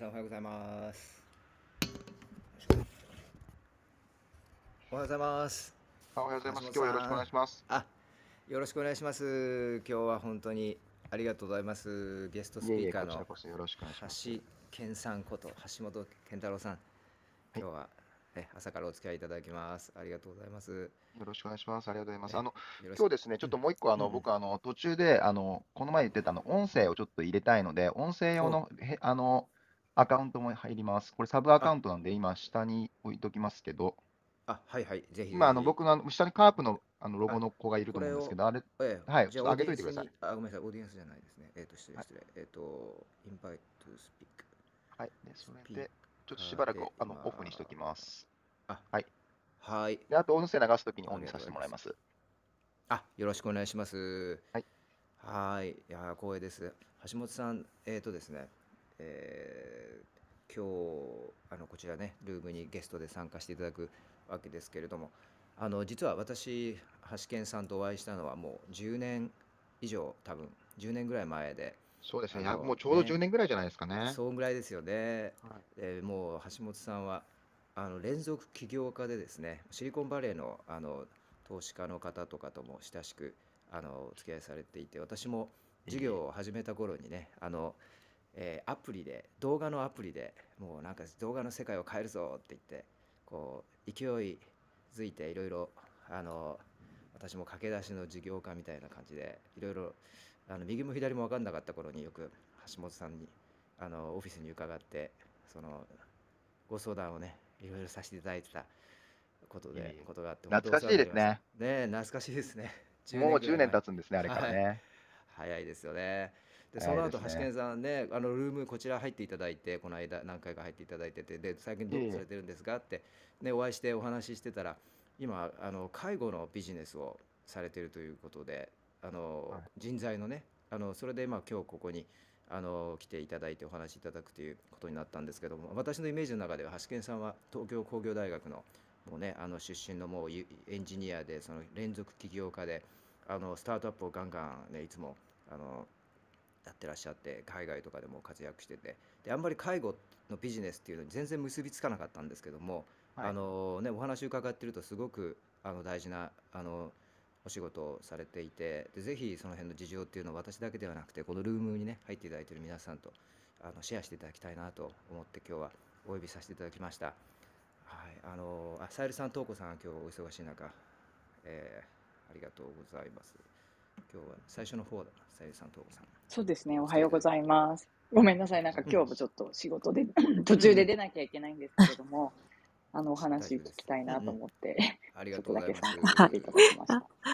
皆さんおはようございます。おはようございます。あおはようございます。今日はよろしくお願いします。あ、よろしくお願いします。今日は本当にありがとうございます。ゲストスピーカーの。橋健さんこと橋本健太郎さん。今日は、え朝からお付き合いいただきます。ありがとうございます。よよろしくお願いします。ありがとうございます。えあの、今日ですね、ちょっともう一個、あの、うん僕、あの、途中で、あの、この前言ってたあの、音声をちょっと入れたいので、音声用の、へあの、アカウントも入ります。これサブアカウントなんで、今、下に置いときますけど、あ、はいはい、ぜひ。今、あの、僕が、下にカープの、あの、ロゴの子がいると思うんですけど、あれ、ええはいじゃあちょっと上げといてくださいあ、ごめんなさい、オーディエンスじゃないですね。えっ、と、失礼、失礼。えっ、と、インバイトスピーク。はい、で、それで、ちょっとしばらくで、あの、今オフにしておきます。はい。で、あと、音声流すときにオンにさせてもらいます。あ、よろしくお願いします。はい。はい。いやー、光栄です。橋本さん、えっ、とですね、えー今日、あの、こちらね、ルームにゲストで参加していただくわけですけれども、あの、実は私、橋健さんとお会いしたのはもう10年以上、多分10年ぐらい前で、そうですね、もうちょうどね10年ぐらいじゃないですかね。そうぐらいですよね。はいえーもう橋本さんはあの連続起業家でですねシリコンバレーのあの投資家の方とかとも親しくあのお付き合いされていて私も事業を始めた頃にねあの、えーアプリで動画のアプリでもうなんか動画の世界を変えるぞって言ってこう勢いづいていろいろあの私も駆け出しの事業家みたいな感じでいろいろあの右も左も分かんなかった頃によく橋本さんにあのオフィスに伺ってそのご相談をねいろいろさせていただいてたことでいえいえ。ことがあって懐かしいですね。ねえ懐かしいですね。もう10年経つつんですね、あれからね。早いですよねでそ早の後橋健さんねあのルームこちら入っていただいてこの間何回か入っていただいててで最近どうえされてるんですか？ってねお会いしてお話ししてたら今あの介護のビジネスをされてるということであの、はい。人材のねあのそれでまあ今日ここにあの来ていただいてお話しいただくということになったんですけども私のイメージの中では橋健さんは東京工業大学のもうねあの出身のもうゆエンジニアでその連続起業家であのスタートアップをガンガンねいつもあのやってらっしゃって海外とかでも活躍しててであんまり介護のビジネスっていうのに全然結びつかなかったんですけども、はいあのね、お話伺ってるとすごくあの大事なあのお仕事をされていてでぜひその辺の事情っていうのを私だけではなくてこのルームにね入っていただいている皆さんとあのシェアしていただきたいなと思って今日はお呼びさせていただきました。はい、あのあさゆりさん、とうこさん、今日お忙しい中、えーありがとうございます。今日は最初の方だな、さゆりさん、とうこさん。そうですね、おはようございます。ごめんなさい、なんか今日もちょっと仕事で 途中で出なきゃいけないんですけれども、あのお話聞きたいなと思って、ありがとうございます。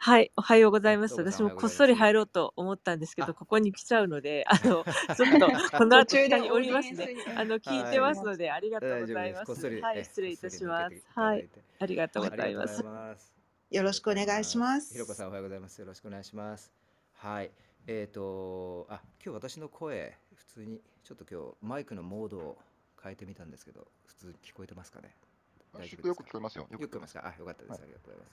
はい、おはようございます。私もこっそり入ろうと思ったんですけあど、ここに来ちゃうので、あの、ちょっと、この後下におりますねあの、聞いてますので、ありがとう。ございます。はい、え失礼いたしますはいありがとうございます。よろしくお願いします。ひろこさんおはようございます。よろしくお願いします。はい。えっ、とあ今日私の声普通にちょっと今日マイクのモードを変えてみたんですけど普通に聞こえてますかね？大丈夫ですか？よく聞こえますよ。よく聞こえますか？あよかったです。はいありがとうございま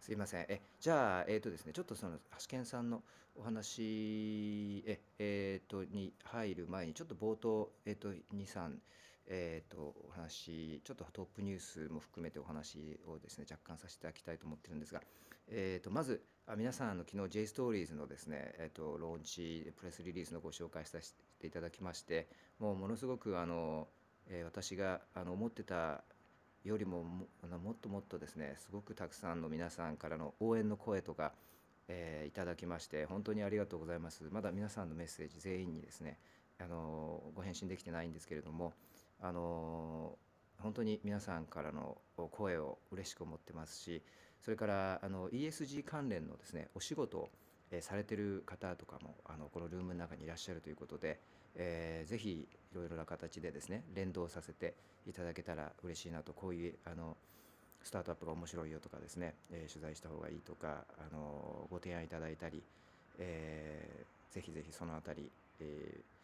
す。すいません。えじゃあえっ、とですねちょっとその橋健さんのお話ええっ、とに入る前にちょっと冒頭えっ、と二三えー、とお話ちょっとトップニュースも含めてお話をですね若干させていただきたいと思ってるんですが、えー、とまずあ皆さんあの昨日 JSTORIES のですね、えー、とローンチプレスリリースのご紹介させていただきましてもうものすごくあの、えー私があの思ってたよりもももっともっとですねすごくたくさんの皆さんからの応援の声とか、えーいただきまして本当にありがとうございます。まだ皆さんのメッセージ全員にですねあのご返信できてないんですけれどもあの本当に皆さんからの声を嬉しく思ってますしそれからあの ESG 関連のですねお仕事を、されてる方とかもあのこのルームの中にいらっしゃるということで、えーぜひいろいろな形でですね連動させていただけたら嬉しいなとこういうあのスタートアップが面白いよとかですね、えー取材した方がいいとかあのご提案いただいたり、えーぜひぜひそのあたり、えー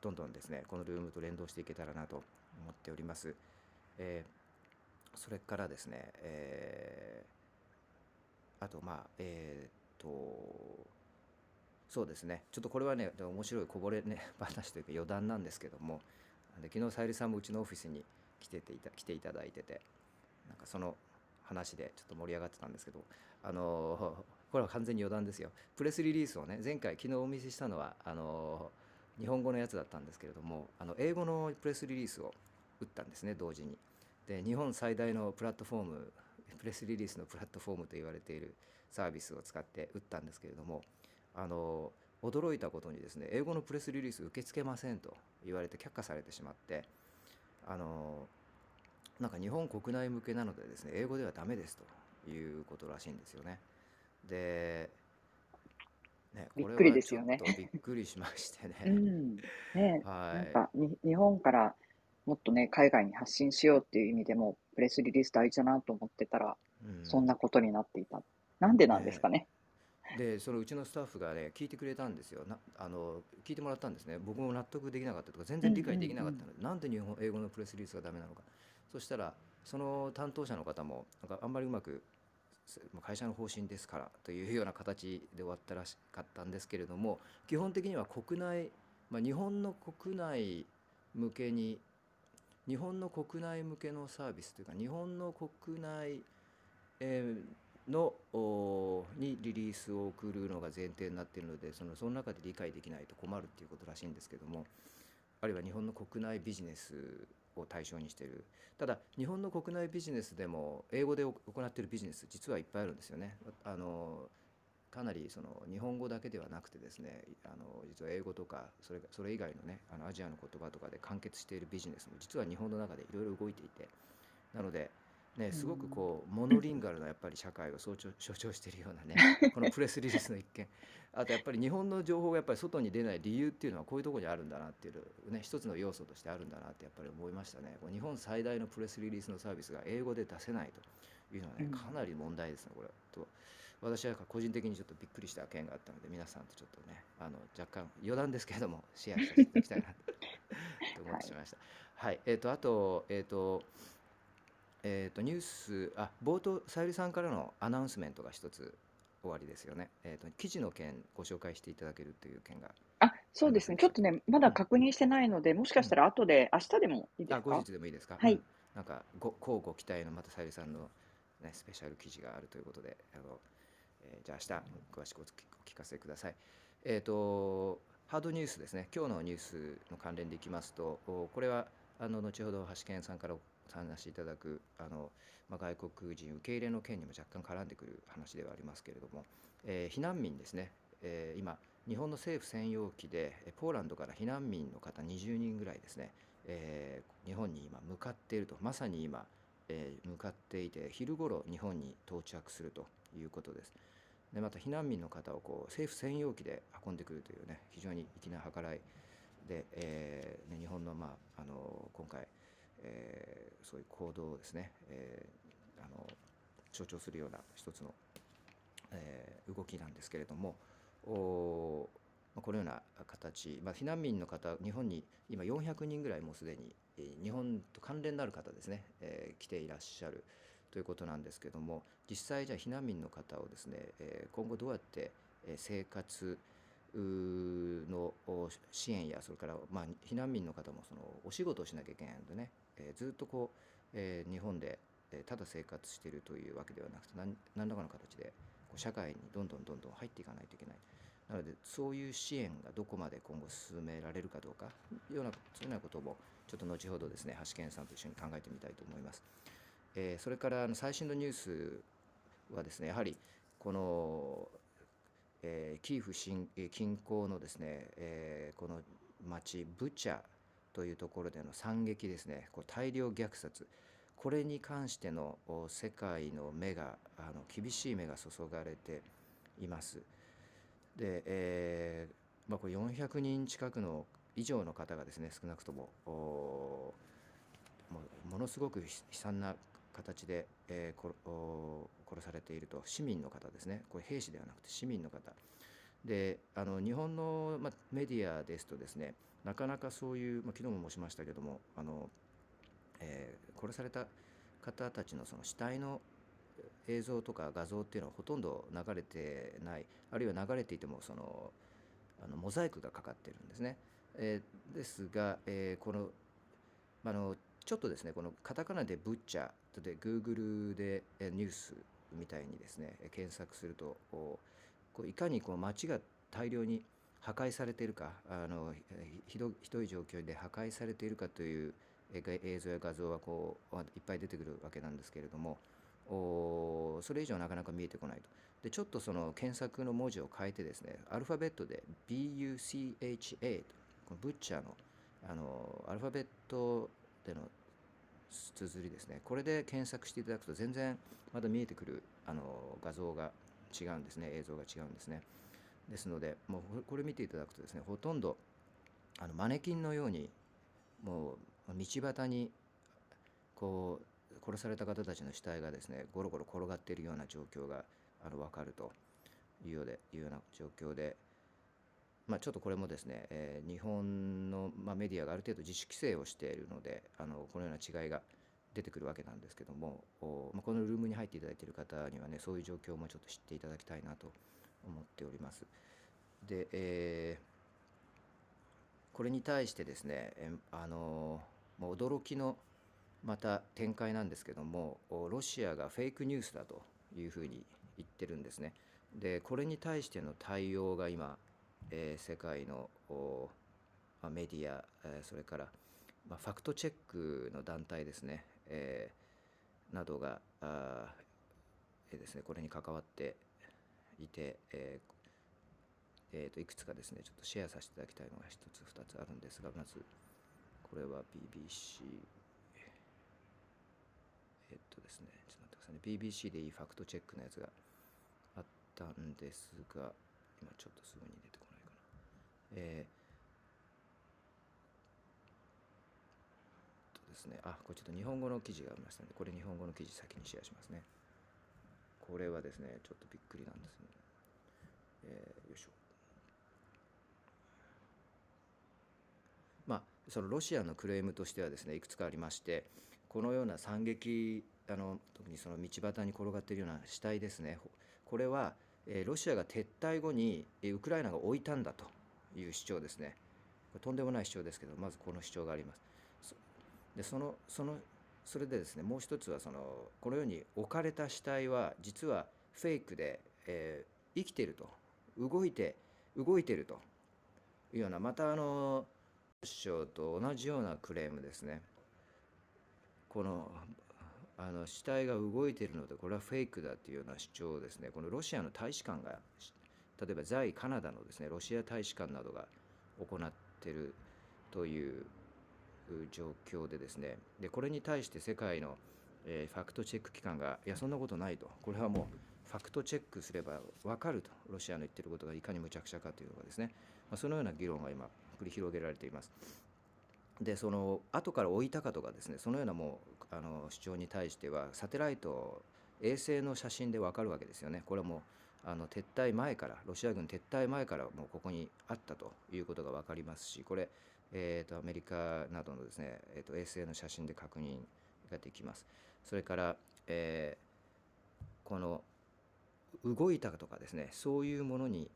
どんどんですねこのルームと連動していけたらなと思っております。えーそれからですね、えーあとまあえーっとそうですね。ちょっとこれはね、面白いこぼれね、話というか余談なんですけども、で昨日さゆりさんもうちのオフィスに来てていた来ていただいてて、なんかその話でちょっと盛り上がってたんですけど、あの これは完全に余談ですよ。プレスリリースをね、前回昨日お見せしたのはあのー日本語のやつだったんですけれども、あの英語のプレスリリースを打ったんですね、同時に。で、日本最大のプラットフォーム、プレスリリースのプラットフォームと言われているサービスを使って打ったんですけれども、あの驚いたことにですね英語のプレスリリース受け付けませんと言われて却下されてしまってあのなんか日本国内向けなのでですね英語ではダメですということらしいんですよねでねびっくりですよね。これはちょっとびっくりしましてね、うん。ねはい。なんかに日本からもっとね、海外に発信しようっていう意味でも、プレスリリース大事だなと思ってたら、うん。そんなことになっていた。なんでなんですかね。でそのうちのスタッフがね聞いてくれたんですよ。なあの聞いてもらったんですね。僕も納得できなかったとか全然理解できなかったので、なんで日本英語のプレスリリースがダメなのか。そしたらその担当者の方もなんかあんまりうまく会社の方針ですからというような形で終わったらしかったんですけれども基本的には国内、まあ、日本の国内向けに日本の国内向けのサービスというか日本の国内、えのにリリースを送るのが前提になっているのでそのその中で理解できないと困るっていうことらしいんですけどもあるいは日本の国内ビジネスを対象にしているただ日本の国内ビジネスでも英語で行っているビジネス実はいっぱいあるんですよね。あのかなりその日本語だけではなくてですねあの実は英語とかそれそれ以外のねあのアジアの言葉とかで完結しているビジネスも実は日本の中でいろいろ動いていてなのでね、すごくこうモノリンガルなやっぱり社会を象徴象徴しているようなね このプレスリリースの一件。あとやっぱり日本の情報がやっぱり外に出ない理由っていうのはこういうところにあるんだなっていうね一つの要素としてあるんだなってやっぱり思いましたね。日本最大のプレスリリースのサービスが英語で出せないというのはねうん。かなり問題ですねこれ。と私は個人的にちょっとびっくりした件があったので皆さんとちょっとねあの若干余談ですけれどもシェアさせていただきたいなとと思ってしまいました。はい、えっ、とあとえっ、とえー、とニュースあ冒頭さゆりさんからのアナウンスメントが一つ終わりですよね、えー、と記事の件ご紹介していただけるという件が。あ、そうですね。ちょっとね、まだ確認してないので、もしかしたら後で、明日でもいいですか？あ後日でもいいですか？はい。うん。なんかご交互期待のまたさゆりさんの、ね、スペシャル記事があるということであの、えーじゃあ明日詳しくお聞かせください。えっ、とハードニュースですね。今日のニュースの関連でいきますとおこれはあの後ほど橋健さんからお話しいただくあの、まあ、外国人受け入れの件にも若干絡んでくる話ではありますけれども、えー避難民ですね、えー今日本の政府専用機でポーランドから避難民の方20人ぐらいですね、えー日本に今向かっていると。まさに今、えー向かっていて昼ごろ日本に到着するということです。でまた避難民の方をこう政府専用機で運んでくるというね非常に粋な計らいで、えーね、日本の,、まあ、あの今回、えーそういう行動をですね、えーあの象徴するような一つの、えー動きなんですけれどもおまあこのような形、まあ、避難民の方日本に今400人ぐらいもうすでに、えー日本と関連のある方ですね、えー来ていらっしゃるということなんですけれども実際じゃあ避難民の方をですね、えー今後どうやって生活の支援やそれから、まあ、避難民の方もそのお仕事をしなきゃいけないのでね、えずっとこう、え日本で、えただ生活しているというわけではなくて何何らかの形でこう社会にどんどんどんどん入っていかないといけない。なのでそういう支援がどこまで今後進められるかどうかようなそういうようなこともちょっと後ほどですね橋健さんと一緒に考えてみたいと思います。えーそれからあの最新のニュースはですねやはりこの、えーキーフ近郊のですね、えーこの町ブチャというところでの惨劇ですね。こう大量虐殺。これに関しての世界の目があの厳しい目が注がれています。で、えーまあ、これ400人近くの以上の方がですね少なくとももものすごく悲惨な形で、えー殺されていると。市民の方ですね。これ兵士ではなくて市民の方。であの日本の、まあ、メディアですとですねなかなかそういう、まあ、昨日も申しましたけどもあの、えー殺された方たちのその死体の映像とか画像っていうのはほとんど流れてないあるいは流れていてもそのあのモザイクがかかってるんですね。えーですが、えーこのあのちょっとですねこのカタカナでブッチャーで Google でニュースみたいにですね検索するとこういかにこう街が大量に破壊されているかあのひどい状況で破壊されているかという映像や画像はこういっぱい出てくるわけなんですけれどもそれ以上なかなか見えてこないと。でちょっとその検索の文字を変えてですねアルファベットで BUCHA とこのブッチャーのあのアルファベットでの綴りですねこれで検索していただくと全然まだ見えてくるあの画像が違うんですね映像が違うんですねですのでもうこれ見ていただくとですねほとんどあのマネキンのようにもう道端にこう殺された方たちの死体がですねゴロゴロ転がっているような状況があの分かるというようでいうような状況で、まあ、ちょっとこれもですね、えー日本の、まあ、メディアがある程度自主規制をしているのであのこのような違いが出てくるわけなんですけどもまあ、このルームに入っていただいている方にはねそういう状況もちょっと知っていただきたいなと思っております。で、えーこれに対してですね、えあのもう驚きのまた展開なんですけども、ロシアがフェイクニュースだというふうに言ってるんですね。で、これに対しての対応が今、えー世界のまあメディア、えーそれから、まあ、ファクトチェックの団体ですね、えーなどがあえーですね、これに関わっていて、えーえーといくつかですねちょっとシェアさせていただきたいのが一つ二つあるんですがまずこれは BBC えっとですねちょっと待ってくださいね。BBC でいいファクトチェックのやつがあったんですが今ちょっとすぐに出てこないかな。えー、とですねあこれちょっと日本語の記事がありましたのでこれ日本語の記事先にシェアしますね。これはですねちょっとびっくりなんですね。えーよいしょ。まあ、そのロシアのクレームとしてはですねいくつかありましてこのような惨劇あの特にその道端に転がっているような死体ですね。これは、えーロシアが撤退後にえーウクライナが置いたんだという主張ですね。とんでもない主張ですけどまずこの主張があります。そでそのそのそれでですねもう一つはそのこのように置かれた死体は実はフェイクで、えー生きてると動いて動いてるというようなまたあの首相と同じようなクレームですね。このあの死体が動いているのでこれはフェイクだというような主張をですねこのロシアの大使館が例えば在カナダのですねロシア大使館などが行っているという状況でですねでこれに対して世界の、えーファクトチェック機関がいやそんなことないと。これはもうファクトチェックすれば分かると。ロシアの言ってることがいかに無茶苦茶かというのがですね、まあ、そのような議論が今繰り広げられています。でその後から置いたかとかですねそのようなもうあの主張に対してはサテライト衛星の写真で分かるわけですよね。これはもうあの撤退前からロシア軍撤退前からもうここにあったということが分かりますしこれ、えー、とアメリカなどのですね、えー、と衛星の写真で確認ができます。それから、えーこの動いたとかですねそういうものに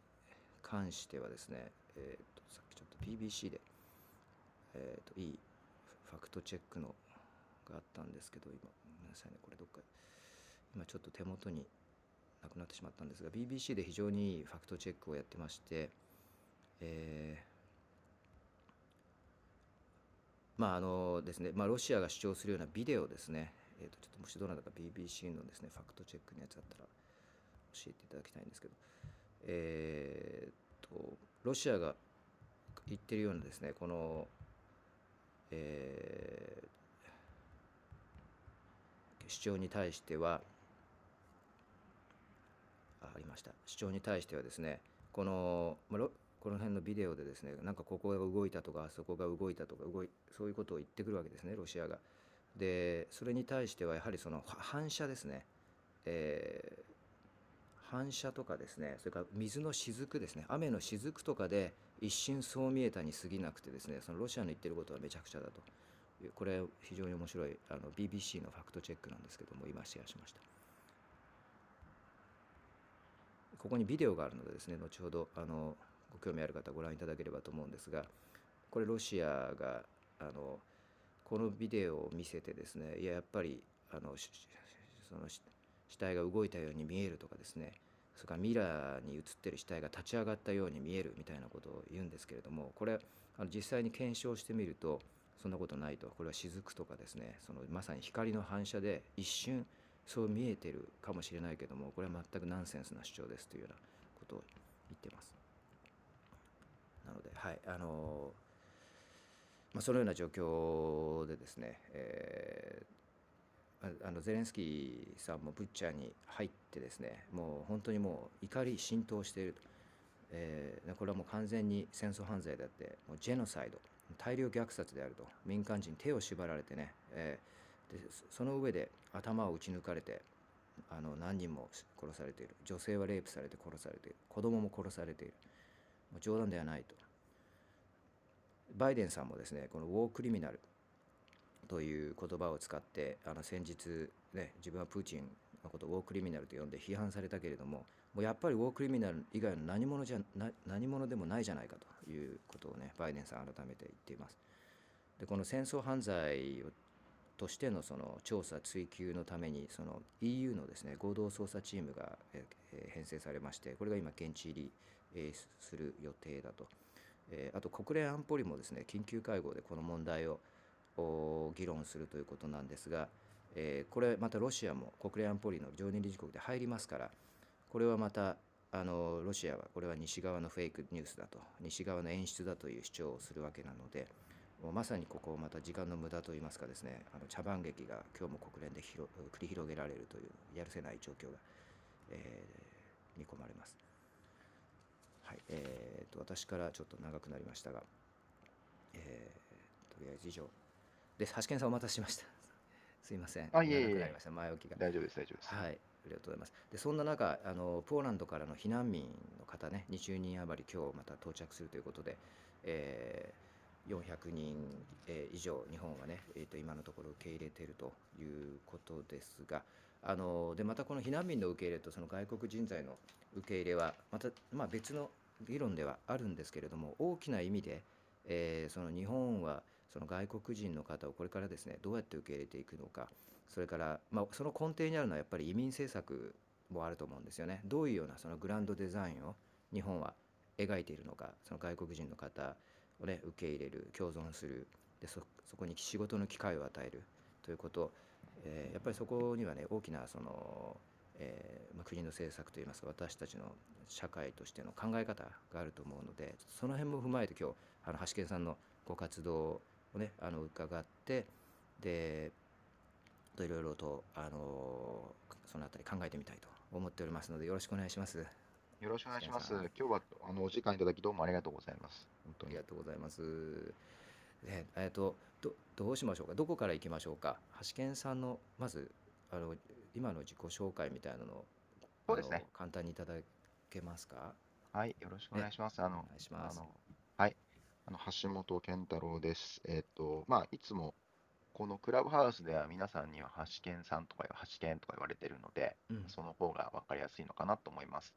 関してはですね、えー、とさっきちょっと BBC でえー、といいファクトチェックのがあったんですけど今ごめんなさいねこれどっか今ちょっと手元になくなってしまったんですが BBC で非常にいいファクトチェックをやってましてえーまああのですね、まあ、ロシアが主張するようなビデオですね、えー、とちょっともしどなたか BBC のですねファクトチェックのやつあったら教えていただきたいんですけど。えー、とロシアが言ってるようなですねこのえー主張に対してはあありました。主張に対してはですねこのまあこの辺のビデオでですねなんかここが動いたとかあそこが動いたとか動いそういうことを言ってくるわけですねロシアが。でそれに対してはやはりその反射ですね、えー反射とかですねそれから水の雫ですね。雨の雫とかで一瞬そう見えたに過ぎなくてですねそのロシアの言ってることはめちゃくちゃだと。これ非常に面白いあの BBC のファクトチェックなんですけども今シェアしました。ここにビデオがあるのでですね後ほどあのご興味ある方ご覧いただければと思うんですがこれロシアがあのこのビデオを見せてですねいややっぱりあのその死体が動いたように見えるとかですねそれからミラーに映ってる死体が立ち上がったように見えるみたいなことを言うんですけれどもこれあの実際に検証してみるとそんなことないとこれは雫とかですねそのまさに光の反射で一瞬そう見えてるかもしれないけどもこれは全くナンセンスな主張ですというようなことを言ってます。なのではいあのまあ、そのような状況でですね、えーあのゼレンスキーさんもブッチャーに入ってですねもう本当にもう怒り浸透していると、えーこれはもう完全に戦争犯罪であってもうジェノサイド大量虐殺であると。民間人手を縛られてね、えーでそその上で頭を撃ち抜かれてあの何人も殺されている。女性はレイプされて殺されている。子供も殺されている。冗談ではないとバイデンさんもですねこのウォークリミナルという言葉を使ってあの先日、ね、自分はプーチンのことをウォークリミナルと呼んで批判されたけれどももうやっぱりウォークリミナル以外の何者じゃな何者でもないじゃないかということをねバイデンさん改めて言っています。でこの戦争犯罪をとしてのその調査追及のためにその EU のですね合同捜査チームが編成されましてこれが今現地入りえする予定だと、えあと国連安保理もですね緊急会合でこの問題を議論するということなんですが、えこれまたロシアも国連安保理の常任理事国で入りますからこれはまたあのロシアはこれは西側のフェイクニュースだと西側の演出だという主張をするわけなのでまさにここまた時間の無駄といいますかですねあの茶番劇が今日も国連で繰り広げられるというやるせない状況が、えー見込まれます。はい、えー、と私からちょっと長くなりましたが、えーとりあえず以上です。橋健さんお待たせしました。すいません。あいえいえ長くなりました前置きが。大丈夫です、大丈夫です。はい、ありがとうございます。で、そんな中、あのポーランドからの避難民の方ね、20人余り今日また到着するということで、えー400人、えー以上日本はね、えーと今のところ受け入れているということですが、あのでまたこの避難民の受け入れとその外国人材の受け入れはまたまあ別の議論ではあるんですけれども、大きな意味で、えーその日本はその外国人の方をこれからですねどうやって受け入れていくのか。それから、まあ、その根底にあるのはやっぱり移民政策もあると思うんですよね。どういうようなそのグランドデザインを日本は描いているのか、その外国人の方をね、受け入れる、共存する、でそそこに仕事の機会を与えるということ、えーやっぱりそこにはね、大きなその、えーまあ、国の政策といいますか、私たちの社会としての考え方があると思うので、その辺も踏まえて今日、あの橋健さんのご活動をね、あの伺って、で、といろいろと、あのそのあたり考えてみたいと思っておりますので、よろしくお願いします。よろしくお願いします。今日はあのお時間いただきどうもありがとうございます。本当にありが。とうございます。ね、えっと、ど、どうしましょうか？どこから行きましょうか？橋健さんの、まず、あの、今の自己紹介みたいなのを。そうですね簡単にいただけますか？はい、よろしくお願いします。あのお願いしますはい、あの橋本健太郎です。えっと、まあ、いつもこのクラブハウスでは皆さんには橋健さんとか橋健とか言われてるので、うんその方が分かりやすいのかなと思います。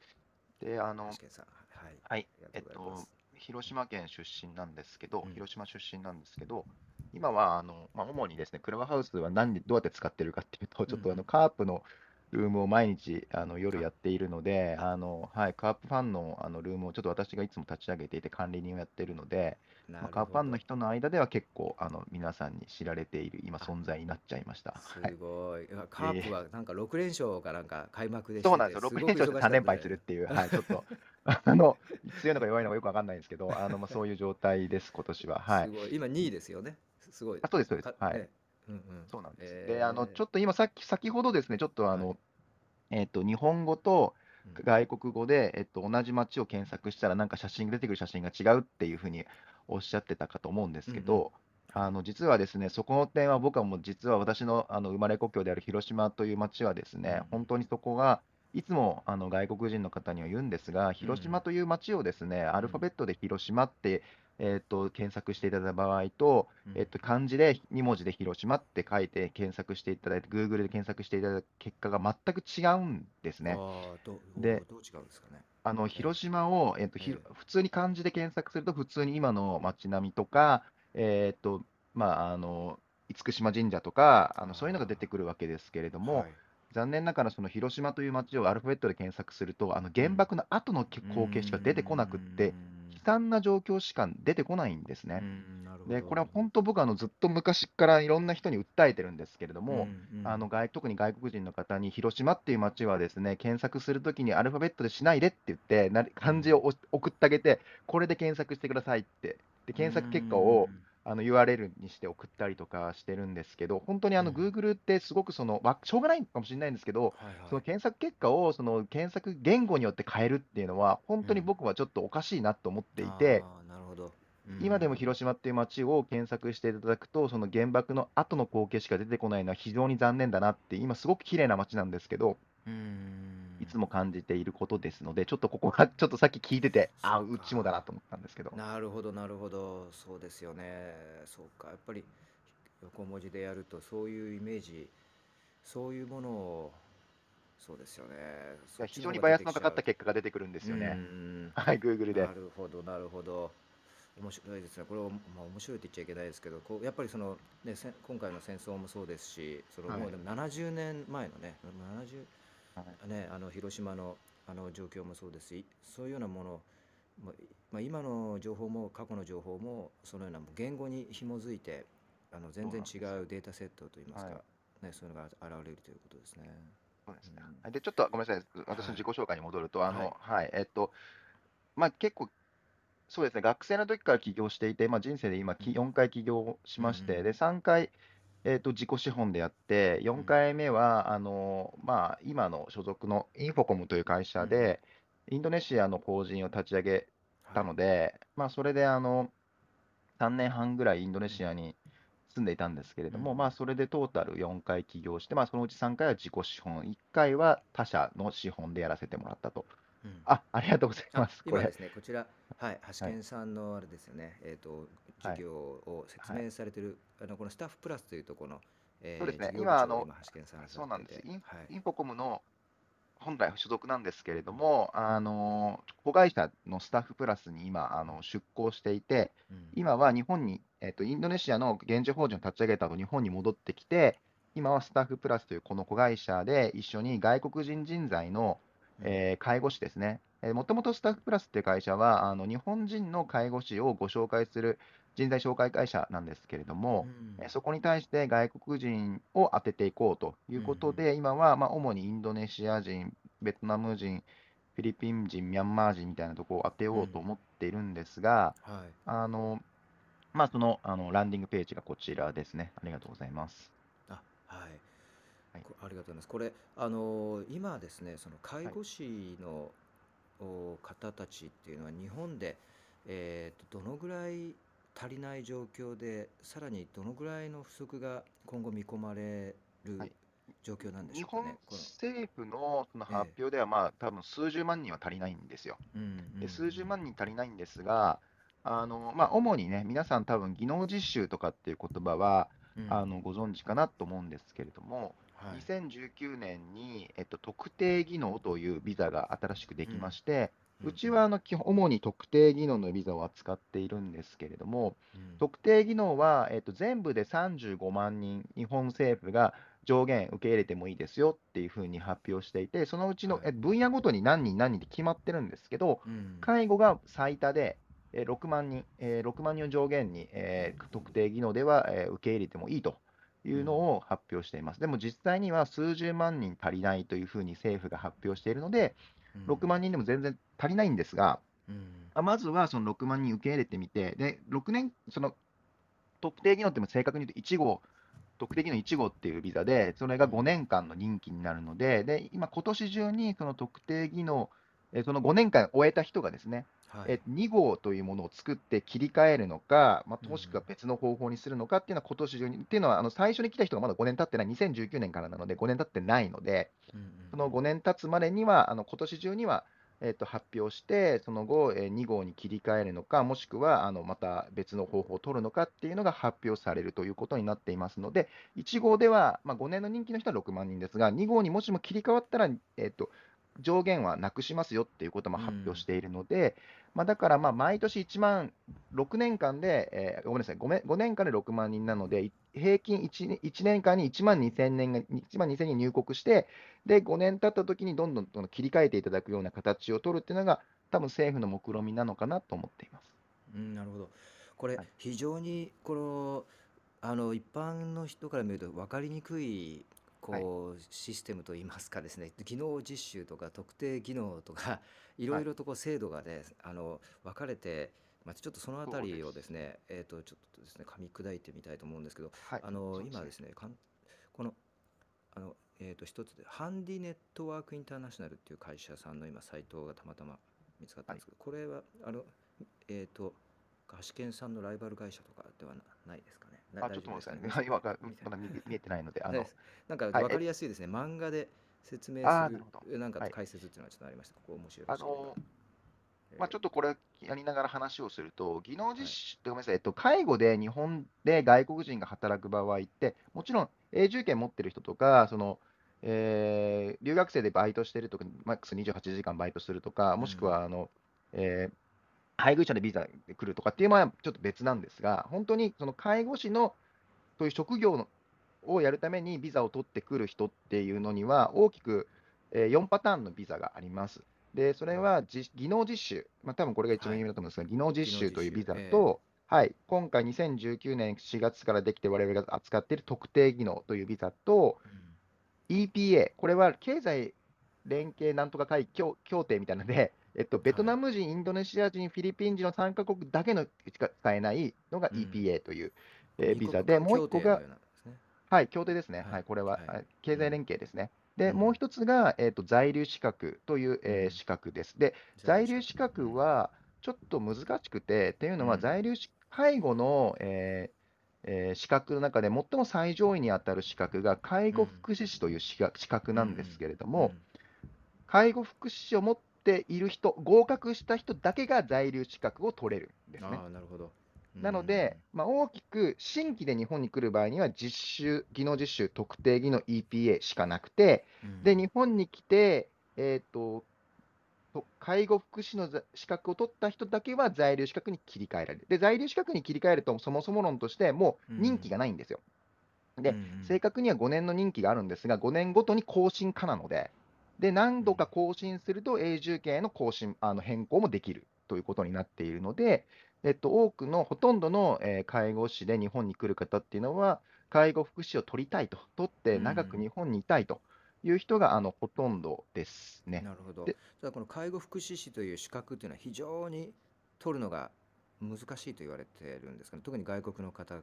で、あの橋、健さん、はい。はい、あえっと広島県出身なんですけど、うん。広島出身なんですけど、今はあの、まあ、主にですね、クラブハウスは何でどうやって使ってるかっていうと、ちょっとあうん。のカープのルームを毎日あの夜やっているので、あのはい、カープファンのあのルームをちょっと私がいつも立ち上げていて管理人をやっているので、まあ、カープファンの人の間では結構あの皆さんに知られている今存在になっちゃいました。はいすごい。あカープはなんか6連勝かなんか開幕でそうなんですよ、6連勝で3連敗するっていう、はい、ちょっと、あの、強いのか弱いのかよくわかんないんですけど、あの、まあ、そういう状態です、今年は。はいす。ごい。今2位ですよね。すごい。あそうですそうですはいうんうん。そうなんです。えで、あの、ーちょっと今、さっき、先ほどですね、ちょっとあの、はい。えっと、日本語とうん。外国語で、えっと、同じ街を検索したら、なんか写真が出てくる写真が違うっていうふうにおっしゃってたかと思うんですけど、あの実はですね、そこの点は僕はもう実は私のあの生まれ故郷である広島という町はですね、うん。本当にそこがいつもあの外国人の方には言うんですが、広島という町をですね、アルファベットで広島って、えっと検索していただいた場合と、うん。えっと漢字で2文字で広島って書いて検索していただいて、Google で検索していただいた結果が全く違うんですね。でどう違うんですかね。あの広島を、えっとひええ普通に漢字で検索すると、普通に今の街並みとか、えっとまあ、あの厳島神社とかあの、そういうのが出てくるわけですけれども、はい。残念ながらその広島という街をアルファベットで検索すると、あの原爆の後の光景しか出てこなくって、悲惨な状況しか出てこないんですね。で、これは本当僕あのずっと昔からいろんな人に訴えてるんですけれども、あの外特に外国人の方に広島っていう街はですね検索するときにアルファベットでしないでって言ってな漢字をお送ってあげてこれで検索してくださいって。で検索結果をあの URL にして送ったりとかしてるんですけど本当にあのうん。Google ってすごくそのわしょうがないかもしれないんですけどその検索結果をその検索言語によって変えるっていうのは本当に僕はちょっとおかしいなと思っていて、なるほど。今でも広島っていう街を検索していただくと、その原爆の後の光景しか出てこないのは非常に残念だなって、今すごく綺麗な街なんですけど、いつも感じていることですので、ちょっとここは ちょっとさっき聞いてて、あそうちもだなと思ったんですけど。なるほどなるほど。そうですよね。そうか。やっぱり横文字でやるとそういうイメージそういうものをそうですよね。非常にバイアスのかかった結果が出てくるんですよね。う。ん はい、Google で。な。るほどなるほど。面白いですね。これを、まあ、面白いって言っちゃいけないですけどこうやっぱりその、ね、今回の戦争もそうですしそのはい。もうでも70年前のね70はいね、あの広島のあの状況もそうですしそういうようなもの、まあまあ、今の情報も過去の情報もそのような言語に紐づいてあの全然違そうデータセットといいますか、はね、そういうのが現れるということですね。そうです。ねうん。で、ちょっとごめんなさい、私の自己紹介に戻ると、あの、ははい、えっと、まあ結構、そうですね、学生の時から起業していて、まあ、人生で今、きうん。4回起業しまして、うんうんで、3回、えっと、自己資本でやって、4回目は、あの、まあ、今の所属のインフォコムという会社で、インドネシアの法人を立ち上げたので、まあ、それで、あの、3年半ぐらいインドネシアに住んでいたんですけれども、うん。まあ、それでトータル4回起業して、まあ、そのうち3回は自己資本、1回は他社の資本でやらせてもらったと。うん。あ、ありがとうございあます。今で、すね、こちら、はい、橋健さんのあれですよね、えっ、と、はい。事業を説明されてる、あのこのスタッフプラスというところの、えーそうですね。今あのそうなんです。インはい。インフォコムの本来所属なんですけれども、あの子会社のスタッフプラスに今、あの出向していて、うん。今は日本に、えっと、インドネシアの現地法人を立ち上げた後、日本に戻ってきて、今はスタッフプラスというこの子会社で一緒に外国人人材の、えー介護士ですね。もともとスタッフプラスっていう会社は、あの日本人の介護士をご紹介する人材紹介会社なんですけれども、うんえそこに対して外国人を当てていこうということで、今はまあ主にインドネシア人、ベトナム人、フィリピン人、ミャンマー人みたいなところを当てようと思っているんですが、はいあのまあ、そのあのランディングページがこちらですね。ありがとうございます。あはい、はいこありがとうございます。これあのー今ですね、その介護士の、お方たちっていうのは日本で、えーとどのぐらい足りない状況で、さらにどのぐらいの不足が今後見込まれるはい状況なんでし日本ょうかね。こ政府のそのええ発表では、まあ、多分数十万人は足りないんですよ。のうんで数十万人足りないんですが、あのまあ、主にね、皆さん多分技能実習とかっていう言葉は、うんあのご存知かなと思うんですけれども、はい2019年に、えっと、特定技能というビザが新しくできまして、うんうちはあの基本主に特定技能のビザを扱っているんですけれども、うん。特定技能は、えっと、全部で35万人、日本政府が上限受け入れてもいいですよっていうふうに発表していて、そのうちの、はい。え分野ごとに何人何人って決まってるんですけど、うん。介護が最多で、えー6万人、えー6万人を上限に、えー特定技能では、えー受け入れてもいいというのを発表しています。でも実際には数十万人足りないというふうに政府が発表しているので、6万人でも全然足りないんですが、うん。あまずはその6万人受け入れてみて、で6年、その特定技能っても正確に言うと1号、特定技能1号っていうビザで、それが5年間の任期になるので、で今、今年中にその特定技能、えその5年間終えた人がですね、はいえ2号というものを作って切り替えるのか、まあ、うんもしくは別の方法にするのかっていうのは今年中に、っていうのはあの最初に来た人がまだ5年経ってない、2019年からなので5年経ってないので、うんうんその5年経つまでには、あの今年中には、えっと発表して、その後、えー2号に切り替えるのか、もしくはあのまた別の方法を取るのかっていうのが発表されるということになっていますので、1号では、まあ、5年の任期の人は6万人ですが、2号にもしも切り替わったら、えっと上限はなくしますよっていうこともう発表ん。しているので、まあ、だからまあ毎年1万、6年間で、えーごめんなさい、5, 5年間で6万人なので、い平均 1, 年1年間に1万2000年が1万2000人入国して、で、5年経った時にどんどんどん切り替えていただくような形を取るっていうのが、多分政府の目論見みなのかなと思っています。うん、なるほど。これはい、非常に、この、あの、一般の人から見ると分かりにくい、はい。こう、システムといいますかですね、技能実習とか特定技能とか、いろはいい。ろとこう制度がね、あの、分かれて、まあ、ちょっとそのあたりをですす。ね、えっと、ちょっとですね、噛み砕いてみたいと思うんですけど、はい。あの。今ですね、かんこの、あの、えっと、一つで、ハンディネットワークインターナショナルっていう会社さんの今、サイトがたまたま見つかったはい。んですけど、これは、あの、えっと、菓子研さんのライバル会社とかではなないですかね。なあ、ちょ大っと。待ってくださいね。今が、まだ見見えてないので、あの、なんかはい。分かえ、りやすいですね。漫画で説明する。なんかはい。解説っていうのはちょっとありました。ここ面白いあ。の、まあ、ちょえっとこれやりながら話をすると、技能。実習ってごめんなさい、えっと、介護で日本で外国人が働く場合って、もちろん永住権持ってる人とか、その、えー留学生でバイトしてるとか、マックス28時間バイトするとか、うん。もしくはあの、えー配偶者でビザで来るとかっていうのはちょっと別なんですが、本当にその介護士のそういう職業のをやるためにビザを取ってくる人っていうのには、大きく、え4パターンのビザがあります。で、それは技能実習、まあ、多分これが一番はい。有名だと思うんですが、技能実技能実習というビザと、はい、今回2019年4月からできて我々が扱っている特定技能というビザと、ー、うん。EPA、これは経済連携なんとか会協協定みたいなので、えっと、ベトはい。ナム人、インドネシア人、フィリピン人の3カ国だけのしか使えないのがうん。EPA という、えー二ビザで、もう一個が、はい、協定ですね。は。はいい、これは、はい。経済ん。連携ですね。うで、もうん。一つが、えっと、在留資格という、うえーん。資格です。で、在留資格。はちょっと難しくて、っていうのは、うん。在留資介護の、えーえー資格の中で最も最上位に当たる資格が介護うん。福祉士という資格資格うなんですん。けれども、うん。介護福祉士を持っている人、合格した人だけが在留資格を取れるんですね。なるほど。うなので、ん。まあ、大きく新規で日本に来る場合には実習、技能実習特定技能 EPA しかなくて、で、うん。日本に来て、えっと、と介護福祉のざ資格を取った人だけは在留資格に切り替えられる。で、在留資格に切り替えると、そもそも論として、もうう任期ん。がないんですよ。で、うん。正確には5年の任期があるんですが、5年ごとに更新可なので、で、何度か更新すると永住権への更新、あの変更もできるということになっているので、えっと、多くの、ほとんどの、えー介護士で日本に来る方っていうのは、介護福祉士を取りたいと、取ってうん。長く日本にいたいという人があのほとんどですね。なるほど。で、ただこの介護福祉士という資格っていうのは非常に取るのが難しいと言われてるんですかね。特に外国の方、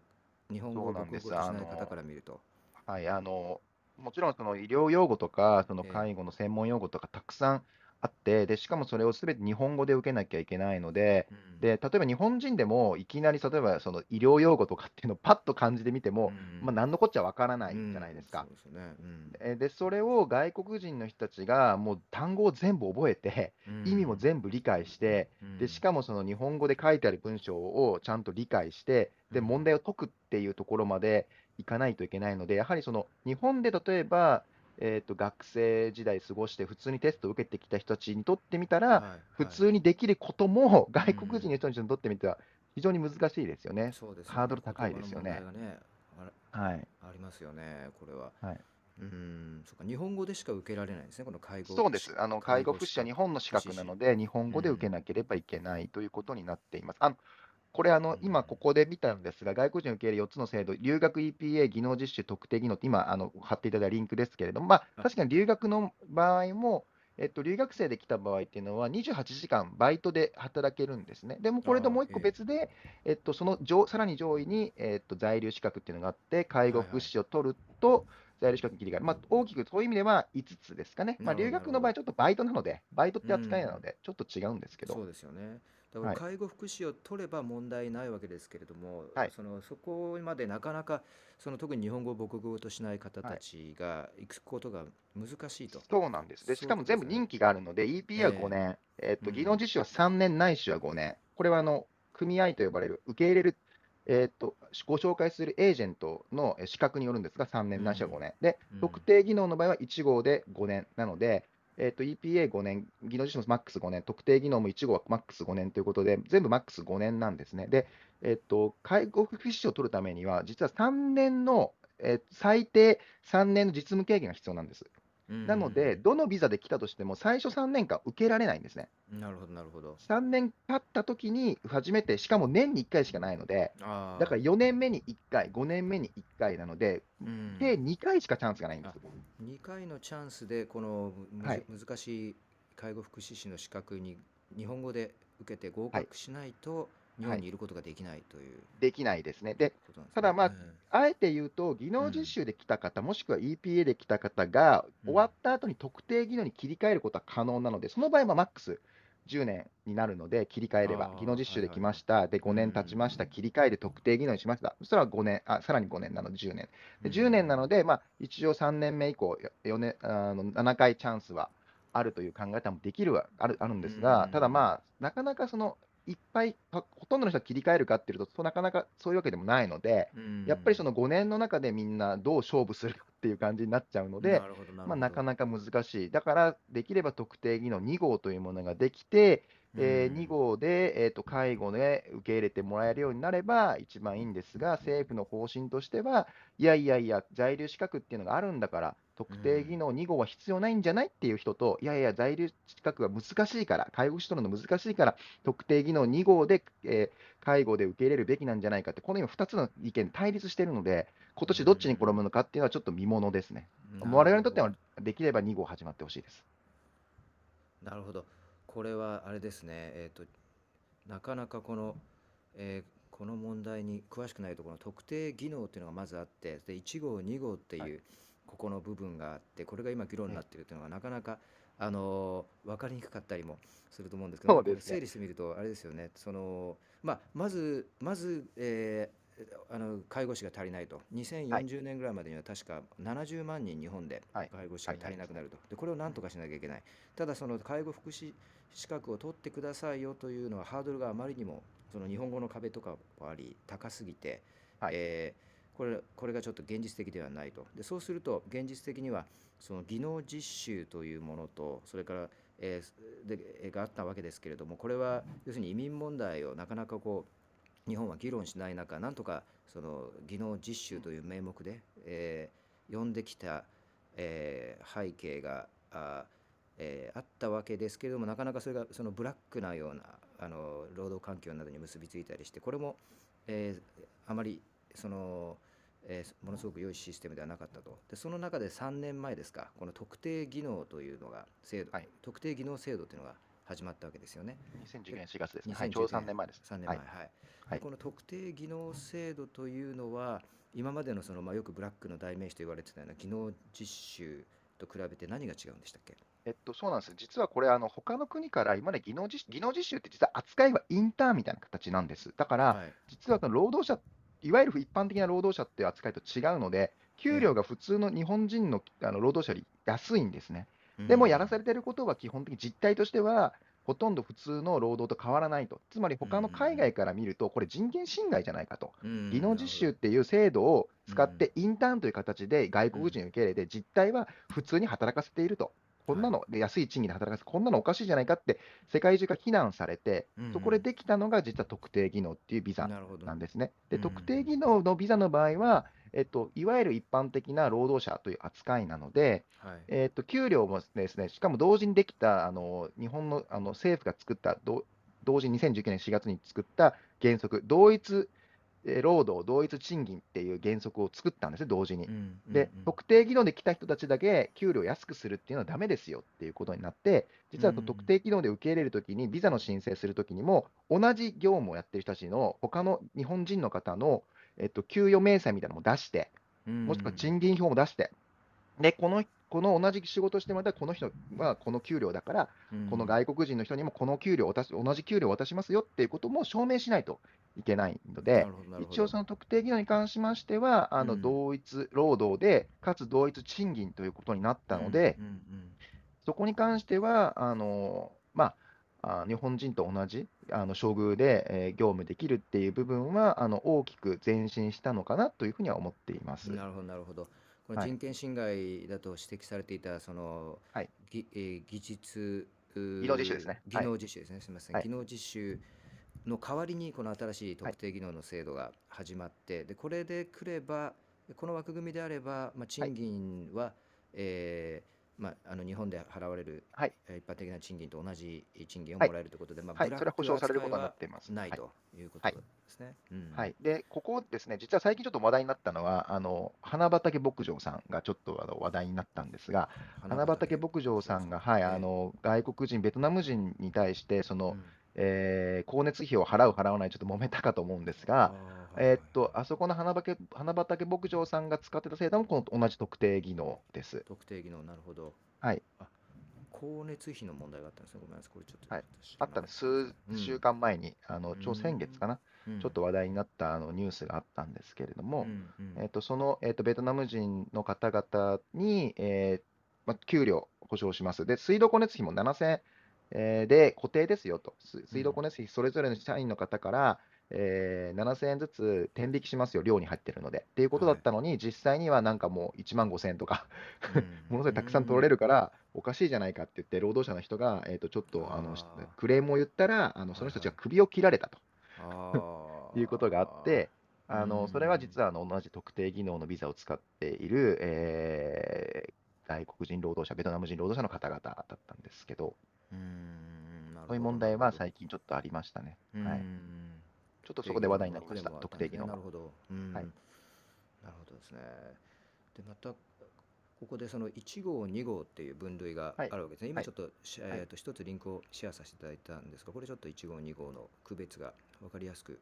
日本語をそうなんです。母国語としあない方かの、ら見ると。はい、あの、もちろんその医療用語とか、そのええ。介護の専門用語とかたくさんあって、で、しかもそれをすべて日本語で受けなきゃいけないので、うん。で、例えば日本人でもいきなり例えばその医療用語とかっていうのを パッと漢字で見てうも、まあ、ん。何のこっちゃわからなういじゃないでん。すか。そうですよね。うん。えで、それを外国人の人たちがもう単語を全部覚えて、う意味もん。全部理解して、うで、しん。かもその日本語で書いてある文章をちゃんと理解して、うで、問ん。題を解くっていうところまでいかないといけないので、やはりその日本で例えば、えっと、学生時代過ごして普通にテストを受けてきた人たちにとってみたら、はい。はい。普通にできることもう外国人ん。の人たちにとってみては非常に難しいですよね。そうですよハードね。ル高いですよね。ね、はい。ありますよね、これは。はい。うん。そっか、日本語でしか受けられないんですね、この介護し、そうです。あの、介介護福祉は日格、本の資。格なので、日本う語で受けん。なければいけないということになっています。あの、これ、あうの、今こん。こで見たんですが、外国人受け入れ4つの制度、留学 EPA、技能実習特定技能って、今、あの、貼っていただいたリンクですけれども、まあ、あ、確かに留学の場合も、えっと、留学生で来た場合っていうのは、28時間バイトで働けるんですね。でも、これともう一個ええ。別で、えっと、その上、さらに上位に、えっと、在留資格っていうのがあって、介護。福祉士を取ると、在留資格に切り替える。まあ、大きくそういう意味では5つですかね。まあ、留学の場合、ど。ちょっとバイトなので、バイトっうて扱いなのん。で、ちょっと違うんですけど、そうですよね。だからはい。介護福祉を取れば問題ないわけですけれども、はい。そのそこまでなかなかその特に日本語を母国語としない方たはい。ちが行くことが難しいと。そうなんです。で、しか。も全部任期があるので、EP は5え年、えっえ。うと、技能ん。実習は3年ないしは5年。これは、あの、組合と呼ばれる、受け入れる、えっと、ご紹介するエージェントの資格によるんですが、3う年ないしは5ん。年。で、うん。特定技能の場合は1号で5年なので、えっと、EPA5 年、技能実習のマックス5年、特定技能も1号はマックス5年ということで、全部マックス5年なんですね。で、えっと、介護福祉士を取るためには、実は3年の、えー最低3年の実務経験が必要なんです。なので、どのビザで来たとしても、最初3年間受けられないんですね。うんなるほど、なるほど。3年経った時に初めて、しかも年に1回しかないので、だから4年目に1回、5年目に1回なので、うん計2回しかチャンスがないんです。2回のチャンスでこのはい難しい介護福祉士の資格に日本語で受けて合格しないと日本にい。ることができないというできないですね。で。ただまあうん。あえて言うと、技能実習で来た方、もしくは EPA で来た方が、うん。終わった後に特定技能に切り替えることは可能なので、その場合はマックス10年になるので、切り替えれば技能実習で来ました、で5年経ちました、うん。切り替えで特定技能にしました、そしたら5年、あさらに5年なので10年。で10年なのので、まあ、一応3年目以降、4年あの7回チャンスはあるという考え方もできるはあるあるんですが、うん。ただまあ、なかなかそのいっぱい、ほほとんどの人が切り替えるかっていうと、そうなかなかそういうわけでもないので、やっぱりその5年の中でみんなどう勝負するかっていう感じになっちゃうので、まあ、なかななか難しい。だから、できれば特定技能2号というものができて、えー2号で、えーと介護で受け入れてもらえるようになれば一番いいんですが、政府の方針としては、いやいやいや、在留資格っていうのがあるんだから、特定技能2号は必要ないんじゃないっていう人と、いやいや、在留資格が難しいから、介護士取るの難しいから、特定技能2号で、えー介護で受け入れるべきなんじゃないかって、この今、2つの意見対立しているので、今年どっちに転ぶのかっていうのはちょっと見ものですね。我々にとっては、できれば2号始まってほしいです。なるほど。これはあれですね、えっ、と、なかなかこの、えーこの問題に詳しくないところの特定技能っていうのがまずあって、で1号、2号っていう、はいここの部分があって、これが今議論になっているというのがなかなか、あのー分かりにくかったりもすると思うんですけど、整理してみると、あれですよね、そのまあ、まず、まず、えーあの介護士が足りないと、2040年ぐらいまでには確か70万人、日本ではい。介護士が足りなくなると、でこれをなんとかしなきゃいけない、ただ、その介護福祉資格を取ってくださいよというのは、ハードルがあまりにもその日本語の壁とかもあり、高すぎて、はい。えーこれこれがちょっと現実的ではないと。でそうすると、現実的にはその技能実習というものと、それから、えーでがあったわけですけれども、これは要するに移民問題をなかなかこう日本は議論しない中、なんとかその技能実習という名目で、えー呼んできた、えー背景があ,、えーあったわけですけれども、なかなかそれがそのブラックなようなあの労働環境などに結びついたりして、これも、えーあまりその、えーものすごく良いシステムではなかったと。でその中で3年前ですか、この特定技能というのが制度、はい特定技能制度というのが始まったわけですよね。2010年4月ですね。2019はい、ちょうど3年前です。3年前、ははいい。はいでこの特定技能制度というのは、今までのその、まあ、よくブラックの代名詞と言われてたような技能実習と比べて何が違うんでしたっけ？えっと、そうなんです。実はこれ、あの他の国から今まで技能実技能実習って実は扱いはインターンみたいな形なんです。だから、はい実は労働者、いわゆる一般的な労働者っていう扱いと違うので、給料が普通の日本人のあの労働者より安いんですね。でもやらされてることは基本的に実態としては、ほとんど普通の労働と変わらないと。つまり他の海外から見ると、これ人権侵害じゃないかと。技能実習っていう制度を使って、インターンという形で外国人を受け入れて、実態は普通に働かせていると。こんなの、で安い賃金で働かせて、こんなのおかしいじゃないかって、世界中から非難されて、そこでできたのが実は特定技能っていうビザなんですね。で、うん特定技能のビザの場合は、えっと、いわゆる一般的な労働者という扱いなので、はい。えっと、給料もですね、しかも同時にできた、あの日本のあの政府が作った、ど同時に2019年4月に作った原則、同一えー労働、同一賃金っていう原則を作ったんですね、同時に。で、特定技能で来た人たちだけ給料を安くするっていうのはダメですよっていうことになって、実はうん。特定技能で受け入れるときに、ビザの申請するときにも、同じ業務をやってる人たちの他の日本人の方の、えっと、給与明細みたいなのも出して、もしくは賃金表も出して、で、このこの同じ仕事をしてもらったら、この人はこの給料だから、この外国人の人にもこの給料を渡し、同じ給料を渡しますよっていうことも証明しないといけないので、一応その特定技能に関しましては、あのうん同一労働で、かつ同一賃金ということになったので、そこに関しては、あのまあ、あ日本人と同じあの処遇で、えー業務できるっていう部分はあの大きく前進したのかなというふうには思っています。なるほど、なるほど。ここのはい。人権侵害だと指摘されていたその、はい。ぎえー技術技技能実習ですね。技能実習ですね、すみません、はい。技能実習の代わりにこの新しい特定技能の制度が始まって、でこれでくればこの枠組みであれば、まあ、賃金は、えーまあ、あの日本で払われる、はい。えー一般的な賃金と同じ賃金をはい。もらえるということで、まあ、それは保証されることにな扱っています。ないはい。ということですね。うん。はい、でここですね、実は最近ちょっと話題になったのは、あの花畑牧場さんがちょっとあの話題になったんですが、花畑牧場さんが、はい、あの外国人、ベトナム人に対して、その、うんえー光熱費を払う、払わない、ちょっと揉めたかと思うんですが、あーえーっと、あそこの花畑花畑牧場さんが使ってた制度も、この同じ特定技能です。特定技能、なるほど。はい。あ光熱費の問題があったんですね。ごめんなさい。これちょっと。はい私あったんです、数週間前に、あのちょ先月かな、うんちょっと話題になったあのニュースがあったんですけれども、うんうんえっと、その、えっと、ベトナム人の方々に、えーま、給料保証します。で、水道光熱費も7000円、えーで固定ですよと。す水道光熱費、それぞれの社員の方から、えー7000円ずつ天引きしますよ、寮に入ってるので。っていうことだったのに、実際にはなんかもう1万5000円とか、ものすごいたくさん取られるから、おかしいじゃないかって言って、労働者の人が、えー、とちょっとあのクレームを言ったら、あのその人たちが首を切られたと。あー。いうことがあって、あうん。のそれは実はあの同じ特定技能のビザを使っている、えー外国人労働者、ベトナム人労働者の方々だったんですけど、うーんなるほどそういう問題は最近ちょっとありましたね。はい、うんちょっとそこで話題になりました、特特定技能なる。ほど。うんはいなるほどですね。で、また、ここでその1号、2号っていう分類があはいるわけですね。今はいちょっとし、はいえーと一つリンクをシェアさせていただいたんですが、これちょっと1号、2号の区別が分かりやすく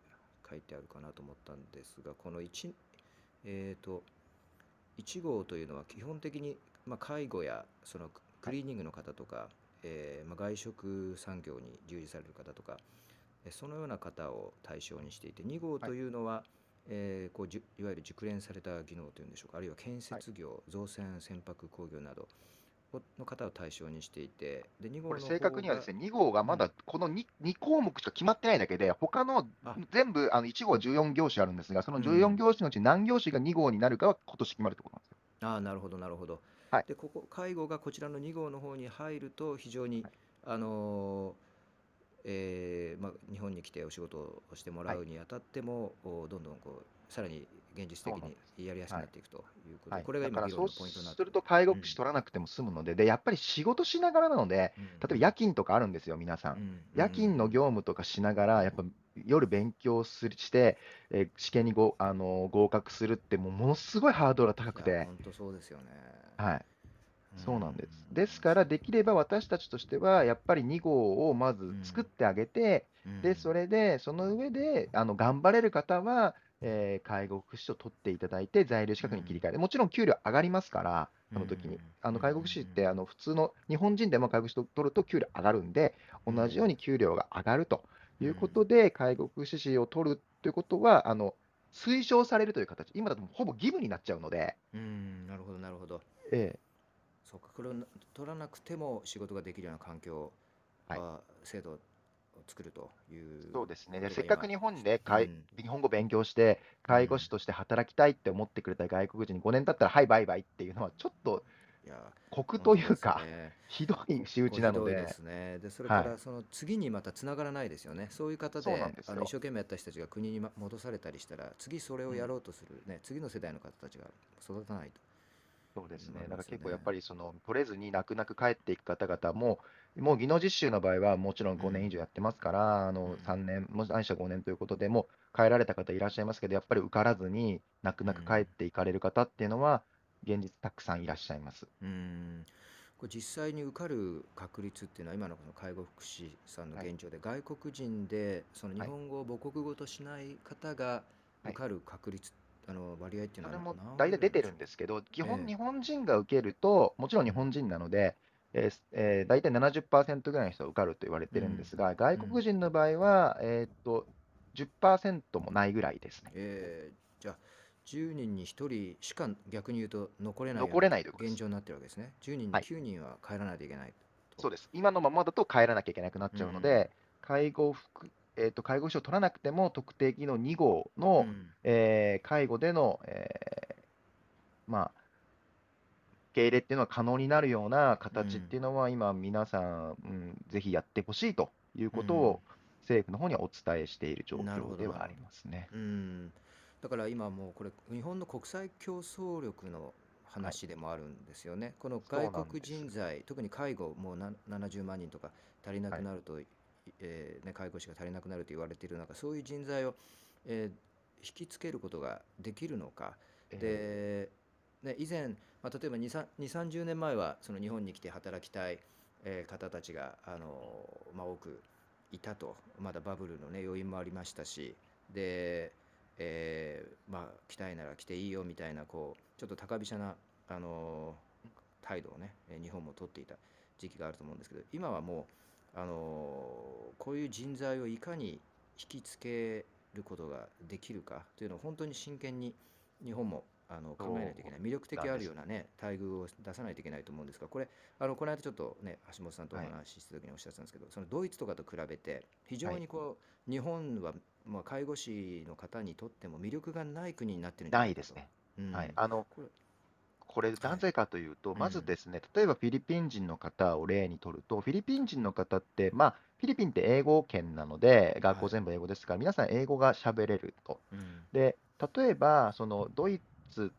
書いてあるかなと思ったんですが、この1、えーと、1号というのは基本的に、まあ、介護やそのククリーニングの方とか、えーまあ、外食産業に従事される方とか、えそのような方を対象にしていて2号というのは、えーこうじゅいわゆる熟練された技能というんでしょうかあるいは建設業、造船船舶工業などをの方を対象にしていてで2号正確にはですねね、2号がまだこの 2, 2項目しか決まってないだけで、他のあ。全部、あの1号は14業種あるんですが、そのうん。14業種のうち何業種が2号になるかは今年決まるってことなんですよ。ああなるほどなるほど、はい。でここ介護がこちらの2号の方に入ると非常に、はい。あのーえーまあ、日本に来てお仕事をしてもらうにあたっても、おどんどんこうさらに現実的にやりやすくなっていくとい。うことで、はい。これがだからそうすると介護士取らなくても済むので、でやっぱり仕事しながらなので、うん。例えば夜勤とかあるんですよ、皆さん。うん。夜勤の業務とかしながら、やっぱ夜勉強するして、えー試験にごあの合格するって、もうものすごいハードルが高くて、本当そうですよね。はい、そうなんです。うんですから、できれば私たちとしては、やっぱり2号をまず作ってあげて、で、それで、その上で、あの頑張れる方は、えー介護福祉士を取っていただいて、在留資格に切り替えて、もちろん給料上がりますから、その時に。うん。あの介護福祉士って、あの普通の日本人でも介護士を取ると給料上がるんで、うん。同じように給料が上がるということで、介護福祉士を取るということは、あの推奨されるという形、今だとほぼ義務になっちゃうので、うん、なるほど、なるほど。えそうか、これをな取らなくても仕事ができるような環境、はい。あ制度を作るという。えそうですね。で、せっかく今日本で介うん日本語勉強して、介護士として働きたいって思ってくれた外国人に5年経ったら、はい、バイバイっていうのは、ちょっといや酷というかねひどい仕打ちなのでね。で、それからはいその次にまたつながらないですよね。そういう方で、あの一生懸命やった人たちが国にま戻されたりしたら、次それをやろうとする、ね、次の世代の方たちが育たないと。そうですねだから結構やっぱりその取れずに泣く泣く帰っていく方々も、もう技能実習の場合はもちろん5年以上やってますから、あうん。の3年、もしないしは5年ということでもう帰られた方いらっしゃいますけど、やっぱり受からずに泣く泣く帰っていかれる方っていうのは、現実たくさんいらっしゃいます。うん。これ実際に受かる確率っていうのは今のこの介護福祉さんの現状で、外国人でその日本語を母国語としない方が受かる確率、あの割合っていうそれものは何大体出て割るんですけど、基ええ。本日本人が受けると、もちろん日本人なので、えーすえー大体70%ぐらいの人が受かると言われてるんですが、外国人の場合は、えーっと、10%もないぐらいですね。えーじゃあ10人に1人しか逆に言うと残れない残れない現状になってるわけですね。10人にはい9人は帰らないといけないと。そうです。今のままだと帰らなきゃいけなくなっちゃうので、介護服、えー、と介護士を取らなくても、特定技能2号の、うんえー介護での、えーまあ、受け入れっていうのは可能になるような形っていうのは、今、皆さん、うん、ぜひやってほしいということを、政府の方にはお伝えしている状況ではありますね。うん、だから今もうこれ日本の国際競争力の話でもあるんですよね。このそうなん外国人材、特に介護もうな70万人とか足りなくなると、いえーね、介護士が足りなくなると言われている中、そういう人材を、えー引きつけることができるのか。えで、以前、まあ、例えば2、3 2 30年前はその日本に来て働きたい、え方たちが、あのまあ、多くいたと、まだバブルの、ね、要因もありましたし、で、えーまあ、来たいなら来ていいよみたいな、こうちょっと高飛車な、あの態度をね、日本も取っていた時期があると思うんですけど、今はもう、あのこういう人材をいかに引きつけることができるかというのを本当に真剣に日本もあの考えないといけない。魅力的あるようなね待遇を出さないといけないと思うんですがこれあのこの間ちょっとね橋本さんとおはい。話しした時におっしゃってたんですけど、そのドイツとかと比べて非常にこう、日本はまあ介護士の方にとっても魅力がない国になってるんじゃないですね。うん。はい、あのこれ。なぜかというと、うんまずですね、例えばフィリピン人の方を例にとると、フィリピン人の方って、まあ、フィリピンって英語圏なので、学校全部英語ですから、皆さん英語が喋れると。うん。で、例えば、そのドイツ、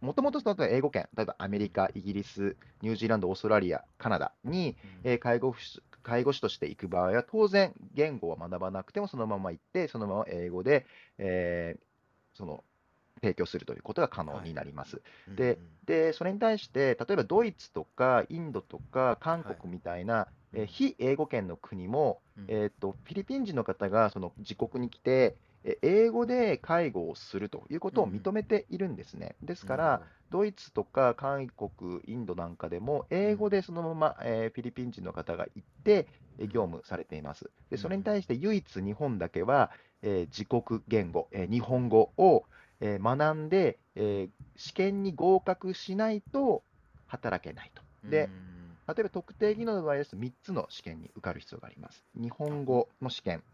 もともと例えば英語圏、例えばアメリカ、イギリス、ニュージーランド、オーストラリア、カナダに、えー介護士介護士として行く場合は、当然、言語は学ばなくても、そのまま行って、そのまま英語で、えーその提供するということが可能になります。うんでで、それに対して、例えばドイツとかインドとか韓国みたいな、えー非英語圏の国も、うん。えー、とフィリピン人の方がその自国に来て、えー英語で介護をするということを認めているんですね。ですから、ドイツとか韓国、インドなんかでも、英語でそのまま、えーフィリピン人の方が行って、えー業務されています。で、それに対して唯一日本だけは、えー自国言語、えー日本語を、えー学んで、えー試験に合格しないと働けないと。で、例えば特定技能の場合ですと3つの試験に受かる必要があります。日本語の試験、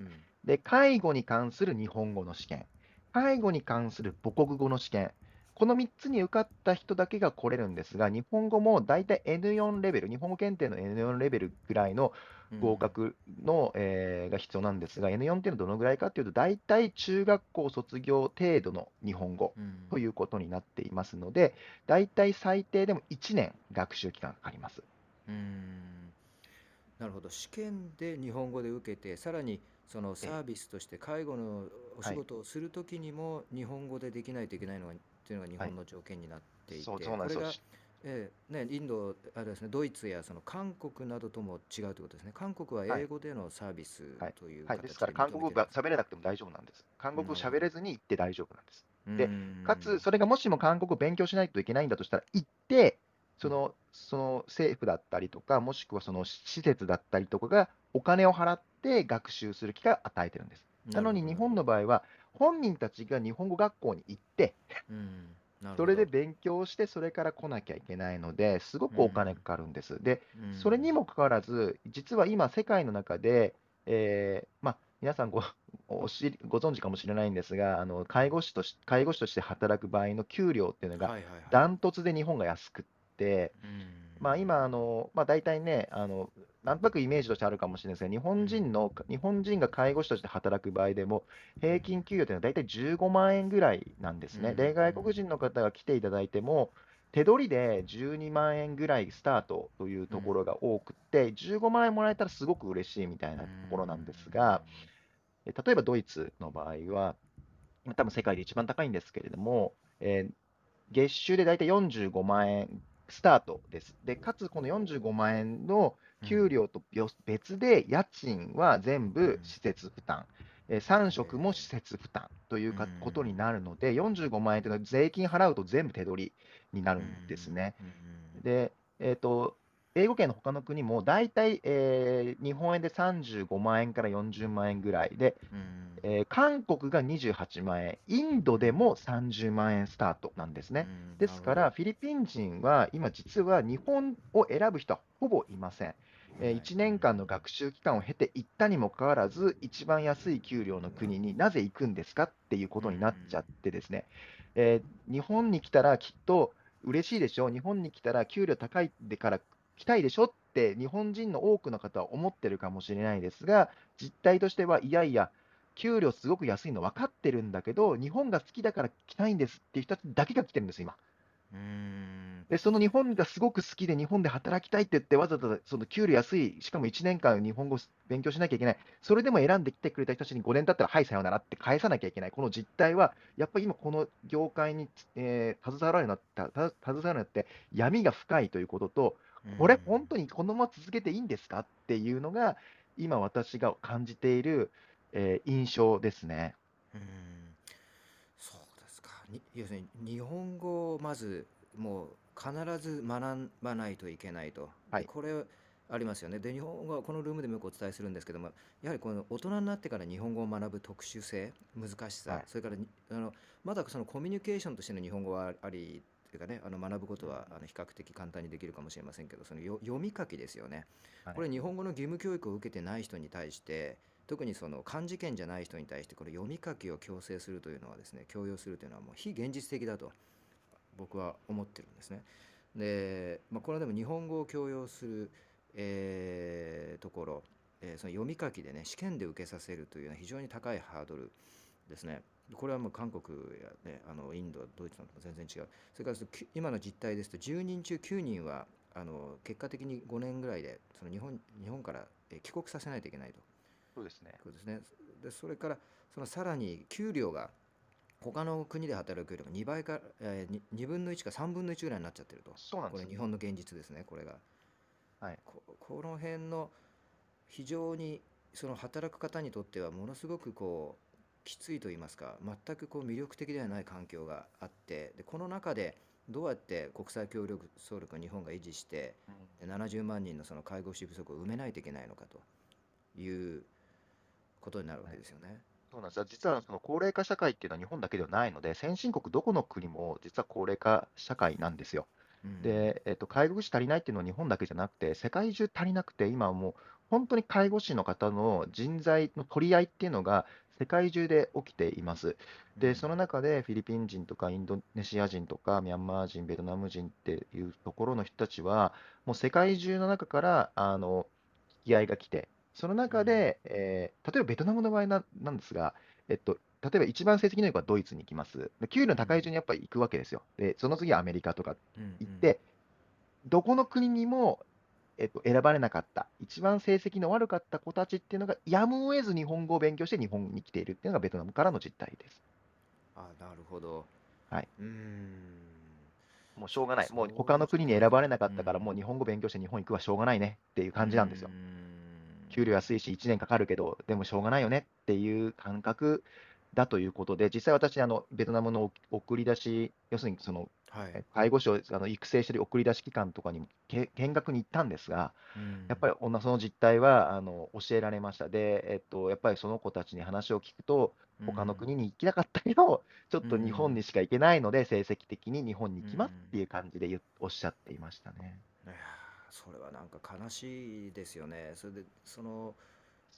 うんうんで、介護に関する日本語の試験、介護に関する母国語の試験、この3つに受かった人だけが来れるんですが、日本語も大体 N4 レベル、日本語検定の N4 レベルぐらいのうん。合格の、えーが必要なんですが、N4 っていうのはどのぐらいかというと、大体中学校卒業程度の日本語うん。ということになっていますので、大体最低でも1年学習期間かかります。うーん。なるほど。試験で日本語で受けてさらにそのサービスとして介護のお仕事をするときにも日本語でできないといけないのがというのが日本の条件になっていて、これが、えーね、インドあれですねドイツやその韓国などとも違うということですね。韓国は英語でのサービスはいというはい、形ですから韓国語が喋れなくても大丈夫なんです。韓国語喋れずに行って大丈夫なんです。でかつ、それがもしも韓国語を勉強しないといけないんだとしたら、行って、そのその政府だったりとか、もしくはその施設だったりとかがお金を払って学習する機会を与えてるんです。なのに日本の場合は、本人たちが日本語学校に行って、それで勉強して、それから来なきゃいけないので、すごくお金かかるんです。で、それにもかかわらず、実は今、世界の中で、えーまあ、皆さんご おしご存知かもしれないんですが、あの介護士とし介護士として働く場合の給料っていうのが、ダントツで日本が安くまあ、今、あのまあ、大体ねあの、なんとなくイメージとしてあるかもしれないですが、日本人の日本人が介護士として働く場合でも、平均給与というのは大体15万円ぐらいなんですね。うん。で、外国人の方が来ていただいても、手取りで12万円ぐらいスタートというところが多くて、15万円もらえたらすごく嬉しいみたいなところなんですが、え例えばドイツの場合は、まあ多分世界で一番高いんですけれども、えー月収で大体45万円スタートです。で、かつこの45万円の給料とよ別で家賃は全部施設負担。え3食も施設負担ということになるので、45万円というのは税金払うと全部手取りになるんですね。うんで、えっと、英語圏の他の国も大体、えー日本円で35万円から40万円ぐらいで、うん。えー韓国が28万円、インドでも30万円スタートなんですね。うんですから、フィリピン人は今、実は日本を選ぶ人はほぼいません。え1年間の学習期間を経て行ったにもかかわらず、一番安い給料の国になぜ行くんですかっていうことになっちゃってですね、えー日本に来たらきっと、嬉しいでしょ、日本に来たら給料高いでから来たいでしょ？って日本人の多くの方は思ってるかもしれないですが、実態としてはいやいや、給料すごく安いの分かってるんだけど、日本が好きだから来たいんですっていう人たちだけが来てるんです、今。うーん。で、その日本がすごく好きで日本で働きたいって言って、わざわざその給料安い、しかも1年間日本語勉強しなきゃいけない、それでも選んできてくれた人たちに5年経ったら、はい、さようならって返さなきゃいけない、この実態は、やっぱり今、この業界に、えー携わるようになった、た携わるようになって、闇が深いということと、これ、本当にこのまま続けていいんですか？っていうのが、今、私が感じている、えー印象ですね。うーんそうですか。に要するに日本語をまずもう必ず学ばないといけないと。はいでこれありますよね。で、日本語はこのルームでもよくお伝えするんですけども、やはりこの大人になってから日本語を学ぶ特殊性、難しさ、はいそれからにあのまだそのコミュニケーションとしての日本語はありというかね、あの学ぶことはあの比較的簡単にできるかもしれませんけど、そのよ読み書きですよね。はいこれ日本語の義務教育を受けてない人に対して特にその漢字圏じゃない人に対してこれ読み書きを強制するというのはですね強要するというのはもう非現実的だと僕は思ってるんですね。で、まあ、これはでも日本語を強要する、えーところ、えーその読み書きでね試験で受けさせるというのは非常に高いハードルですね。これはもう韓国や、ね、あのインド、ドイツなどと全然違う。それから今の実態ですと10人中9人はあの結果的に5年ぐらいでその日本日本からえー帰国させないといけないと。そうですね。そうですね。でそれからそのさらに給料が他の国で働くよりも2倍か、えー、2, 分の1か3分の1ぐらいになっちゃってると。そうなんですよこれ日本の現実ですね、これが。はいここの辺の非常にその働く方にとってはものすごくこうきついと言いますか全くこう魅力的ではない環境があってでこの中でどうやって国際協力総力を日本が維持してで70万人のその介護士不足を埋めないといけないのかということになるわけですよね。そうなんですよ実はその高齢化社会っていうのは日本だけではないので、先進国どこの国も実は高齢化社会なんですよ。うんで、えっと、介護士足りないっていうのは日本だけじゃなくて、世界中足りなくて、今はもう本当に介護士の方の人材の取り合いっていうのが世界中で起きています。で、その中でフィリピン人とかインドネシア人とかミャンマー人、ベトナム人っていうところの人たちは、もう世界中の中からあの引き合いが来て、その中で、えー例えばベトナムの場合ななんですが、えっと、例えば一番成績のいい子はドイツに行きます。で給料の高い順にやっぱり行くわけですよ。で、その次はアメリカとかうん行って、どこの国にも、えっと、選ばれなかった、一番成績の悪かった子たちっていうのが、やむを得ず日本語を勉強して日本に来ているっていうのがベトナムからの実態です。あなるほど。はい。うーん。もうしょうがない。もう他の国に選ばれなかったから、うんもう日本語勉強して日本行くはしょうがないねっていう感じなんですよ給料安いし、1年かかるけど、でもしょうがないよねっていう感覚だということで、実際私、あのベトナムの送り出し、要するにそのはいえ。介護士をあの育成している送り出し機関とかにもけ見学に行ったんですが、やっぱり、その実態はあの教えられました。で、えっと、やっぱりその子たちに話を聞くと、他の国に行きたかったけど、ちょっと日本にしか行けないので、成績的に日本に行きますっていう感じでおっしゃっていましたね。それはなんか悲しいですよね。それでその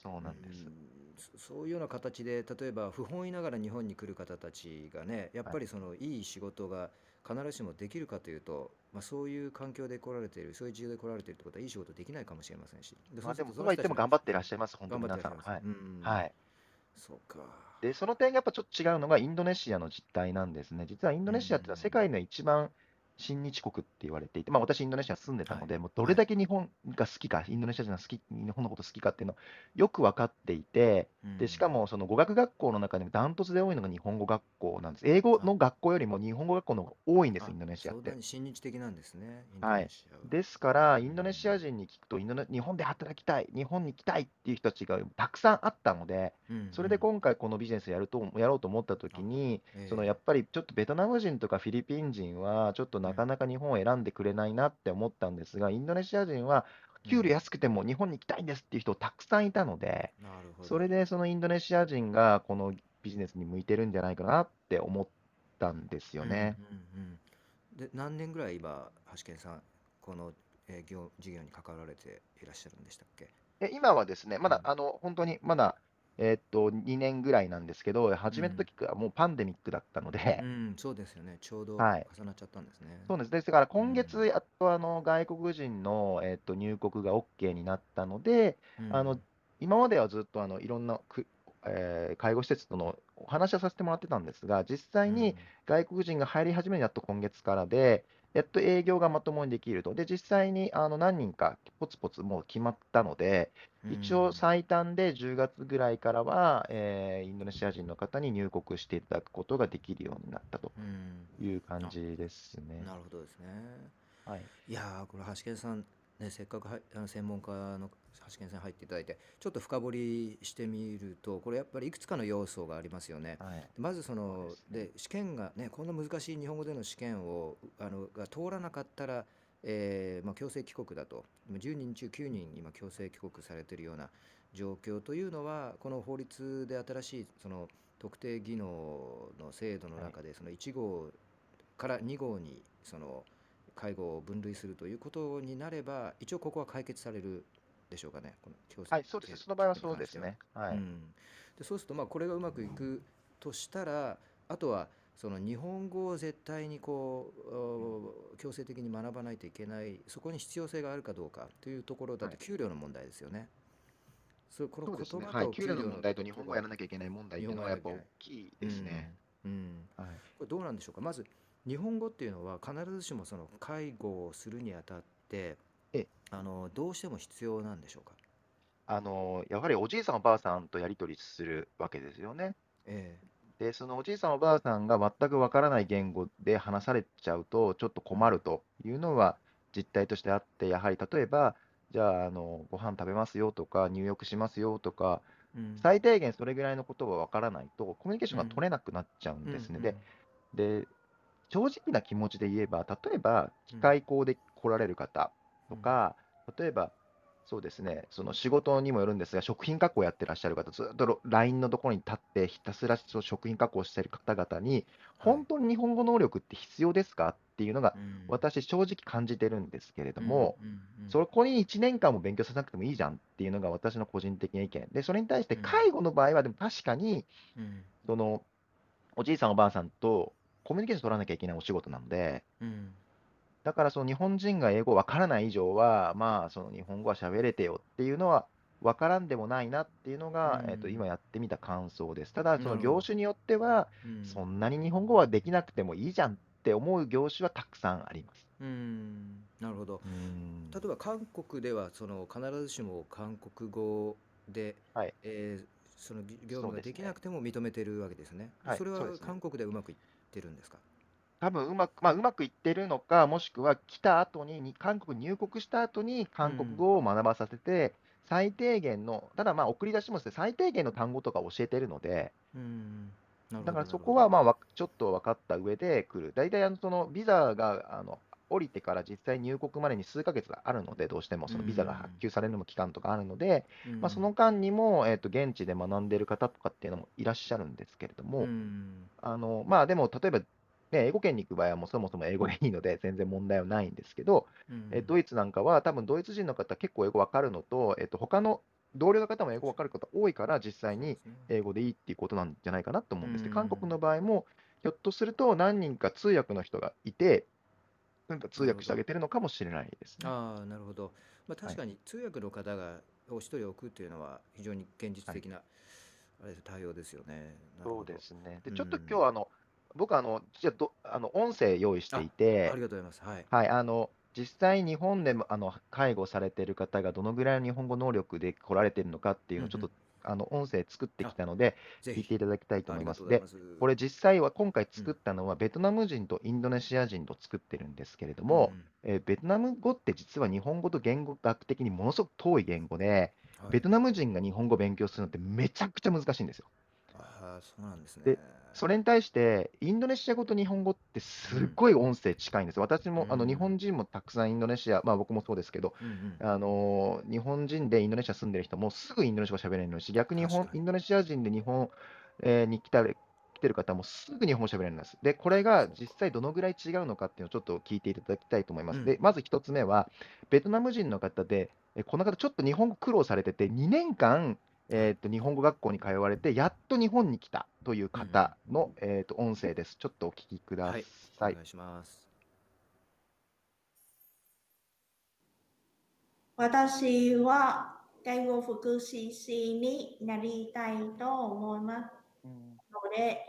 そうなんです。うんそそういうような形で例えば不本意ながら日本に来る方たちがねやっぱりそのいい仕事が必ずしもできるかというと、まあ、そういう環境で来られているそういう事情で来られているってことはいい仕事できないかもしれませんしでまあ、でも、とは言っても頑張ってらっしゃいます、本当頑に皆さん。はい。はい。そうかで、その点がやっぱちょっと違うのがインドネシアの実態なんですね。実はインドネシアっていうのは世界の一番親日国って言われていて、まあ私インドネシア住んでたので、はい。もうどれだけ日本が好きか、インドネシア人が好き、日本のこと好きかっていうのをよく分かっていて、で、しかもその語学学校の中でもダントツで多いのが日本語学校なんです。英語の学校よりも日本語学校の方が多いんです、インドネシアって。親日的なんですねインドは。いですから、インドネシア人に聞くとインドネ、日本で働きたい、日本に来たいっていう人たちがたくさんあったので、うんそれで今回このビジネスやると、やろうと思ったときに、ええ。そのやっぱりちょっとベトナム人とかフィリピン人は、ちょっとなかなか日本を選んでくれないなって思ったんですが、インドネシア人は、給料安くても日本に行きたいんですっていう人たくさんいたので、それでそのインドネシア人がこのビジネスに向いてるんじゃないかなって思ったんですよね。うんうんうんで何年ぐらい今橋健さんこの、えー業事業に関わられていらっしゃるんでしたっけ？え今はですね、まだうん。あの本当にまだ、えーっと、2年ぐらいなんですけど、始めた時はもうパンデミックだったのうで、ん、そうですよね。ちょうどはい。重なっちゃったんですね。そうです。ですからうん。今月、やっとあの外国人の、えーっと、入国が OK になったので、うあのん。今まではずっとあのいろんなく、えー介護施設とのお話はさせてもらってたんですが、実う際にん。外国人が入り始めるやっと今月からで、やっと営業がまともにできると。で、実際にあの何人かポツポツもう決まったので、う一応ん。最短で10月ぐらいからは、えーインドネシア人の方に入国していただくことができるようになったとうん。いう感あ、じですね。なるほどですね。はい。いやー、これ、橋健さん、ね、せっかくはあの専門家の橋健さんに入っていただいて、ちょっと深掘りしてみると、これやっぱりいくつかの要素がありますよね。はい。まずその、ですね。で、試験がね、こんな難しい日本語での試験を、あの、が通らなかったら、えーまあ、強制帰国だと、今10人中9人、今、強制帰国されているような状況というのは、この法律で新しいその特定技能の制度のはい。中で、その1号から2号にその介護を分類するということになれば、一応ここは解決されるでしょうかね、この強制はい、そうですその場合は。そうですね。はい。うん、でそうすると、まあ、これがうまくいくとしたら、あとはその日本語を絶対にこう強制的に学ばないといけない、そこに必要性があるかどうかというところだと、はい。給料の問題ですよね。そうこのそうですね。はい。言葉と給料の問題と日本語をやらなきゃいけない問題っ日ていうのはやっぱ大きゃいですうんね。うん、はい。これどうなんでしょうか。まず日本語っていうのは必ずしもその介護をするにあたってえ、あのどうしても必要なんでしょうか？あの、やはりおじいさんおばあさんとやり取りするわけですよね。えで、そのおじいさんおばあさんが全くわからない言語で話されちゃうと、ちょっと困ん、るというのは実態としてあって、やはり例えば、じゃあ、あの、ご飯食べますよとか、入浴しますよとか、うん、最低限それぐらいのことがわからないと、コミュニケーションがうん、取れなくなっちゃうんうん、ですね。うん、で、で、正直な気持ちで言えば、例えば、機うん、械工で来られる方うん、とか、例えば、そうですね、その仕事にもよるんですが、食品加工やってらっしゃる方、ずっとロ LINE のところに立って、ひたすら食品加工している方々に、はい、本当に日本語能力って必要ですかっていうのが、うん、私、正直感じてるんですけれどうん、も、うん、うん、そこに1年間も勉強させなくてもいいじゃんっていうのが私の個人的な意見。で、それに対してうん、介護の場合は、でも確かに、うん、その、おじいさんおばあさんとコミュニケーション取らなきゃいけないお仕事なので、うん、だからその日本人が英語わからない以上は、まあその日本語は喋れてよっていうのはわからんでもないなっていうのうが、えっとん、今やってみた感想です。ただその。業種によっては、うん、そんなに日本語はできなくてもいいじゃんって思う業種はたくさんあります。うん、なるほど。例えば韓国ではその必ずしも韓国語で、はい。えーその業務ができなくても認めてるわけですね。はい、それはそうですね。韓国でうまくいってるんですか？多分うまく、まあ、うまくいってるのか、もしくは来た後に、に韓国に入国した後にう韓国ん、語を学ばさせて、最低限の、ただまあ送り出しもして最低限の単語とか教えてるので、うん、だからそこはど。まあわちょっと分かった上で来る。大体あのそのビザがあの降りてから実際入国までに数ヶ月があるので、どうしてもうそのビザが発ん、給されるのも期間とかあるので、うまあ、そん、の間にも、えー、と現地で学んでいる方とかっていうのもいらっしゃるんですけれどうも、ん、あのまあでも例えば、ね、英語圏に行く場合はもうそもそも英語でいいので全然問題はないんですけど、うえーん、ドイツなんかは多分ドイツ人の方結構英語わかるのと、えー、と他の同僚の方も英語わかる方多いから実際に。英語でいいっていうことなんじゃないかなと思ううんです。で、韓国のん、場合もひょっとすると何人か通訳の人がいて、なんか通なるほど。訳してあげてるのかもしれないですね。ああ、なるほど。まあ、はい。確かに通訳の方がお一人置くっていうのは非常に現実はい。的なあれです対応ですよね。なるそうほど。ですね。うで、ちょっと今日ん。はあの、僕あの、じゃあど、あの、音声用意してあ、いあて、りがとうございます。はい。はい、あの、実際日本でもあの介護されている方がどのぐらいの日本語能力で来られているのかっていううんうのをちょっとん。あの音声作ってきあ、たので。聞いていただきたいと思います。で。これ実際は今回うん。作ったのはベトナム人とインドネシア人と作ってるんですけれどうんも、えーベトナム語って実は日本語と言語学的にものすごく遠い言語で、はい。ベトナム人が日本語を勉強するのってめちゃくちゃ難しいんですよ。そうなんですで、ね。それに対して、インドネシア語と日本語ってすっうん。ごい音声近いんです。私うもあの日ん。本人もたくさんインドネシア、まあ僕もそうですけど、うんうん。あのー日本人でインドネシア住んでる人もすぐインドネシア語喋れるのし、逆に日本。インドネシア人で日本、えーに来たり来てる方もすぐ日本語喋れるんです。で、これが。実際どのぐらい違うのかっていうのをちょっと聞いていただきたいと思います。うん。で、まず一つ目は、ベトナム人の方で、えこの方ちょっと日本語苦労されてて、2年間、えー、と日本語学校に通われて、やっと日本に来たという方の、えー、と音声です。ちょっとお聞きくだはい、さい。お願いします。私は介護福祉士になりたいと思いますうんので、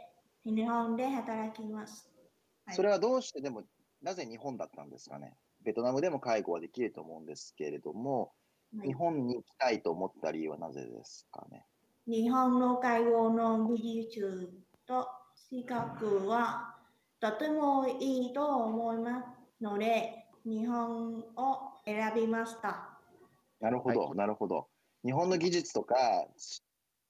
日本で働きます。はいそれはどうしてでも、なぜ日本だったんですかね。ベトナムでも介護はできると思うんですけれども、はい日本に来たいと思った理由はなぜですかね？日本の介護の技術と資格はとてもいいと思いますので、日本を選びました。なるほど、はいなるほど。日本の技術とか、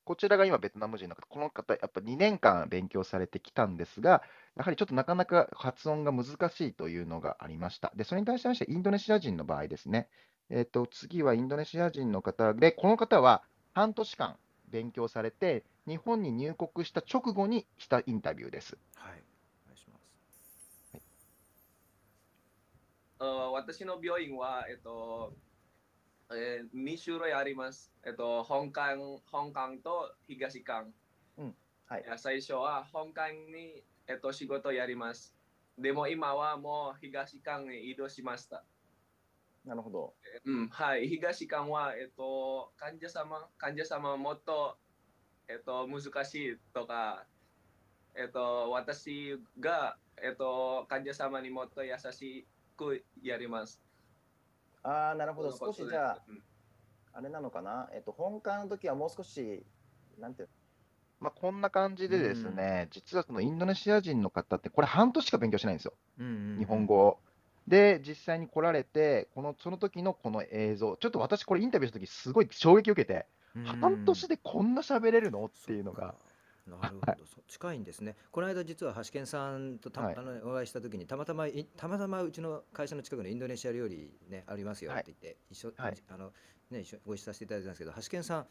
こちらが今、ベトナム人の方、この方、やっぱ2年間勉強されてきたんですが、やはりちょっとなかなか発音が難しいというのがありました。で、それに対しまして、インドネシア人の場合ですね、えっと、次はインドネシア人の方で、この方は半年間勉強されて、日本に入国した直後にしたインタビューです。はい、お願いします。あ私の病院は、えっと、えー、2種類あります。えっと、本館、本館と東館。はいいや最初は本館に、えっと、仕事やります。でも今はもう東館に移動しました。なるほど。うん、はい。東館は、えっと、患者様、患者様はもっと、えっと、難しいとか、えっと、私が、えっと、患者様にもっと優しくやります。ああ、なるほど。少しじゃあ、うんあれなのかな？えっと、本館の時はもう少し、なんていうまあ、こんな感じでですね、実はそのインドネシア人の方って、これ半年しか勉強しないんですよ。うんうんうん日本語を。で、実際に来られて、このその時のこの映像、ちょっと私、これインタビューした時すごい衝撃を受けて、うん。半年でこんな喋れるの？っていうのが、なるほど、近いんですね。この間実は橋健さんとた、はい。あのお会いした時にたまたまいたまたまうちの会社の近くのインドネシア料理ねありますよっはい。て言って、一緒、はい。あのね一緒にご一緒させていただいたんですけど橋健さん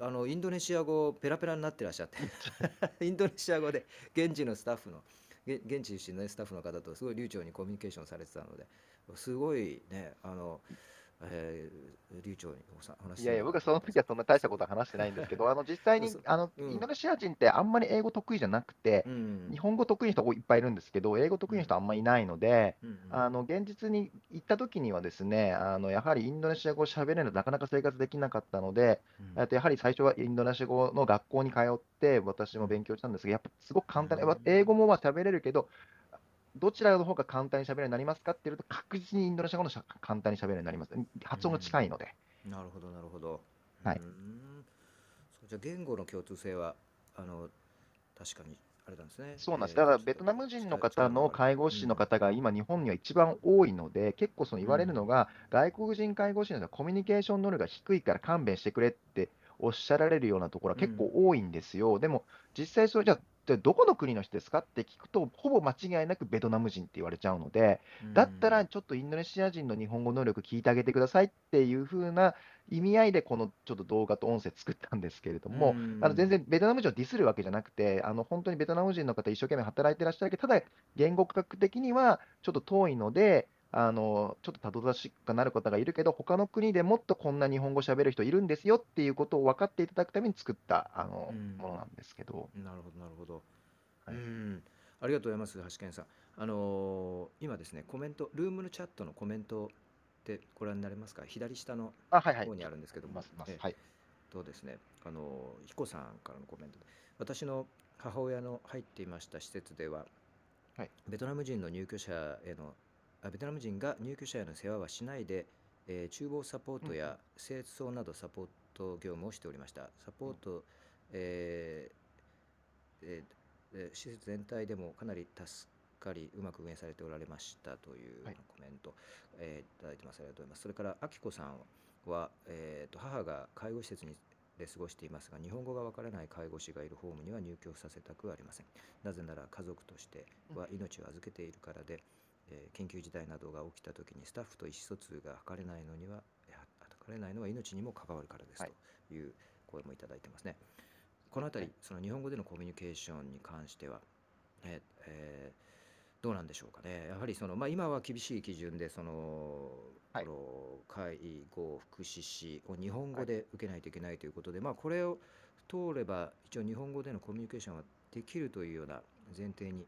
あのインドネシア語ペラペラになってらっしゃって。インドネシア語で現地のスタッフのげ現地出身のスタッフの方とすごい流暢にコミュニケーションされてたのですごいねあの、えー流暢にお話しいやいや、僕はその時はそんな大したことは話してないんですけど、あの実際にあの、うん。インドネシア人ってあんまり英語得意じゃなくて、うん。日本語得意な人いっぱいいるんですけど、英語得意な人あんまりいないので、うんうんあの現実に行った時にはですね、あのやはりインドネシア語を喋れるのなかなか生活できなかったので、うん。とやはり最初はインドネシア語の学校に通って、私も勉強したんですが、やっぱすごく簡単に、うん。英語もまあ喋れるけど、どちらの方が簡単に喋れるようになりますかっていうと、確実にインドネシア語のしゃ簡単に喋れるようになります。発音が近いので。なるほど、なるほど。はいじゃあ言語の共通性はあの確かにあれなんですね。そうなんです。えーだからベトナム人の方の介護士の方が今、日本には一番多いので、結構その言われるのが、外国人介護士の人はコミュニケーション能力が低いから勘弁してくれっておっしゃられるようなところは結構多いんですよ。でも実際それじゃあ、じゃあどこの国の人ですか？って聞くと、ほぼ間違いなくベトナム人って言われちゃうので、うん。だったらちょっとインドネシア人の日本語能力聞いてあげてくださいっていう風な意味合いで、このちょっと動画と音声作ったんですけれども、うん。あの全然ベトナム人をディスるわけじゃなくて、あの本当にベトナム人の方、一生懸命働いてらっしゃるけど、ただ言語学的にはちょっと遠いので、あのちょっとたどたどしくなる方がいるけど、他の国でもっとこんな日本語喋る人いるんですよっていうことを分かっていただくために作ったあの、うんものなんですけど。なるほど、なるほど。はいうんありがとうございます、橋健さん。あのー今ですね、コメント、ルームのチャットのコメントってご覧になれますか？左下の。方にあるんですけども、はい。とですね、あの彦さんからのコメントで、私の母親の入っていました施設では、はいベトナム人の入居者へのあベトナム人が入居者への世話はしないで、えー厨房サポートや清掃などサポート業務をしておりました。サポート、えーえーえー施設全体でもかなり助かり、うまく運営されておられましたというはいコメント、えーいただいてます。ありがとうございます。それから、あきこさんは、えーと母が介護施設にで過ごしていますが、日本語がわからない介護士がいるホームには入居させたくはありません。なぜなら家族としては命を預けているからで、えー緊急事態などが起きたときにスタッフと意思疎通が図れないのには、えー図れないのは命にも関わるからですはいという声もいただいてますね。このあたり、その日本語でのコミュニケーションに関しては、えーえーどうなんでしょうかね。やはりその、まあ、今は厳しい基準で、その、はい介護福祉士を日本語はいで受けないといけないということで、まあ、これを通れば、一応日本語でのコミュニケーションはできるというような前提に。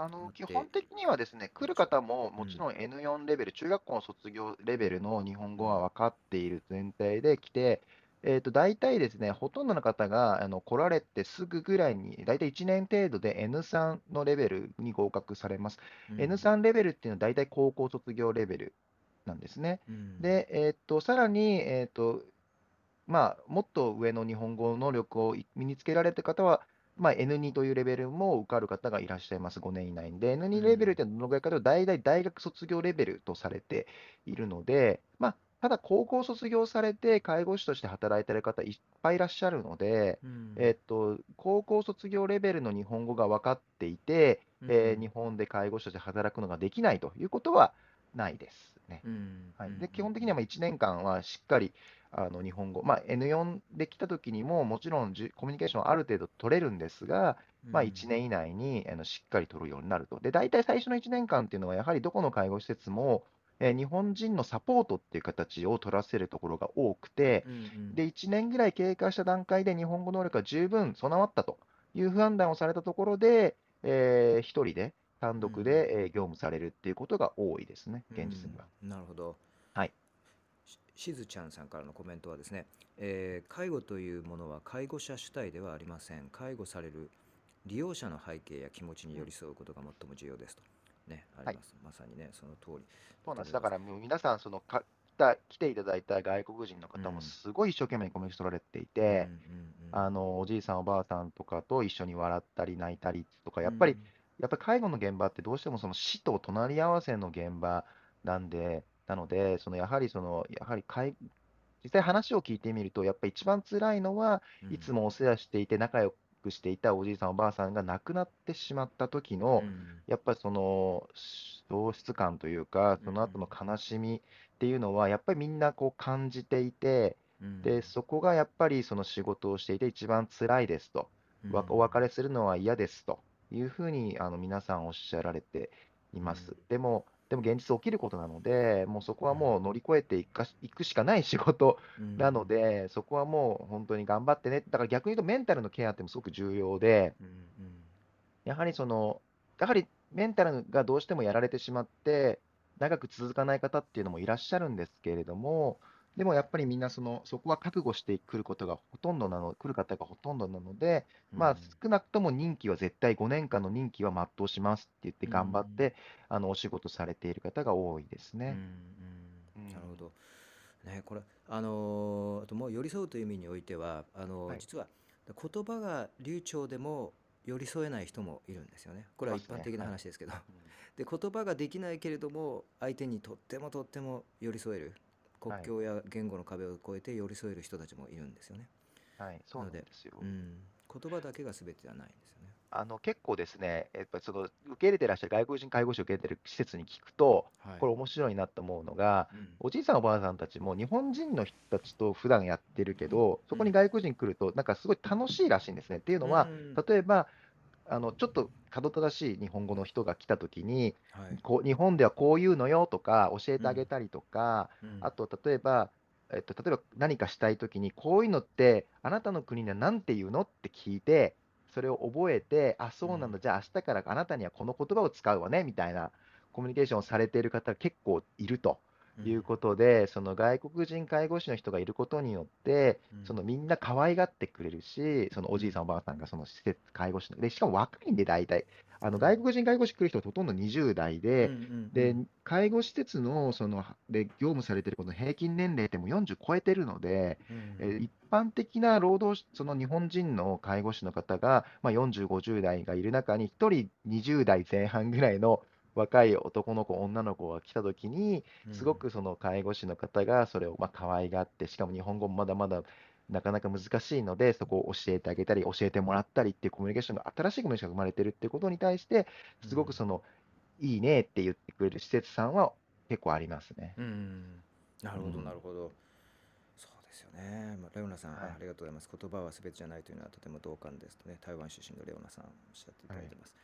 あの基本的にはですね、来る方ももちろん N4 レベル、中学校の卒業レベルの日本語は分かっている前提で来て、えーと、大体ですね、ほとんどの方があの来られてすぐぐらいに、大体1年程度で N3 のレベルに合格されます。うん N3 レベルっていうのは大体高校卒業レベルなんですね。うんで、えーっと、さらに、えーっと、まあ、もっと上の日本語能力を身につけられた方は、まあ、N2 というレベルも受かる方がいらっしゃいます、5年以内に。で、N2 レベルってどのぐらいかというと、大体大学卒業レベルとされているので、まあ、ただ高校卒業されて介護士として働いている方いっぱいいらっしゃるので、うんえーっと、高校卒業レベルの日本語が分かっていて、えー日本で介護士として働くのができないということはないですね。うんはい、うん。で基本的にはまあ1年間はしっかりあの日本語、まあ、N4 で来た時にももちろんコミュニケーションはある程度取れるんですが、まあ、うん1年以内にあのしっかり取るようになると。で、大体最初の1年間っていうのは、やはりどこの介護施設も、えー日本人のサポートっていう形を取らせるところが多くて、うんうんで、1年ぐらい経過した段階で日本語能力が十分備わったという判断をされたところで、えー、1人で単独で、えー業務されるっていうことが多いですね、現実には。うんなるほど。はいし。しずちゃんさんからのコメントはですね、えー介護というものは介護者主体ではありません。介護される利用者の背景や気持ちに寄り添うことが最も重要ですと。ね、あります。まさにね、その通り。そうなんです。だからもう皆さん、そのか来た来ていただいた外国人の方うんもすごい一生懸命コミュニケーション取られていうんて、あのおじいさん、おばあさんとかと一緒に笑ったり泣いたりとか、やっぱり、うんやっぱり介護の現場ってどうしてもその死と隣り合わせの現場なんで、なので、そのやはりその、やはり介実際話を聞いてみると、やっぱり一番辛いのは、うん。いつもお世話していて仲良くしていたおじいさん、おばあさんが亡くなってしまった時の、うん。やっぱりその喪失感というか、その後の悲しみっていうのは、やっぱりみんなこう感じていて、うん。で、そこがやっぱりその仕事をしていて一番辛いですと、わお別れするのは嫌ですというふうにあの皆さんおっしゃられています。うん。でも、でも現実起きることなので、もうそこはもう乗り越えていかしいくしかない仕事うん。なので、そこはもう本当に頑張ってね。だから逆に言うとメンタルのケアってもすごく重要で、うんうん。やはりその、やはりメンタルがどうしてもやられてしまって、長く続かない方っていうのもいらっしゃるんですけれども、でもやっぱりみんなその、そこは覚悟してくることがほとんどなの、来る方がほとんどなので、まあ少なくとも任期は絶対5年間の任期は全うしますって言って頑張って、あのお仕事されている方が多いですね。うんうんうんなるほど。ね、これ、あのーあともう寄り添うという意味においては、あのーはい実は言葉が流暢でも寄り添えない人もいるんですよね。これはい一般的なはい話ですけど。で、言葉ができないけれども、相手にとってもとっても寄り添える。国はい境や言語の壁を越えて寄り添える人たちもいるんですよね。はい、そうなんでですよ。うん。言葉だけが全てではないんですよね。あの結構ですね、やっぱりその受け入れてらっしゃる外国人介護士を受け入れてる施設に聞くと、はいこれ面白いなと思うのが、うんおじいさんおばあさんたちも日本人の人たちと普段やってるけど、そこに外国人来ると、なんかすごい楽しいらしいんですね。っていうのは、うん例えば、あのちょっと角正しい日本語の人が来たときに、はい。こう日本ではこういうのよとか教えてあげたりとか、うん。あと例えば、えっと、例えば何かしたいときに、こういうのって、あなたの国では何て言うのって聞いて、それを覚えて、あ、そうなんだ、うじゃあ明日からあなたにはこの言葉を使うわねみたいなコミュニケーションをされている方が結構いるということで、その外国人介護士の人がいることによって、うん。そのみんな可愛がってくれるし、そのおじいさん、おばあさんがその施設、介護士の、でしかも若いんで、大体、あの外国人介護士来る人はほとんど20代で、うんうんうん。で、介護施設のそので業務されているこの平均年齢ってもう40超えてるので、うんえー一般的な労働、その日本人の介護士の方が、まあ、40、50代がいる中に、1人20代前半ぐらいの若い男の子、女の子が来たときに、すごくその介護士の方がそれをまあ可愛がって、しかも日本語もまだまだなかなか難しいので、そこを教えてあげたり、教えてもらったりっていうコミュニケーションが、新しいコミュニケーションが生まれてるっていうことに対して、すごくその、いいねって言ってくれる施設さんは結構ありますね。うん、なるほど、うんなるほど。そうですよね。まあ、レオナさん、はいあありがとうございます。言葉は全てじゃないというのはとても同感ですとね、台湾出身のレオナさんおっしゃっていただいてます。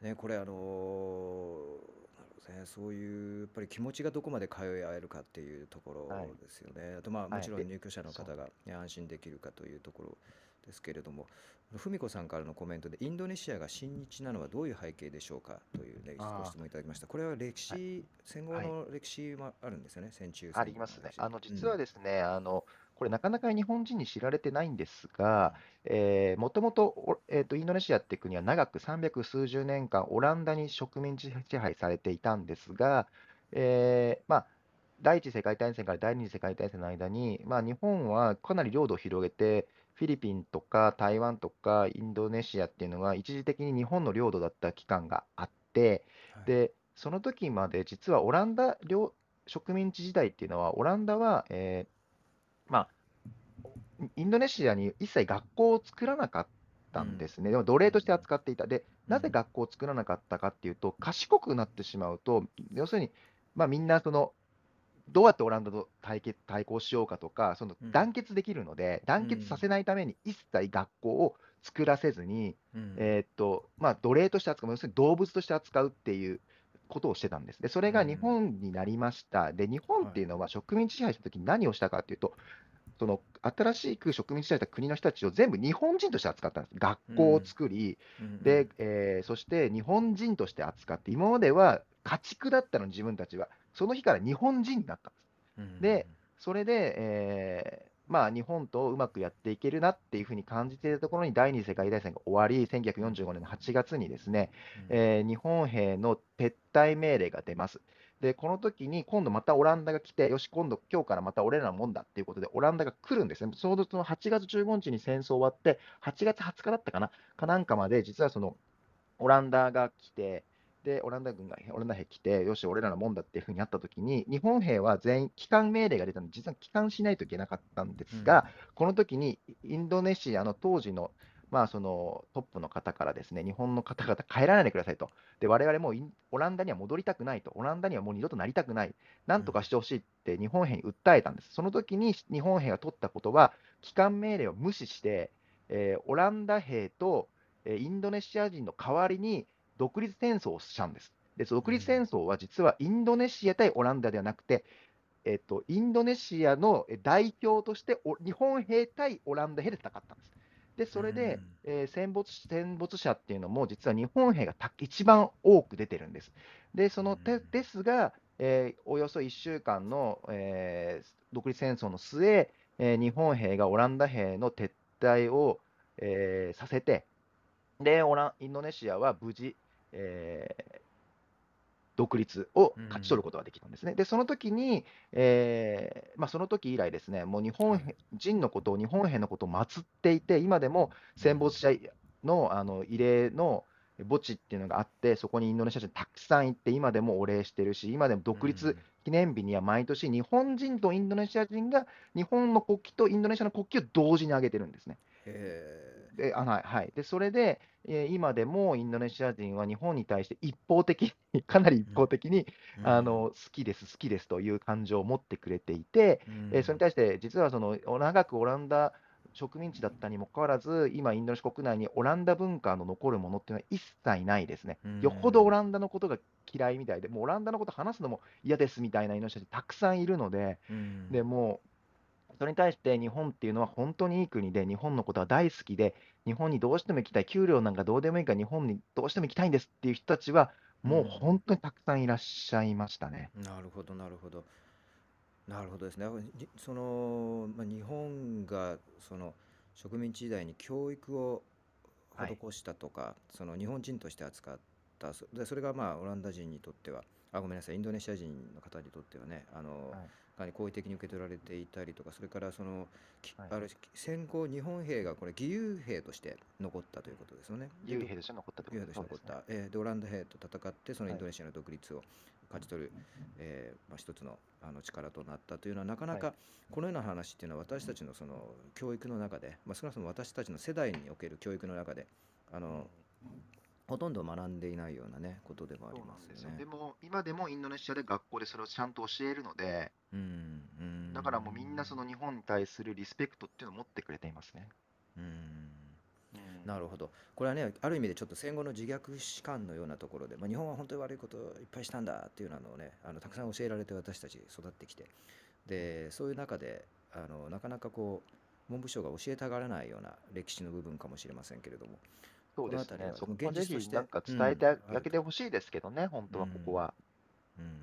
ね、これあのね、そういうやっぱり気持ちがどこまで通い合えるかっていうところはい。ですよね。あとまあもちろん入居者の。方が、ね、安心できるかというところですけれども、文子さんからのコメントで、インドネシアが親日なのはどういう背景でしょうかという、ね、ごあ質問いただきました。これは歴はい。史、戦後はい。の歴史もあるんですよね。戦中あ戦後のりますね。あの、うん。実はですね、あの、これなかなか日本人に知られてないんですうが、ん。えー、もともと、おえーと、インドネシアって国は長く300数十年間、オランダに植民地支配されていたんですが、えーまあ、第一次世界大戦から第二次世界大戦の間に、まあ、日本はかなり領土を広げて、フィリピンとか台湾とかインドネシアっていうのが一時的に日本の領土だった期間があって、はい。で、その時まで実はオランダ領植民地時代っていうのは、オランダは、えーまあ、インドネシアに一切学校を作らなかったんですね。でも奴隷として扱っていた。で、なぜ学校を作らなかったかっていうと、賢くなってしまうと、要するに、まあ、みんなその、どうやってオランダと対決対抗しようかとか、そのうん。団結できるので、団結させないために一切学校を作らせずに、うん。えーっと、まあ、奴隷として扱う、要するに動物として扱うっていうことをしてたんです。で、それが日本になりました。で、日本っていうのは植民地支配したときに何をしたかっていうと、その新しく植民地支配した国の人たちを全部日本人として扱ったんです。学校を作り、うん。で、えーそして日本人として扱って、今までは家畜だったのに自分たちは、その日から日本人になったんです。うん。で、それで、えーまあ、日本とうまくやっていけるなっていうふうに感じているところに第二次世界大戦が終わり、1945年の8月にですね、うん。えー日本兵の撤退命令が出ます。で、この時に今度またオランダが来て、よし、今度、今日からまた俺らのもんだっていうことで、オランダが来るんですね。ちょうどその8月15日に戦争終わって、8月20日だったかな、かなんかまで、実はそのオランダが来て、で、オランダ軍が、オランダ兵来て、よし、俺らのもんだっていうふうになった時に、日本兵は全員帰還命令が出たので、実は帰還しないといけなかったんですが、この時にインドネシアの当時の、まあ、そのトップの方からですね、日本の方々帰らないでくださいと。で、我々もオランダには戻りたくないと。オランダにはもう二度となりたくない。なんとかしてほしいって日本兵に訴えたんです。その時に日本兵が取ったことは、帰還命令を無視して、えーオランダ兵と、えーインドネシア人の代わりに独立戦争をしたんです。で、独立戦争は実はインドネシア対オランダではなくて、えっと、インドネシアのえ代表としてお日本兵対オランダ兵で戦ったんです。で、それで、えー戦没戦没者っていうのも、実は日本兵がた一番多く出てるんです。で、そのてうんですが、えーおよそ1週間の、えー独立戦争の末、えー日本兵がオランダ兵の撤退を、えーさせて、で、オランインドネシアは無事、えー独立を勝ち取ることができたんですね。で、その時に、えーまあ、その時以来ですね、もう日本兵人のことを、日本兵のことを祀っていて、今でも戦没者のあの慰霊の墓地っていうのがあって、そこにインドネシア人たくさん行って、今でもお礼してるし、今でも独立記念日には毎年、日本人とインドネシア人が日本の国旗とインドネシアの国旗を同時に上げてるんですね。へであはいはい、でそれで、えー今でもインドネシア人は日本に対して一方的に、かなり一方的に、ーあの好きです、好きですという感情を持ってくれていて、うん。えーそれに対して、実はその長くオランダ植民地だったにもかかわらず、今、インドネシア国内にオランダ文化の残るものっていうのは一切ないですね。うん。よっぽどオランダのことが嫌いみたいで、もうオランダのこと話すのも嫌ですみたいなインドネシア人たくさんいるので、うん。でもう、それに対して日本っていうのは本当にいい国で、日本のことは大好きで、日本にどうしても行きたい、給料なんかどうでもいいから日本にどうしても行きたいんですっていう人たちは、もう本当にたくさんいらっしゃいましたね。なるほど、なるほど。なるほどですね。じその、まあ、日本がその植民地時代に教育をはい施したとか、その日本人として扱った、そでそれがまあオランダ人にとっては、あ、ごめんなさい、インドネシア人の方にとってはね、あの、はいかなり好意的に受け取られていたりとか、それからその、きはいある戦後、日本兵がこれ義勇兵として残ったということですよね。で義勇兵として残ったってこ義とですね勇兵として残った、えーでオランダ兵と戦ってそのイはい。ンドネシアの独立を勝ち取る、えーまあ、一つのあの力となったというのはなかなかはこのような話っていうのは私たちのその教育の中で、まあ、少なくとも私たちの世代における教育の中であのほとんど学んでいないようなねことでもあり。ますよねで。も、今でもインドネシアで学校でそれをちゃんと教えるので、うんうんだからもうみんなその日本に対するリスペクトっていうのを持ってくれていますね。うんうんなるほど。これはね、ある意味でちょっと戦後の自虐史観のようなところで、まあ、日本は本当に悪いことをいっぱいしたんだっていうのをね、あのたくさん教えられて私たち育ってきて、で、そういう中で、あのなかなかこう、文部省が教えたがらないような歴史の部分かもしれませんけれども、そうですね。そこ現はぜ実として、ひなんかうん、伝えてあ。げてほしいですけどね、本当はここは。うん、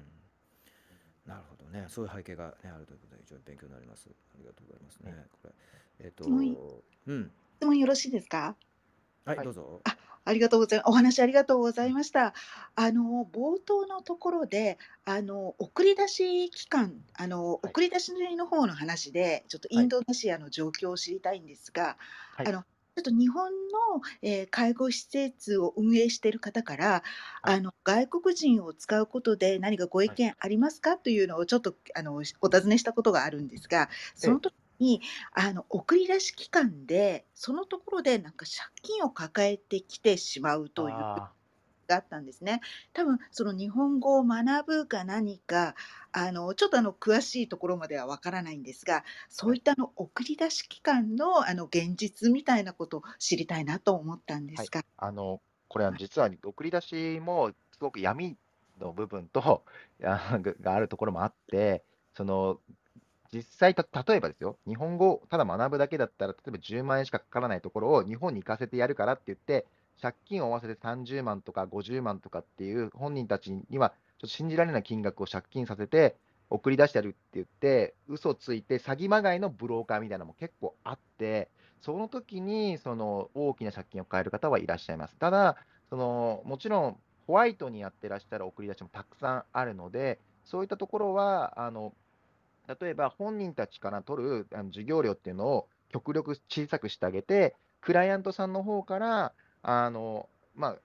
なるほどね。そういう背景が、ね、あるということで、非常に勉強になります。ありがとうございますはい。ね。これ、えっ質問いと、うん。質問よろしいですか？はい、はい。どうぞ。あ、ありがとうございます。お話ありがとうございました。あの、冒頭のところで、あの、送り出し期間、あの、はい。送り出しの方の話で、ちょっとイはい。ンドネシアの状況を知りたいんですが、はい。あの、ちょっと日本の、えー介護施設を運営している方から、はい。あの、外国人を使うことで何かご意はい。見ありますか？というのをちょっと、あの、お尋ねしたことがあるんですが、そえの時に、あの、送り出し期間で、そのところでなんか借金を抱えてきてしまうというあがあったんですね。多分その日本語を学ぶか何か、あのちょっとあの詳しいところまではわからないんですが、あ、そういったあの送り出し期間のあの現実みたいなことを知りたいなと思ったんではい。すが、あの、これははい、実は送り出しもすごく闇の部分と、があるところもあって、その、実際た、例えばですよ、日本語をただ学ぶだけだったら、例えば10万円しかかからないところを日本に行かせてやるからって言って、借金を負わせて30万とか50万とかっていう本人たちには、ちょっと信じられない金額を借金させて、送り出してやるって言って、嘘ついて、詐欺まがいのブローカーみたいなのも結構あって、その時にその大きな借金を抱える方はいらっしゃいます。ただ、そのもちろんホワイトにやってらっしゃる送り出しもたくさんあるので、そういったところは、あの例えば本人たちから取るあの授業料っていうのを極力小さくしてあげて、クライアントさんの方から、あのまあ、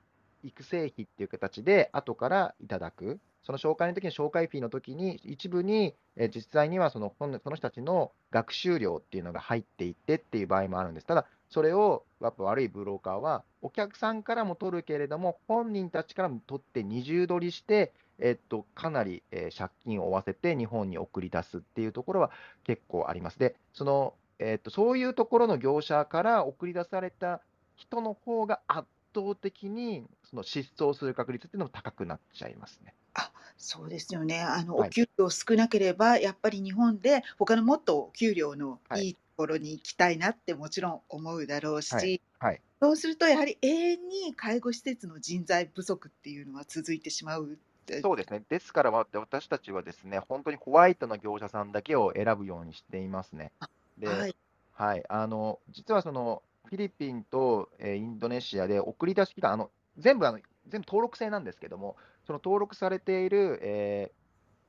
育成費っていう形で後からいただく、その紹介の時に紹介フィーの時に一部に、え実際にはそのその人たちの学習料っていうのが入っていってっていう場合もあるんです。ただ、それをやっぱ悪いブローカーは、お客さんからも取るけれども、本人たちからも取って二重取りして、えっと、かなり、え借金を負わせて日本に送り出すっていうところは結構あります。で、その、えっと、そういうところの業者から送り出された人の方が圧倒的にその失踪する確率っていうのも高くなっちゃいますね。あ、そうですよね。あの、おはい。給料少なければ、やっぱり日本で他のもっとお給料のはい。いいところに行きたいなってもちろん思うだろうはい。し、はい。そうするとやはり永遠に介護施設の人材不足っていうのは続いてしまう。そうですね。ですから、わ私たちはですね、本当にホワイトの業者さんだけを選ぶようにしていますね。あ、で、はい。はい。あの、実はその、フィリピンと、えーインドネシアで送り出し期間、あの、全部あの、全部登録制なんですけども、その登録されている、えー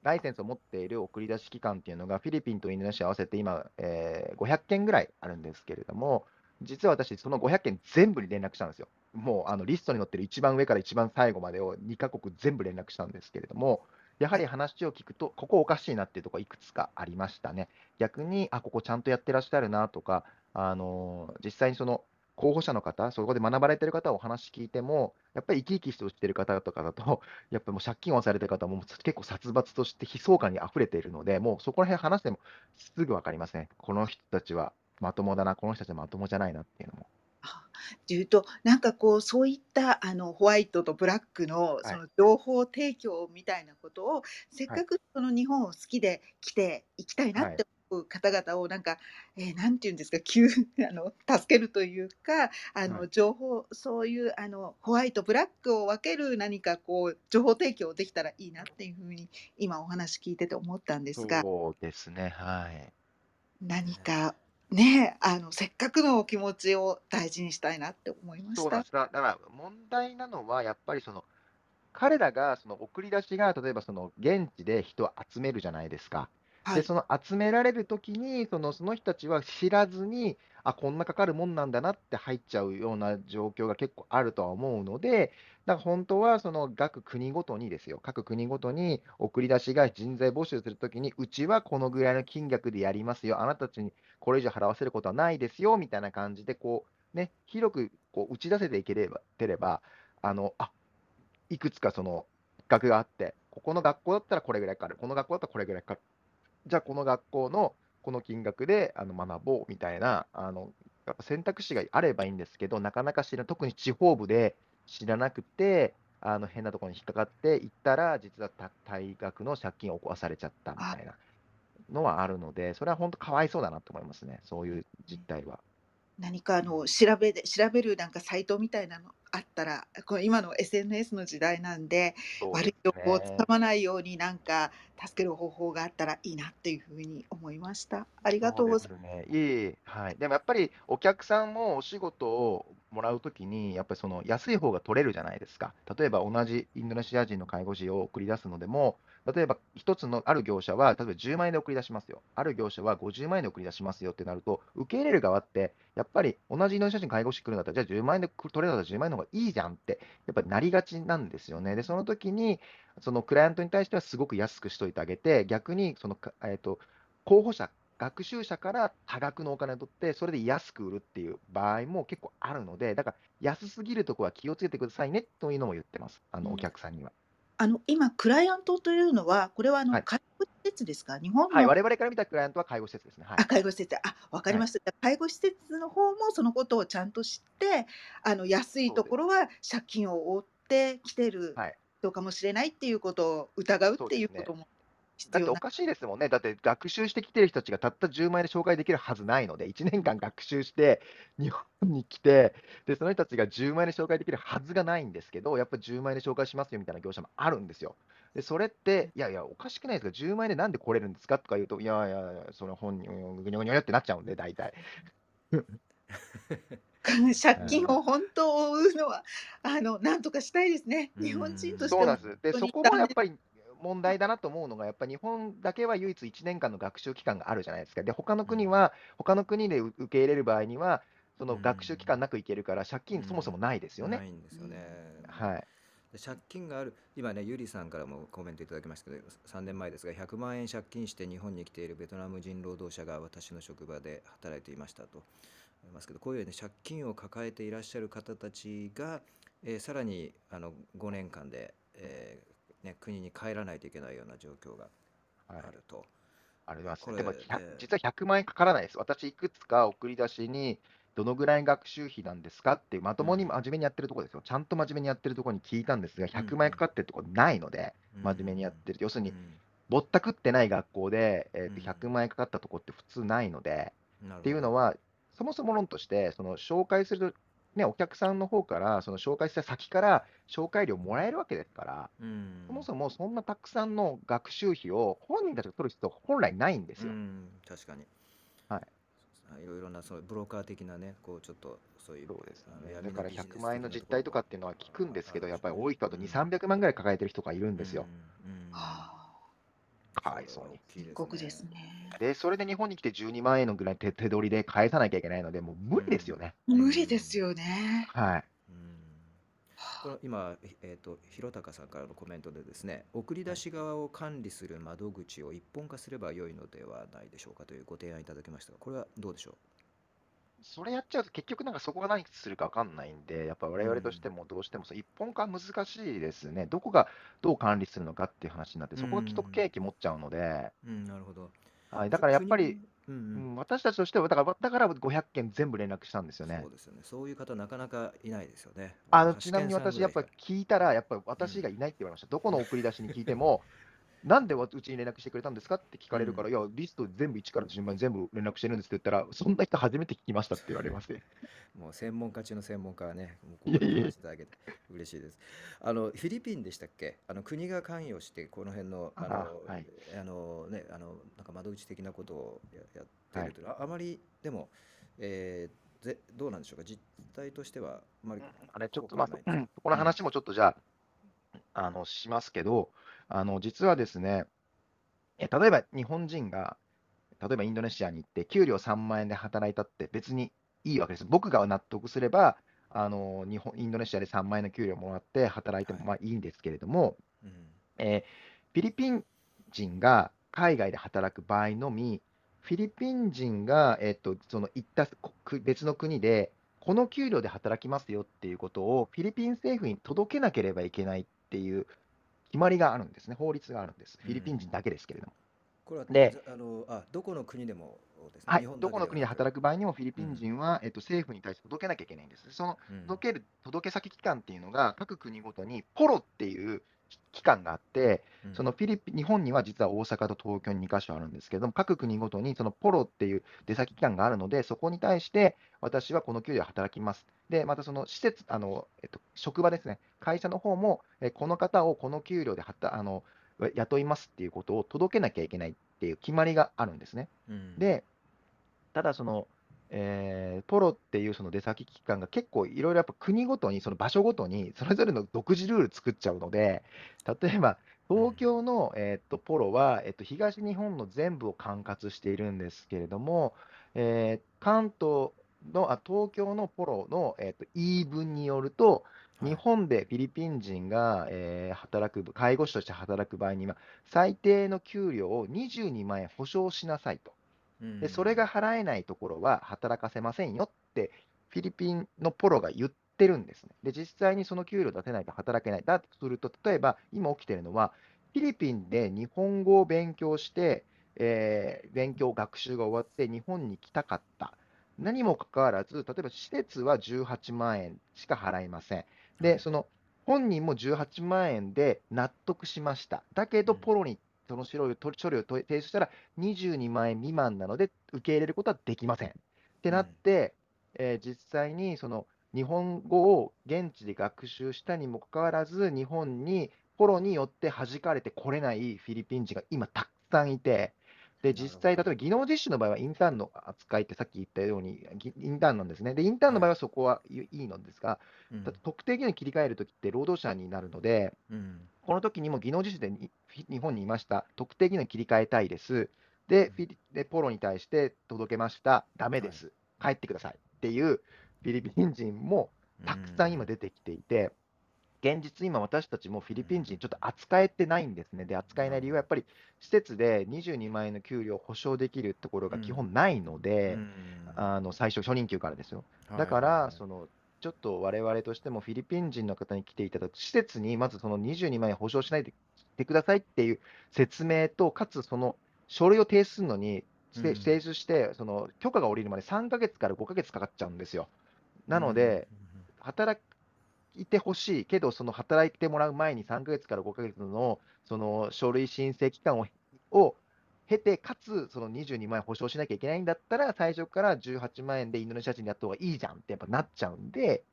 ライセンスを持っている送り出し期間っていうのが、フィリピンとインドネシア合わせて今、えー500件ぐらいあるんですけれども、実は私、その500件全部に連絡したんですよ。もうあのリストに載ってる一番上から一番最後までを2カ国全部連絡したんですけれども、やはり話を聞くと、ここおかしいなっていうところいくつかありましたね。逆に、あ、ここちゃんとやってらっしゃるなとか、あの実際にその候補者の方、そこで学ばれてる方お話聞いても、やっぱり生き生きして落ちてる方とかだと、やっぱりもう借金をされてる方も結構殺伐として悲壮感に溢れているので、もうそこら辺話してもすぐ分かりますね。この人たちはまともだな、この人たちはまともじゃないなっていうのも。あっていうと、なんかこう、そういったあのホワイトとブラックのはい。その情報提供みたいなことを、せっはい。かくその日本を好きで来ていきたいなはい。って思う方々を、なんか、えーなんていうんですか、急 あの助けるというか、あはい。の情報、そういうあのホワイト、ブラックを分ける何かこう、情報提供できたらいいなっていうふうに、今お話聞いてて思ったんですが、そうですね。はい。何かね、あのせっかくのお気持ちを大事にしたいなって思いました。そうなんです。だだから問題なのは、やっぱりその、彼らがその送り出しが、例えばその現地で人を集めるじゃないですか。はい。その集められるときに、そのその人たちは知らずに、あ、こんなかかるもんなんだなって入っちゃうような状況が結構あるとは思うので、だから本当はその各国ごとにですよ、各国ごとに送り出しが人材募集するときに、うちはこのぐらいの金額でやりますよ、あなたたちにこれ以上払わせることはないですよみたいな感じで、こうね、広くこう打ち出せていければ、てれば、あの、あいくつかその額があって、ここの学校だったらこれぐらいかかる、この学校だったらこれぐらいかかる。じゃあ、この学校のこの金額であの学ぼうみたいな、あの選択肢があればいいんですけど、なかなか知ら特に地方部で知らなくて、あの変なところに引っかかって行ったら、実はた大額の借金を起こされちゃったみたいなのはあるので、それは本当かわいそうだなと思いますね、そういう実態は。何かあの調べで調べるなんかサイトみたいなのあったら、これ今の SNS の時代なんで、悪い情報をつかまないようになんか助ける方法があったらいいなっていうふうに思いました。ありがとうございます。ね。いえいえ、はい。でもやっぱりお客さんもお仕事をもらうときに、やっぱりその安い方が取れるじゃないですか。例えば同じインドネシア人の介護士を送り出すのでも、例えば一つのある業者は、例えば10万円で送り出しますよ。ある業者は50万円で送り出しますよってなると、受け入れる側って、やっぱり同じインドネシア人介護士来るんだったら、じゃあ10万円で取れたら10万円の方がいいじゃんって、やっぱりなりがちなんですよね。で、その時に、そのクライアントに対してはすごく安くしといてあげて、逆にそのか、えーと、候補者、学習者から多額のお金を取って、それで安く売るっていう場合も結構あるので、だから安すぎるところは気をつけてくださいねというのも言ってます、あのお客さんには。あの今、クライアントというのは、これはあのはい。介護施設ですか、日本はい、の我々から見たクライアントは介護施設ですね。はい。あ介護施設、あ分かりました、介護施設の方もそのことをちゃんと知って、あの安いところは借金を負ってきてるはい。人かもしれないっていうことを疑うっていうことも。だっておかしいですもんね。だって学習してきてる人たちがたった10万円で紹介できるはずないので、1年間学習して日本に来て、で、その人たちが10万円で紹介できるはずがないんですけど、やっぱり10万円で紹介しますよみたいな業者もあるんですよ。で、それって、いやいや、おかしくないですか、10万円でなんで来れるんですか？とか言うと、いやいや、その本人、ぐにょぐにょってなっちゃうんで、大体。借金を本当を負うのは、あのなんとかしたいですね。日本人としてもそうなんです。で、そこもやっぱり問題だなと思うのが、やっぱり日本だけは唯一1年間の学習期間があるじゃないですか。で、他の国は、他の国で受け入れる場合には、その学習期間なくいけるから、借金そもそもないですよね。ないんですよね。はい。で借金がある、今ね、ゆりさんからもコメントいただきましたけど、3年前ですが、100万円借金して日本に来ているベトナム人労働者が私の職場で働いていましたと。思いますけど、こういうね、借金を抱えていらっしゃる方たちが、えーさらにあの5年間で、えーね、国に帰らないといけないような状況があると。あります。でも、100で実は100万円かからないです。私、いくつか送り出しに、どのぐらい学習費なんですかっていう、まともに真面目にやってるところですよ。ちゃんと真面目にやってるところに聞いたんですが、100万円かかってるところないので、真面目にやってる。要するに、ぼったくってない学校で、えーと100万円かかったところって普通ないので、っていうのは、そもそも論として、その紹介する、ね、お客さんの方から、その紹介した先から紹介料もらえるわけですから、うんそもそもそんなたくさんの学習費を本人たちが取る必要本来ないんですよ。うん、確かに。はい。いろいろなそういうブローカー的なね、こうちょっとそういう。そうですあのね。だから闇のビジネス100万円の実態とかっていうのは聞くんですけど、やっぱり多い人だと2、300万ぐらい抱えてる人がいるんですよ。うんうんかわいそうに。大きいですねですね。で、それで日本に来て12万円のぐらい手手取りで返さなきゃいけないので、もう無理ですよね。無理ですよね。はい。この今、えー、と広高さんからのコメントでですね送り出し側を管理する窓口を一本化すれば良いのではないでしょうかというご提案いただきましたがこれはどうでしょそれやっちゃうと結局なんかそこが何するか分かんないんで、やっぱ我々としてもどうしても一本化は難しいですね。どこがどう管理するのかっていう話になって、そこが既得権益持っちゃうので、う、うん、なるほど。はい、だからやっぱり、うんうん。私たちとしては、だからだから500件全部連絡したんですよね。そう。ですよね。そういう方なかなかいないですよね。あの試ちなみに私、やっぱり聞いたら、やっぱり私がいないって言われました。どこの送り出しに聞いても、なんでうちに連絡してくれたんですかって聞かれるから、いや、リスト全部一から順番に全部連絡してるんですって言ったら、そんな人初めて聞きましたって言われますね。もう専門家中の専門家はね、もうここにしていただけて嬉しいです。あのフィリピンでしたっけ？あの国が関与してこの辺のあのあはいあのねあのなんか窓口的なことをややってるというのは、ああまりでも、えー、ぜどうなんでしょうか？実態としてはあまりあれ、ちょっと、まあ、この話もちょっとじゃあ、あの、しますけど、あの、実はですね、え例えば日本人が、例えばインドネシアに行って、給料3万円で働いたって別にいいわけです。僕が納得すれば、あの、日本、インドネシアで3万円の給料もらって働いてもまあいいんですけれども、うんえーフィリピン人が海外で働く場合のみ、フィリピン人が、えっと、その行ったく別の国で、この給料で働きますよっていうことをフィリピン政府に届けなければいけないっていう決まりがあるんですね、法律があるんです。フィリピン人だけですけれども。これはで、ざあのあどこの国でもですね、はい、どこの国で働く場合にもフィリピンうん、人は、えっと、政府に対して届けなきゃいけないんです。そのうん、届ける届け先機関っていうのが各国ごとにポロっていう機関があって、うん、そのフィリピン、日本には実は大阪と東京に2カ所あるんですけども、各国ごとにそのポロっていう出先機関があるので、そこに対して私はこの給料で働きます。で、またその施設、あのえっと、職場ですね、会社の方も、えこの方をこの給料ではたあの雇いますっていうことを届けなきゃいけないっていう決まりがあるんですね。うん、で、ただその、えーポロっていうその出先機関が結構いろいろやっぱ国ごとに、その場所ごとに それぞれの独自ルール作っちゃうので、例えば東京の、えーっとポロは、えっと東日本の全部を管轄しているんですけれども、えー関東のあ東京のポロの、えーっと言い分によると、日はい、本でフィリピン人が、えー働く、介護士として働く場合には、最低の給料を22万円保証しなさいと。うで、それがん、払えないところは働かせませんよって、フィリピンのポロが言ってるんですね。で、実際にその給料出せないと働けない。だとすると、例えば今起きてるのは、フィリピンで日本語を勉強して、えー勉強、学習が終わって日本に来たかった。何もかかわらず、例えば施設は18万円しか払いません。はで、い、その本人も18万円で納得しました。だけど、うん、ポロにその書類をと書類を提出したら22万円未満なので受け入れることはできません。ってなっうん、て、えー実際にその日本語を現地で学習したにもかかわらず、日本にポロによって弾かれてこれないフィリピン人が今たくさんいて、で、実際、例えど。ば技能実習の場合はインターンの扱いってさっき言ったように、ぎインターンなんですね。で、インターンのはい。場合はそこはいいいのですが、ただうん。特定技能に切り替えるときって労働者になるので、うん。この時にも技能実習で日本にいました、特定技能に切り替えたいです。で、フィリでポロに対して届けました、ダメはい。です、帰ってくださいっていうフィリピン人もうたくさん今ん。出てきていて、現実、今、私たちもフィうリピン人、ん。ちょっと扱えてないんですね。で、扱えない理由はやっぱり、施設で22万円の給料を保証できるところが基うん。本ないのうで、ん。あの最初、初任給からですよ。はいはいはだから、い。そのちょっと我々としてもフィリピン人の方に来ていただく、施設にまずその22万円保証しないでてくださいっていう説明と、かつその書類を提出するのに、提出して、その許可が下りるまで3ヶ月から5ヶ月かかっちゃうんですよ。う。なんので、働いてほしいけど、その働いてもらう前に3ヶ月から5ヶ月のその書類申請期間をを経て、かつその22万円保証しなきゃいけないんだったら、最初から18万円でインドネシア人にやった方がいいじゃんってやっぱなっちゃうんで。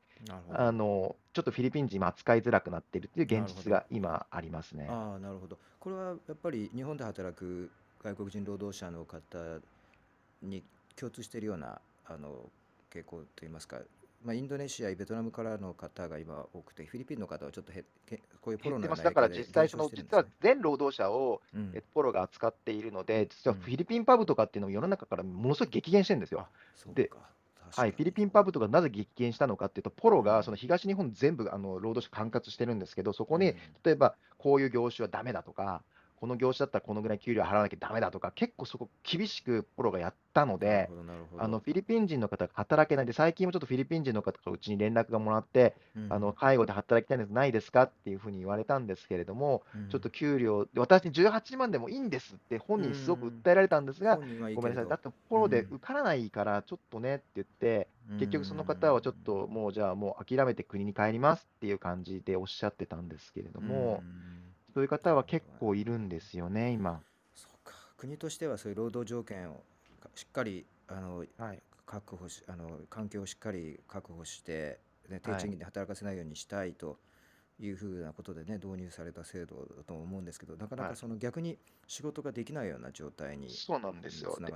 あのちょっとフィリピン人今扱いづらくなっているっていう。現実が今ありますね。ああ、なるほど。これはやっぱり日本で働く外国人労働者の方に共通しているようなあの傾向といいますか、まあ、インドネシア、ベトナムからの方が今多くて、フィリピンの方はちょっとへけこういうコ減ってます。ロナの影だから実際その、実は。全労働者を、うん。えっと、ポロが扱っているので、実うん。はフィリピンパブとかっていうのも世の中からものすごい激減してるんですよ。うで、か。はい、フィリピに。ンパブとかなぜ激減したのかっていうと、ポロうん。がその東日本全部あの労働者管轄してるんですけど、そこにうん。例えばこういう業種はダメだとか、この業種だったらこのぐらい給料払わなきゃダメだとか、結構そこ厳しくポロがやったので、あのど。フィリピン人の方が働けないで、最近もちょっとフィリピン人の方からうちに連絡がもらって、うん。あの介護で働きたいんです、ないですかっていうふうに言われたんですけれども、うん。ちょっと給料、私に18万でもいいんですって本う人すごくん。訴えられたんですが、本人はいいごめんなさい、だ。ってポうん。ロで受からないから、ちょっとねって言って、う結局その方はちょっん。ともうじゃあもう諦めて国に帰りますっていう感じでおっしゃってたんですけれどうも、ん。そういう方は結ど。構いるんですよね、今。そうか。国としてはそういう労働条件をかしっかりあのはい。確保し、あの環境をしっかり確保して、ね、低はい。賃金で働かせないようにしたいというふうなことでね、導入された制度だと思うんですけど、なかなはい。かその逆に仕事ができないような状態につなが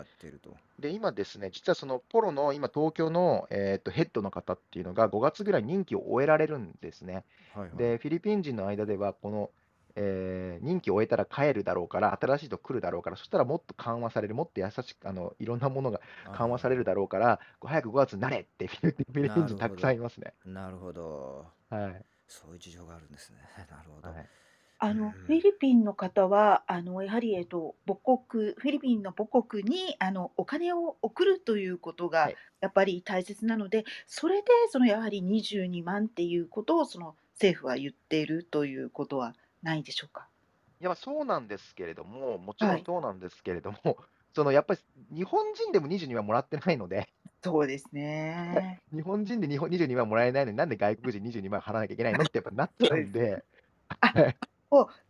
っていると。で今ですね、実はそのポロの今、東京の、えーとヘッドの方っていうのが5月ぐらい任期を終えられるんですね。はいはい。で、フィリピン人の間では、この、えー任期を終えたら帰るだろうから、新しい人来るだろうから、そしたらもっと緩和される、もっと優しく、あのいろんなものが緩和されるあだろうから、早く5月になれってフィリピン人たく。さんいますね。なるほど。はい。そういう事情があるんですね。なるほど。はい。あの、うん。フィリピンの方は、あの、やはり、えっと、母国、フィリピンの母国に、あの、お金を送るということはが、い。やっぱり大切なので、それで、その、やはり22万っていうことを、その、政府は言っているということはないでしょうか？いや、そうなんですけれども、もちろはい。んそうなんですけれども、そのやっぱり日本人でも22万もらってないので、そうですね。日本人で日本22万もらえないのに、なんで外国人22万払わなきゃいけないのってやっぱなっちゃうんで、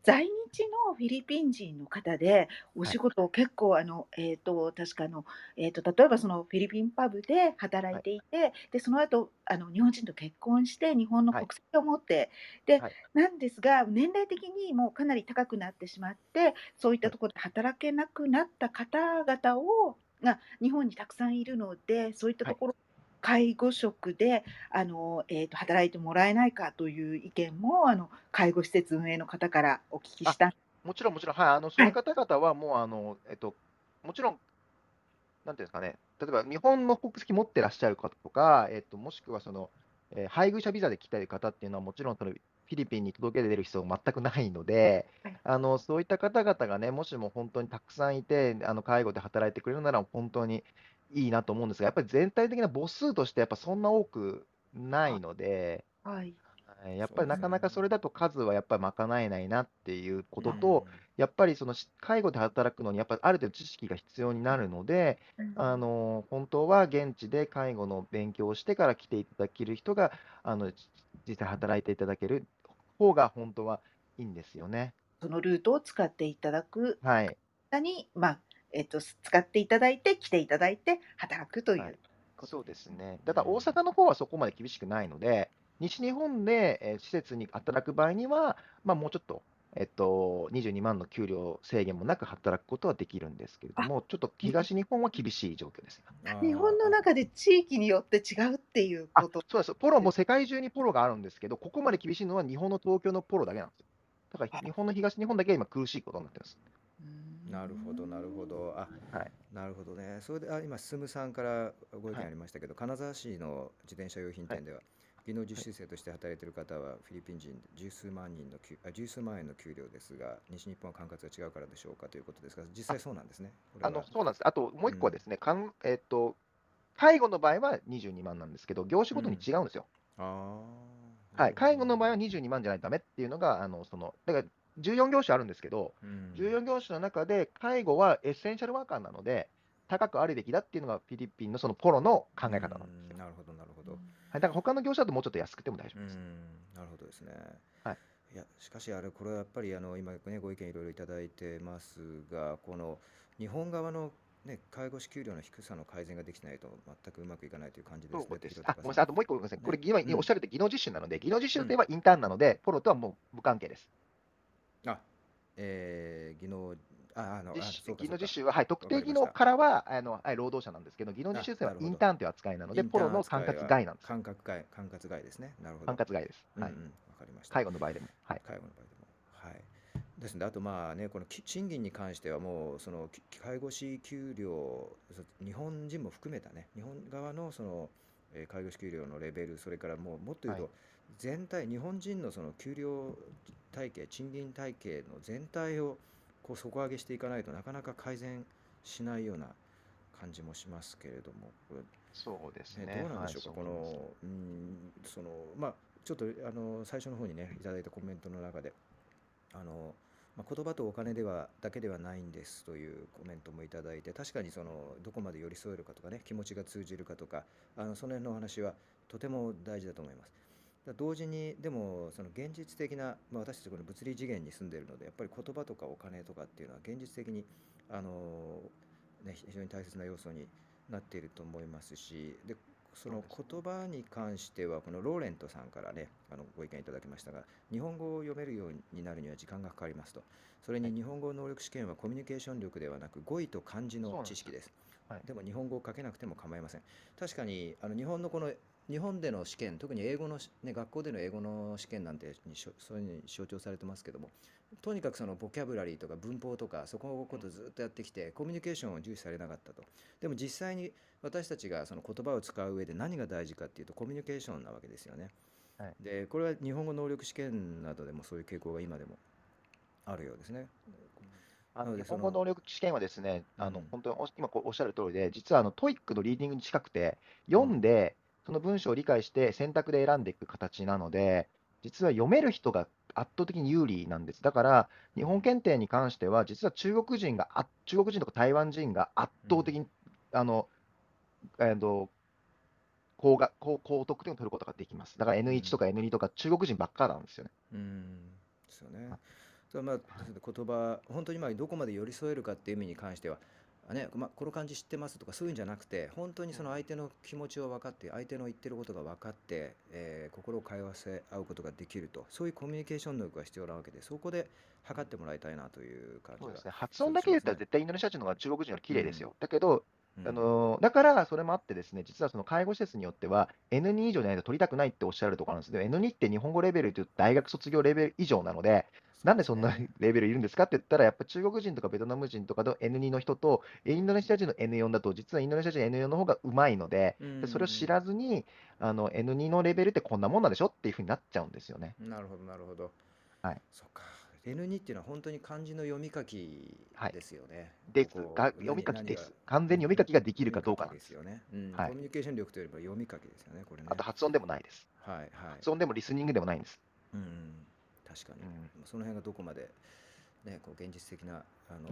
在日のフィリピン人の方で、おはい。仕事を結構あの、えっと、確かあの、えっと、例えばそのフィリピンパブで働はい。いていて、で、その後、あの、日本人と結婚して、日本のはい。国籍を持って、で、はい。なんですが、年齢的にもうかなり高くなってしまって、そういったはい。ところで働けなくなった方々を、が日本にたくさんいるので、そういったはい。ところ、介護職で、あの、えっと、働いてもらえないかという意見も、あの、介護施設運営の方からお聞きあ、したもちろんもちろん、はい、あの、そうはいい。う方々はもう、あの、えっと、もちろん、なんていうんですかね、例えば日本の国籍持ってらっしゃる方とか、えっと、もしくはその、えー配偶者ビザで来たい方っていうのは、もちろんそのフィリピンに届け出る必要が全くないので、はい。あの、そういった方々がね、もしも本当にたくさんいて、あの、介護で働いてくれるなら、本当にいいなと思うんですが、やっぱり全体的な母数として、やっぱそんな多くないので、はい。はいやっぱりなかなかそれね。だと数はやっぱり賄えないなっていうこうん。とと、やっぱりそのし介護で働くのに、やっぱりある程度知識が必要になるので、うんあの本当は現地で介護の勉強をしてから来ていただける人が、あのじ実際働いていただける方が本当はいいんですよね。そのルートを使っていただくはい。方に、まあ、えっと、使っていただいて、来ていただいて、働くといはいうことそうですすね。うん。ただ大阪の方はそこまで厳しくないので、西日本で、えー施設に働く場合には、まあ、もうちょっと、えっと、22万の給料制限もなく働くことはできるんですけれどあ、も、ちょっとに東日本は厳しい状況です。あ日本のあ、中で地域によって違うっていうあ、ことそうです。ポロも世界中にポロがあるんですけど、ここまで厳しいのは日本の東京のポロだけなんですよ。だから日本の東日本だけが今苦しいことになってます。なるほど、なるほん。ど。あ、はい。なるほどね。それで、あ、今、進さんからご意見はい。ありましたけど、金沢市の自転車用品はい。店では、技能はい。実習生として働いている方は、フィリピン人で十数万人の給、あ、十数万円の給料ですが、西日本は管轄が違うからでしょうかということですが、実あ、際そうなんですね。あの、は。そうなんです。あともううん。一個はですね、かん、えっと、介護の場合は22万なんですけど、業種ごとにうん。違うんですよ。ああ、なはい。介護の場合はなるほど。22万じゃないとダメっていうのが、あの、その、だから14業種あるんですけど、うん。14業種の中で介護はエッセンシャルワーカーなので、高くあるべきだっていうのがフィリピンのそのポロの考うえ方なんですよ。ん、なるほど、なるほど。はい。だから他の業種だともうちょっと安くても大丈う夫です。ん、なるほどですね。はい。いや、しかしあれ、これはやっぱりあの今ね、ご意見いろいろいただいてますが、この日本側の、ね、介護士給料の低さの改善ができてないと全くうまくいかないという感じですね、です。広あ、ごめんなさい。あともう一個ごめんなさい。これ、ね、今うん、おっしゃると技能実習なので、技能実うん。習といえばインターンなので、ポロとはもう無関係です。あ、えー、技能、あ、あの、技。能実習は、はい、特。定技能からはあの、はい、労働者なんですけど、技能実あ、習生は。インターンという扱いなので、ポロの管轄外なんです。管轄外、管轄外ですね。なるほ管ど。轄外です。はい。うんうん、わかりました。介護の場合でも。はい。介護の場合でも。はい。ですので、あとまあね、このき賃金に関してはもう、そのき介護士給料、そ日本人も含めたね、日本側のその、えー介護士給料のレベル、それからもうもっと言うはい。と、全体、日本人のその給料体系、賃金体系の全体をこう底上げしていかないとなかなか改善しないような感じもしますけれども、そうですね、ね。はい、どうなんでしょうか、こそう思います。の、うん、その、まあ、ちょっとあの最初の方にね、いただいたコメントの中で、あの、まあ、言葉とお金ではだけではないんですというコメントもいただいて、確かにそのどこまで寄り添えるかとかね、気持ちが通じるかとか、あのその辺のお話はとても大事だと思います。だ同時に、でも、その現実的な、まあ、私たちこの物理次元に住んでいるので、やっぱり言葉とかお金とかっていうのは現実的に、あのね、非常に大切な要素になっていると思いますし、でその。言葉に関しては、このローレントさんからね、あのご意見いただきましたが、日本語を読めるようになるには時間がかかりますと。それはい。に日本語能力試験はコミュニケーション力ではなく語彙と漢字。の知識です。はい。でも日本語を書けなくても構いません。確かにあの日本のこの日本での試験、特に英語のし、ね、学校での英語の試験なんてにしょそういうふうに象徴されてますけども、とにかくそのボキャブラリーとか文法とか、そこのことをずっとやってきて、コミュニケーションを重視されなかったと。でも実際に私たちがその言葉を使う上で何が大事かっていうと、コミュニケーションなわけですよね。はい。で、これは日本語能力試験などでもそういう傾向が今でもあるようですね。あの日本語能力試験はですね、あのうん、本当にお今おっしゃる通りで、実はあの TOEIC のリーディングに近くて、うん、読んで、その文章を理解して選択で選んでいく形なので、実は読める人が圧倒的に有利なんです。だから、日本検定に関しては、実は中国人が、あ中国人とか台湾人が圧倒的に、あの、えーと高が高高得点を取ることができます。だから N1 とか N2 とか中国人ばっかなんですよね。うんですよね。まあ言葉本当にまあどこまで寄り添えるかっていう意味に関しては。あねまあ、この感じ知ってますとかそういうんじゃなくて本当にその相手の気持ちを分かって相手の言ってることが分かって、えー心を通わせ合うことができるとそういうコミュニケーション能力が必要なわけでそこで測ってもらいたいなという感じがそうですね。発音だけで言ったら絶対インドネシア人の方が中国人より綺麗ですよ。うん。だけど、うん。あのーだからそれもあってですね、実はその介護施設によっては N2 以上じゃないと取りたくないっておっしゃるところなんです。けど、N2 って日本語レベルというと大学卒業レベル以上なので、なんでそんなレベルいるんですかって言ったら、やっぱ中国人とかベトナム人とかの N2 の人と、インドネシア人の N4 だと、実はインドネシア人の N4 の方がうまいので、でそれを知らずに、あの N2 のレベルってこんなもんなんでしょっていうふうになっちゃうんですよね。なるほどなるほど。はい。そっか。N2 っていうのは本当に漢字の読み書きですよね。ですここが、何読み書きです。完全に読み書きができるかどうかです。よね。うんはいコミュニケーション力というよりも読み書きですよね、これね。あと発音でもないです。はいはい。発音でもリスニングでもないんです。うんうん、確かに、うん。その辺がどこまで、ね、こう現実的な、あの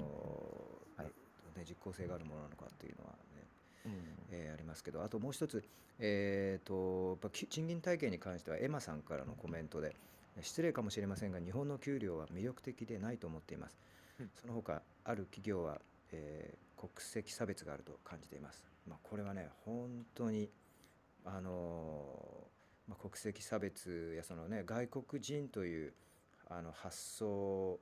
ーはい。ね、実効性があるものなのかっていうのはね、うん。えーありますけど。あともう一つ、えー、とやっぱき賃金体系に関してはエマさんからのコメントで失礼かもしれませんが日本の給料は魅力的でないと思っています、うん。その他ある企業は、えー国籍差別があると感じています、まあ、これはね本当にあのーまあ、国籍差別やそのね外国人というあの発想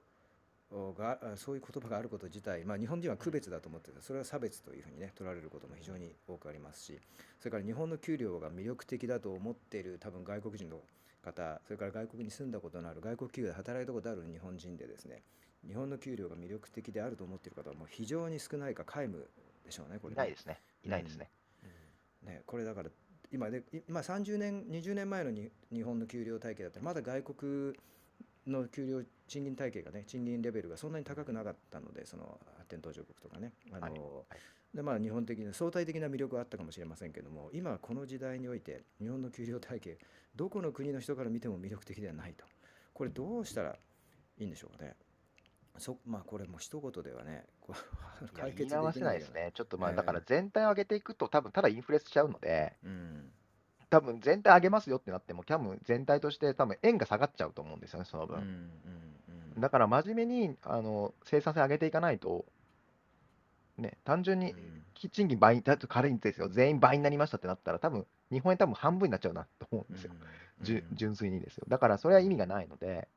があそういう言葉があること自体、まあ、日本人は区別だと思っててそれは差別というふうにね取られることも非常に多くありますしそれから日本の給料が魅力的だと思っている多分外国人の方それから外国に住んだことのある外国企業で働いたことある日本人でですね日本の給料が魅力的であると思っている方はもう非常に少ないか皆無でしょうねこれねいないですね。いないですね。ね、これだから今でい今30年20年前のに日本の給料体系だったらまだ外国の給料賃金体系がね賃金レベルがそんなに高くなかったのでその発展途上国とかね。あの、はい。でまあ日本的な相対的な魅力はあったかもしれませんけども今この時代において日本の給料体系どこの国の人から見ても魅力的ではないと。これどうしたらいいんでしょうかね。そまあこれもう一言ではね解決でき言い直せないですよねね。ちょっとまあ、ええ。だから全体を上げていくと、多分ただインフレしちゃうので、うん多分全体上げますよってなっても、多分全体として多分円が下がっちゃうと思うんですよね、その分。うんうんうんだから真面目にあの生産性上げていかないと、ね、単純にうん。賃金倍、だと軽いんですよ、全員倍になりましたってなったら、多分日本円多分半分になっちゃうなと思うんですよ、じゅ純粋にですよ。だからそれは意味がないので、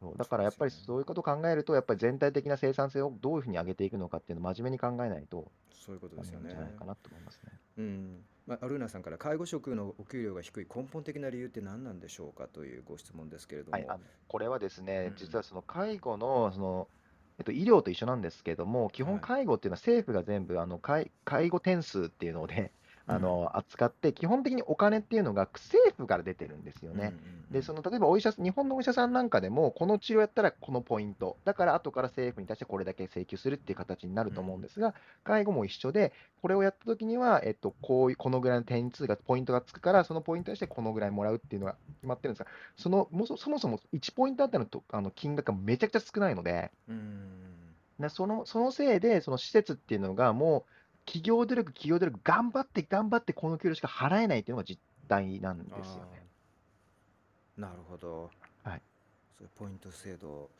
そうだからやっぱりそういうことを考えると、やっぱり全体的な生産性をどういうふうに上げていくのかっていうのを真面目に考えないと、そういうことですよね。じゃないかなと思いますね。うんまあ、アルーナさんから介護職のお給料が低い根本的な理由って何なんでしょうかというご質問ですけれども、はい、これはですねうん、実はその介護のその、えっと、医療と一緒なんですけれども、基本はい。介護っていうのは政府が全部あの介介護点数っていうので、あの扱って、基本的にお金っていうのが政府から出てるんですよね。で、その例えばお医者日本のお医者さんなんかでも、この治療やったらこのポイント、だから後から政府に対してこれだけ請求するっていう形になると思うんですが、介護も一緒で、これをやったときには、えっと、こういうこのぐらいの点数が、ポイントがつくから、そのポイントにしてこのぐらいもらうっていうのが決まってるんですが、そのもそそもそも1ポイントあたりのとあの金額がめちゃくちゃ少ないので、うん。でそのそのせいで、その施設っていうのが、もう企業努力、企業努力、頑張って頑張ってこの給料しか払えないっていうのが実態なんですよね。なるほど、はい、そういうポイント制度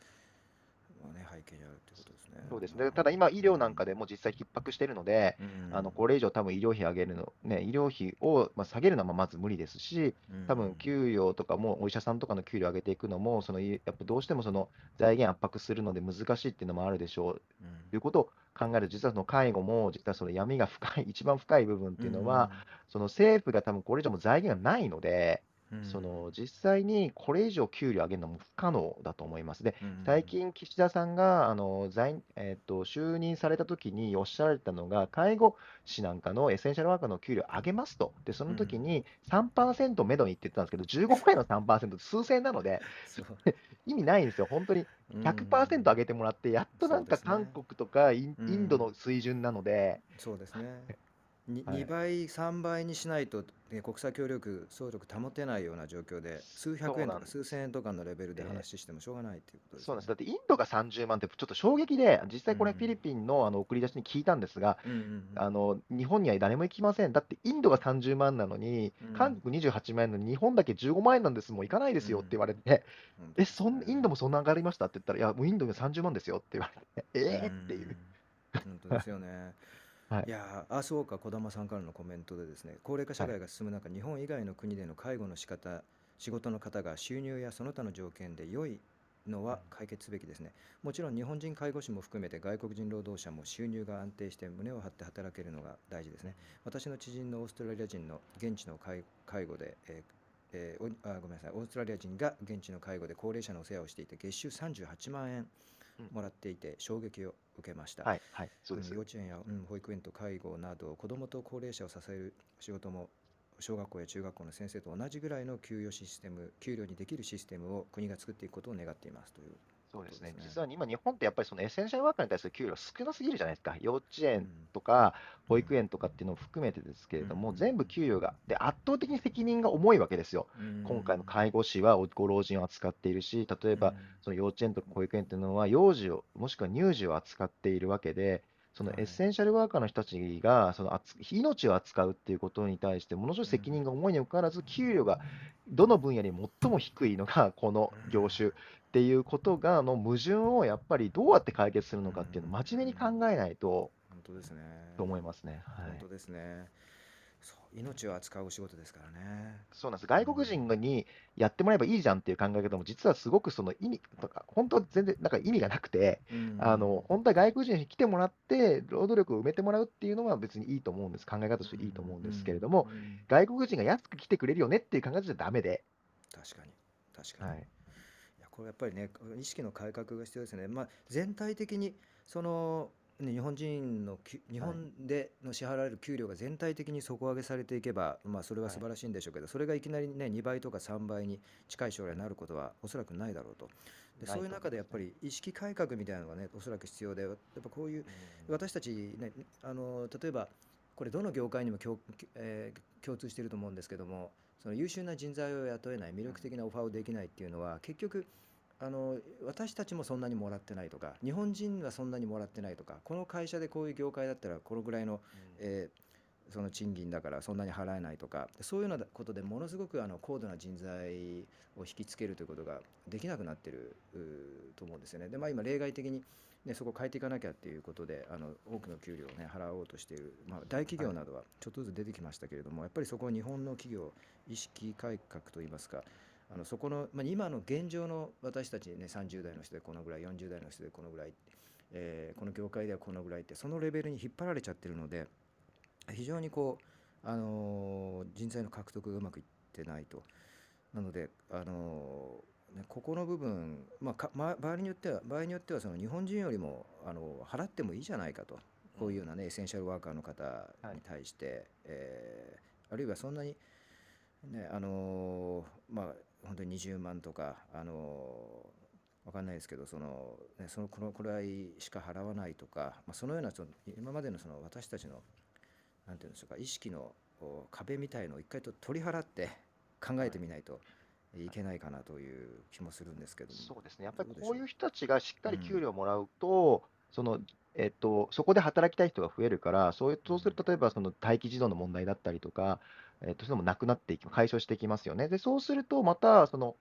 が、ね、背景にあるってことですね。そうですね。ただ今、医療なんかでも実際逼迫しているので、うん。あのこれ以上多分医療費上げるの、ね、医療費をまあ下げるのはまず無理ですし、多分給料とかもお医者さんとかの給料上げていくのも、そのやっぱどうしてもその財源圧迫するので難しいっていうのもあるでしょう。うん。ということを考える。と、実はその介護も、実はその闇が深い、一番深い部分っていうのは、、その政府が多分これ以上も財源がないので、うんその実際にこれ以上給料上げるのも不可能だと思います。で、うん最近、岸田さんがあの在、えっと就任されたときにおっしゃられたのが、介護士なんかのエッセンシャルワーカーの給料上げますと、でその時に3%めどにって言ってたんですけど、15回の3%、数千円なので、そ う意味ないんですよ、本当に。100%上げてもらって、やっとなんかそうですね。韓国とかインうん。インドの水準なので、そうですね。にはい2倍、3倍にしないと、ね、国際協力総力保てないような状況で、数百円とか。数千円とかのレベルでええ話してもしょうがないっていうことですそうなんです。だ。ってインドが30万ってちょっと衝撃で、実う際これフィリん。ピンのあの送り出しに聞いたんですが、うんうんあの日本には誰も行きません。だってインドが30万なのに。韓国28万円なのに、日本だけ15万円なんです、もう行かないでうすよって言ん。われて、え、そんインドね。もそんな上がりましたって言ったら、いや、もうインドが30万ですよって言われて、うえーっていう。ん。本当ですよね。はいい。やーあ、そうか、児玉さんからのコメントでですね、高齢化社はい。会が進む中、日本以外の国での介護の仕方、仕事の方が収入やその他の条件で良いのは解決すべきですね。もちろん日本人介護士も含めて外国人労働者も収入が安定して胸を張って働けるのが大事ですね。私の知人のオーストラリア人の現地の介介護で、えーえーおあごめんなさい、オーストラリア人が現地の介護で高齢者のお世話をしていて、月収38万円うんもらっていて衝撃を受けました。はい、はい、そう。幼稚園や、うん、保育園と介護など子どもと高齢者を支える仕事も小学校や中学校の先生と同じぐらいの給与システム給料にできるシステムを国が作っていくことを願っていますというそうですね。ね。実は今、日本ってやっぱりそのエッセンシャルワーカーに対する給料少なすぎるじゃないですか。幼稚園うんとかうん保育園とかっていうのを含めてですけれども、うん全部給与が、で、圧倒的に責任が重いわけですよ。うん今回の介護士はご老人を扱っているし、例えばその幼稚園とか保育園っていうのは幼児を、もしくは乳児を扱っているわけで、そのはいエッセンシャルワーカーの人たちがその扱命を扱うっていうことに対して、ものすごい責任が重いにもかかわらず、給料がどの分野に最も低いのがこの業種っていうことが、の矛盾をやっぱりどうやって解決するのかっていうのを真面目に考えないと本当ですね。と思いますね。はい本当ですね。そう命を扱うお仕事ですからね。そうなんです。外国人にやってもらえばいいじゃんっていう考え方も、実はすごくその意味とか、本当は全然なんか意味がなくて、うんあの本当は外国人に来てもらって、労働力を埋めてもらうっていうのは別にいいと思うんです。考え方としていいと思うんですけれども、うんうん外国人が安く来てくれるよねっていう考え方じゃダメで、確かに確かに。はいこれやっぱりね意識の改革が必要ですね。まあ、全体的にその、ね、日本人のき日本での支払われる給料が全体的に底上げされていけば、まあ、それは素晴らしいんでしょうけど、それがいきなり、ね、2倍とか3倍に近い将来になることはおそらくないだろうと。でそういう中でやっぱり意識改革みたいなのがねおそらく必要でやっぱこういう私たちねあの例えばこれどの業界にも共,、えー共通していると思うんですけどもその優秀な人材を雇えない魅力的なオファーをできないっていうのは結局あの私たちもそんなにもらってないとか日本人はそんなにもらってないとかこの会社でこういう業界だったらこのぐらいの、えーその賃金だからそんなに払えないとかそういうようなことでものすごくあの高度な人材を引きつけるということができなくなってると思うんですよね。でまあ今例外的にね、そこを変えていかなきゃっていうことであの多くの給料を、ね、払おうとしている、まあ、大企業などはちょっとずつ出てきましたけれども、やっぱりそこは日本の企業意識改革といいますかあのそこの、まあ、今の現状の私たち、ね、30代の人でこのぐらい40代の人でこのぐらい、えーこの業界ではこのぐらいってそのレベルに引っ張られちゃってるので非常にこう、あのー人材の獲得がうまくいってないと。なので、あのーね、ここの部分、まあかま、場合によっては場合によってはその日本人よりもあの払ってもいいじゃないかとこういうような、ねエッセンシャルワーカーの方に対して、えーあるいはそんなに、ねあのまあ、本当に20万とか、あのーわかんないですけどその、ね、そのこのくらいしか払わないとか、まあ、そのようなその今までのその私たちのなんていうんでしょうか意識のお壁みたいのを一回と取り払って考えてみないといけないかなという気もするんですけども。そうですね。やっぱりこういう人たちがしっかり給料をもらうと、その、えっと、そこで働きたい人が増えるから、そういう、そうすると、例えばその待機児童の問題だったりとか、えっと、そういうのもなくなっていき、解消していきますよね。で、そうすると、また、その、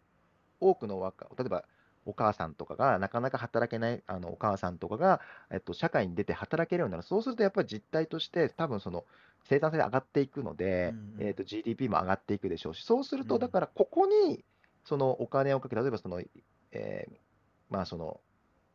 多くの若、例えば、お母さんとかが、なかなか働けない、あの、お母さんとかが、えっと、社会に出て働けるようになる。そうすると、やっぱり実態として、多分その、生産性が上がっていくので、うんうんえっと、GDP も上がっていくでしょうし、そうすると、うんだから、ここに、そのお金をかけ、例えばその、えーまあその、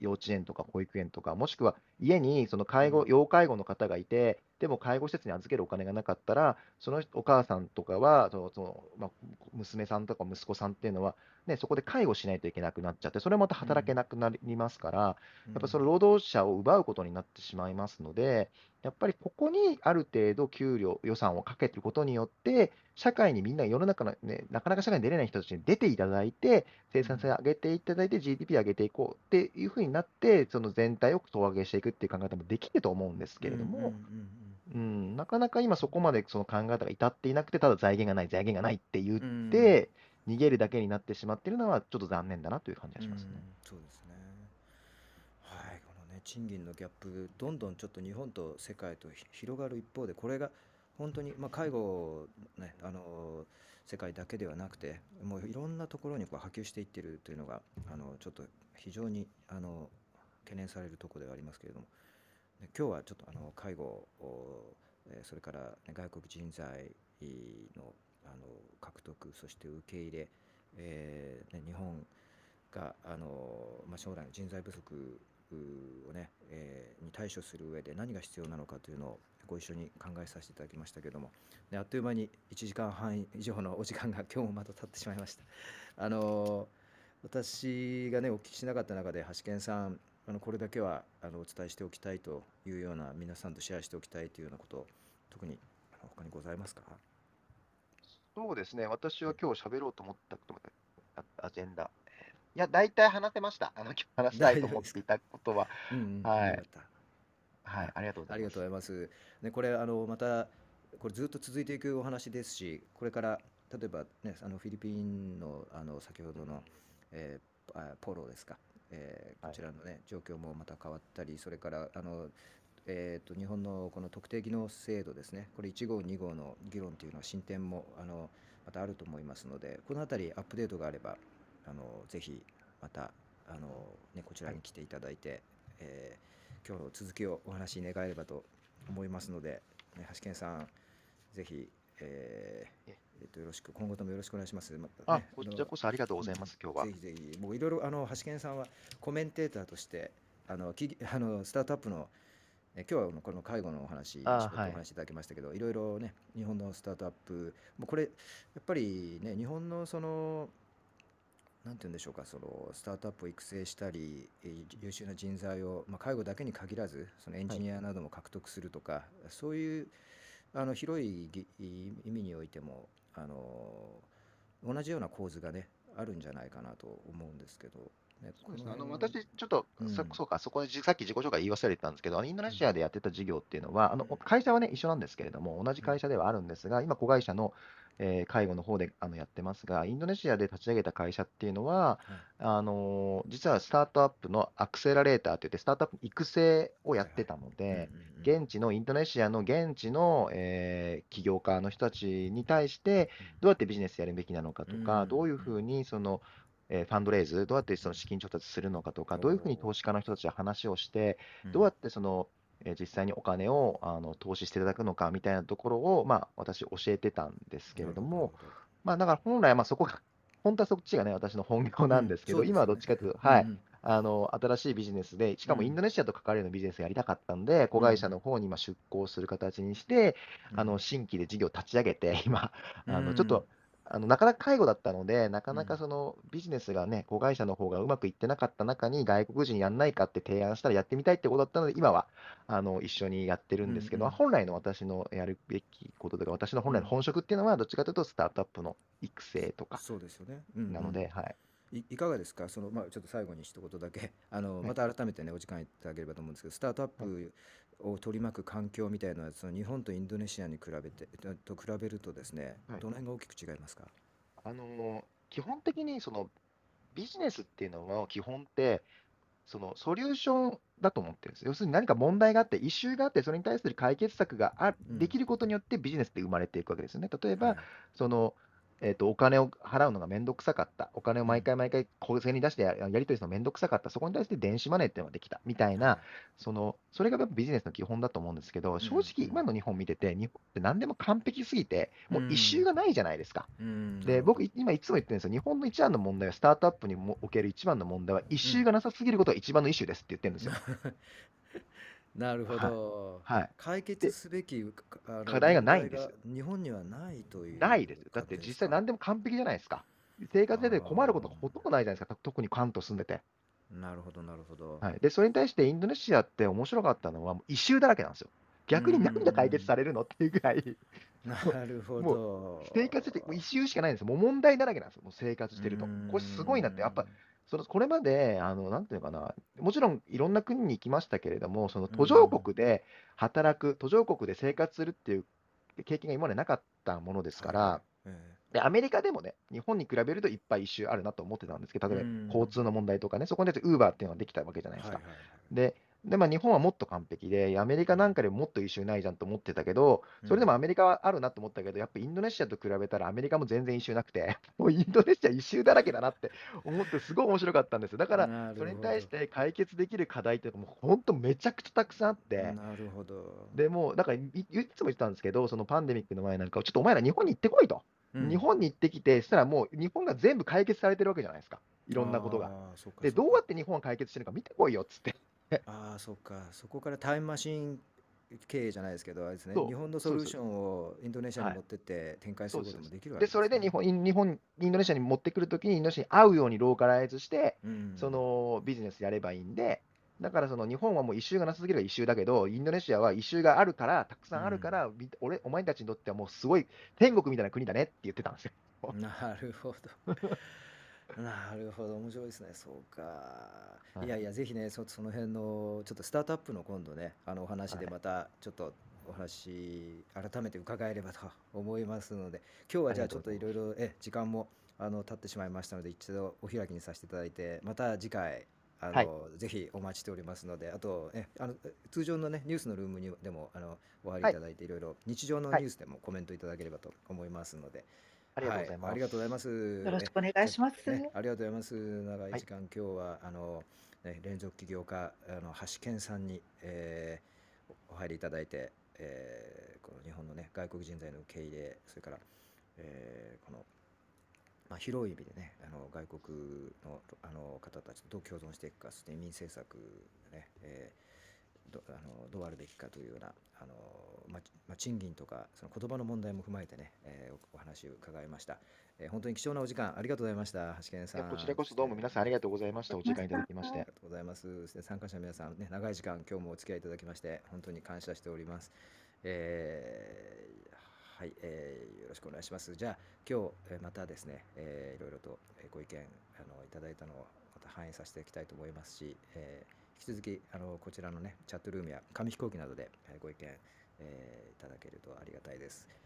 幼稚園とか保育園とか、もしくは家にその介護、うん。要介護の方がいて、でも介護施設に預けるお金がなかったら、そのお母さんとかは、そのそのまあ、娘さんとか息子さんっていうのは、ね、そこで介護しないといけなくなっちゃって、それまた働けなくなりますから、やっぱその労働者を奪うことになってしまいますので、やっぱりここにある程度給料、予算をかけてることによって、社会にみんな世の中の、ね、なかなか社会に出れない人たちに出ていただいて、生産性を上げていただいて、GDP 上げていこうっていうふうになって、その全体を総上げしていくっていう考え方もできると思うんですけれども、うんうんうんうんうん、なかなか今そこまでその考え方が至っていなくて、ただ財源がない、財源がないって言っうんて、逃げるだけになってしまっているのは、ちょっと残念だなという感じがしますね。うんそうですね。賃金のギャップ、どんどんちょっと日本と世界と広がる一方で、これが本当に、まあ、介護、ね、あの世界だけではなくて、もういろんなところにこう波及していってるというのが、あのちょっと非常にあの懸念されるところではありますけれども、今日はちょっとあの介護を、それから、外国人材のあの獲得、そして受け入れ、えーね、日本があの、まあ、将来の人材不足をね、えーに対処する上で何が必要なのかというのをご一緒に考えさせていただきましたけれども、ね、あっという間に1時間半以上のお時間が今日もまた経ってしまいました。あの私がねお聞きしなかった中で橋健さんあのこれだけはあのお伝えしておきたいというような皆さんとシェアしておきたいというようなこと特にあの他にございますか？そうですね、私は今日喋ろうと思ったことアジェンダ。いや、大体話せました。あの、今日話したいと思っていたことは。うんうん、はいはい、ありがとうございます。ありがとうございます。ね、これあのまたこれずっと続いていくお話ですし、これから例えばねあのフィリピンのあの先ほどの、えーあポロですか、えーはいこちらのね状況もまた変わったり、それからあのえー、と日本のこの特定技能制度ですね、これ1号、2号の議論というのは進展もあのまたあると思いますので、このあたりアップデートがあれば、あのぜひまたあの、ね、こちらに来ていただいて、えー今日の続きをお話し願えればと思いますので、ね、橋健さん、ぜひ、えーええっとよろしく、今後ともよろしくお願いします。またあね、こちらこそありがとうございます、今日はぜ。ひぜひ、もういろいろ、あの、橋健さんはコメンテーターとして、あの、きあのスタートアップの、え今日はこの介護のお話、お話しいただきましたけど、いろいろね、日本のスタートアップ、もうこれ、やっぱりね、日本のその、なんて言うんでしょうか、そのスタートアップを育成したり、えー優秀な人材を、まあ、介護だけに限らず、そのエンジニアなども獲得するとか、そういうあの広いぎ意味においても、あの同じような構図がね、あるんじゃないかなと思うんですけど、あの私、ちょっと、うん。そそうか、そこでじさっき自己紹介言い忘れてたんですけど、あのインドネシアでやってた事業っていうのは、あの会社はね、一緒なんですけれども、同じ会社ではあるんですが、今、子会社の、えー介護の方であのやってますが、インドネシアで立ち上げた会社っていうのは、あのー実はスタートアップのアクセラレーターといって、スタートアップ育成をやってたので、現地のインドネシアの現地の、えー起業家の人たちに対して、どうやってビジネスやるべきなのかとか、うんどういうふうにその、えーファンドレイズ、どうやってその資金調達するのかとか、どういうふうに投資家の人たちは話をして、どうやってその、えー実際にお金をあの投資していただくのかみたいなところを、まあ、私、教えてたんですけれども、、まあ、だから本来はまあそこが、本当はそっちがね、私の本業なんですけど、うんね。今はどっちかというと、はい、うんうん。あの新しいビジネスで、しかもうん。インドネシアと関わるようなビジネスやりたかったんで、子会社の方に今出向する形にして、あの新規で事業を立ち上げて、今、あうん。のちょっとあのなかなか介護だったので、なかなうん。かそのビジネスがね、子会社の方がうまくいってなかった中に、外国人やんないかって提案したらやってみたいってことだったので、今はあの一緒にやってるんですけど、うんうん。本来の私のやるべきこととか、私の本来の本職っていうのは、どっちかというと、スタートアップの育成とかそうですよね。うんうん。なので、はい。いいかがですか、そのまあ、ちょっと最後に一言だけ、あのはい。また改めてね、お時間いただければと思うんですけど、スタートアップを取り巻く環境みたいなその日本とインドネシアに比べてと比べるとですね、はいどの辺が大きく違いますか？あの基本的にそのビジネスっていうのは基本ってそのソリューションだと思ってるんです。要するに何か問題があって、イシューがあって、それに対する解決策があうんできることによってビジネスって生まれていくわけですよね。例えば、はいそのえー、とお金を払うのがめんどくさかった、お金を毎回毎回小銭に出してややり取りするのめんどくさかった、そこに対して電子マネーっていうのができた。みたいな、そのそれがやっぱビジネスの基本だと思うんですけど、正直、今の日本見てて、日本って何でも完璧すぎて、もうイシューがないじゃないですか。うん。で、僕、い今いつも言ってるんですよ。日本の一番の問題は、スタートアップにもおける一番の問題は、イシューがなさすぎることが一番のイシューですって言ってるんですよ。なるほど、はい。解決すべきかあの課題がないんですよ日本にはないという。ないですよ。だって実際何でも完璧じゃないですか。生活で困ることがほとんどないじゃないですか。特に関東住んでて。なるほど、なるほど。はい。で、それに対してインドネシアって面白かったのは、もうイシューだらけなんですよ。逆に何で解決されるのっていうぐらい、なるほもど。生活してもうイシューしかないんですよ。もう問題だらけなんですよ。もう生活してるとうん。これすごいなって、やっぱそのこれまで、あの、なんていうのかな、もちろんいろんな国に行きましたけれども、そのう途上ん。国で働く、途上国で生活するっていう経験が今までなかったものですかはいはい。ら、えで、アメリカでもね、日本に比べるといっぱい一周あるなと思ってたんですけど、例えば交ん。通の問題とかね、そこでウーバーっていうのができたわけじゃないですか。はいはいはい。で、で、まあ、日本はもっと完璧で、アメリカなんかでももっと一周ないじゃんと思ってたけど、うん。それでもアメリカはあるなと思ったけど、やっぱインドネシアと比べたらアメリカも全然一周なくて、もうインドネシア一周だらけだなって思って、すごい面白かったんですよ。だから、それに対しど。て解決できる課題っていうのがもう本当めちゃくちゃたくさんあって、なるほど。でもう、だからい、いいつも言ってたんですけど、そのパンデミックの前なんかは、ちょっとお前ら日本に行ってこいと。日うん。本に行ってきて、そしたらもう日本が全部解決されてるわけじゃないですか。いろんなことが。で。どうやって日本が解決してるのか見てこいよっつって。ああ、そっか。そこからタイムマシン経営じゃないですけど、あれですね。日本のソリューションをインドネシアはいに持ってって展開すそうでこともできるわで、けそれですね。で日本、イン日本、インドネシアに持ってくるときに、インドネシアに合うようにローカライズして、そうん。のビジネスやればいいんで、だからその日本はもう一周がなさすぎれば一周だけど、インドネシアは一周があるから、たくさんあるから、み俺、お前たちにとってはもうすごい天国みたいな国だねって言ってたんですよ。なるほど。なるほど、面白いですね。そうか。はい。いやいや、ぜひね、そ、その辺の、ちょっとスタートアップの今度ね、あのお話ではい。また、ちょっとお話、改めて伺えればと思いますので、今日はじゃあちょっといろいろ、え、時間も、あの、経ってしまいましたので、一度お開きにさせていただいて、また次回、あはい。の、ぜひお待ちしておりますので、あと、え、あの、通常のね、ニュースのルームにでも、あの、お入りはいいただいて、いろいろ日常のはい。ニュースでもコメントいただければと思いますので、ありがとうございはい、ます。ありがとうございます。よろしえくお願いします。ね、ありがとうございます。長いはい時間、今日はあの、ね、連続起業家あの橋健さんに、えーおお入りいただいて、えーこの日本のね外国人材の受け入れ、それから、えーこのまあ、広い意味でね、あの外国のあの方たちとどう共存していくか、そして移民政策でね、えーどあのどうあるべきかというようなあの、まあまあ、賃金とかその言葉の問題も踏まえてね、えーおお話を伺いました、えー本当に貴重なお時間ありがとうございました橋健さんこちらこそどうも皆さんありがとうございました。お時間いただきましてありが。とうございます。参加者の皆さん、ね、長い時間、今日もお付き合いいただきまして、本当に感謝しております。えーはい、えーよろしくお願いします。じゃあ、今日、えーまたですね、えーいろいろとえーご意見あのいただいたのをまた反映させていきたいと思いますし、えー引き続きあのこちらのね、チャットルームや紙飛行機などで、えーご意見、えーいただけるとありがたいです。えー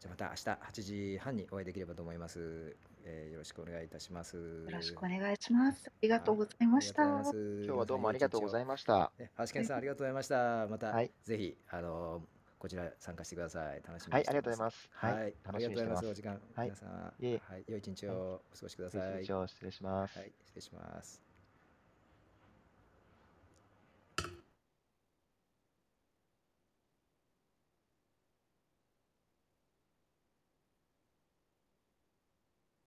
じゃあまた明日8時半にお会いできればと思います。えーよろしくお願いいたします。よろしくお願いします。ありがとうございました。今日はどうもありがとうございまました。橋健さん、ありがとうございました。また、はいぜひ、あのこちら参加してください。楽しみはい、にしてありがとうございます。は、はいい、あ楽りがとうございます。お。時間、はい皆さん、はい、良い一日をお過ごしください。一日を失礼します。はい、失礼します。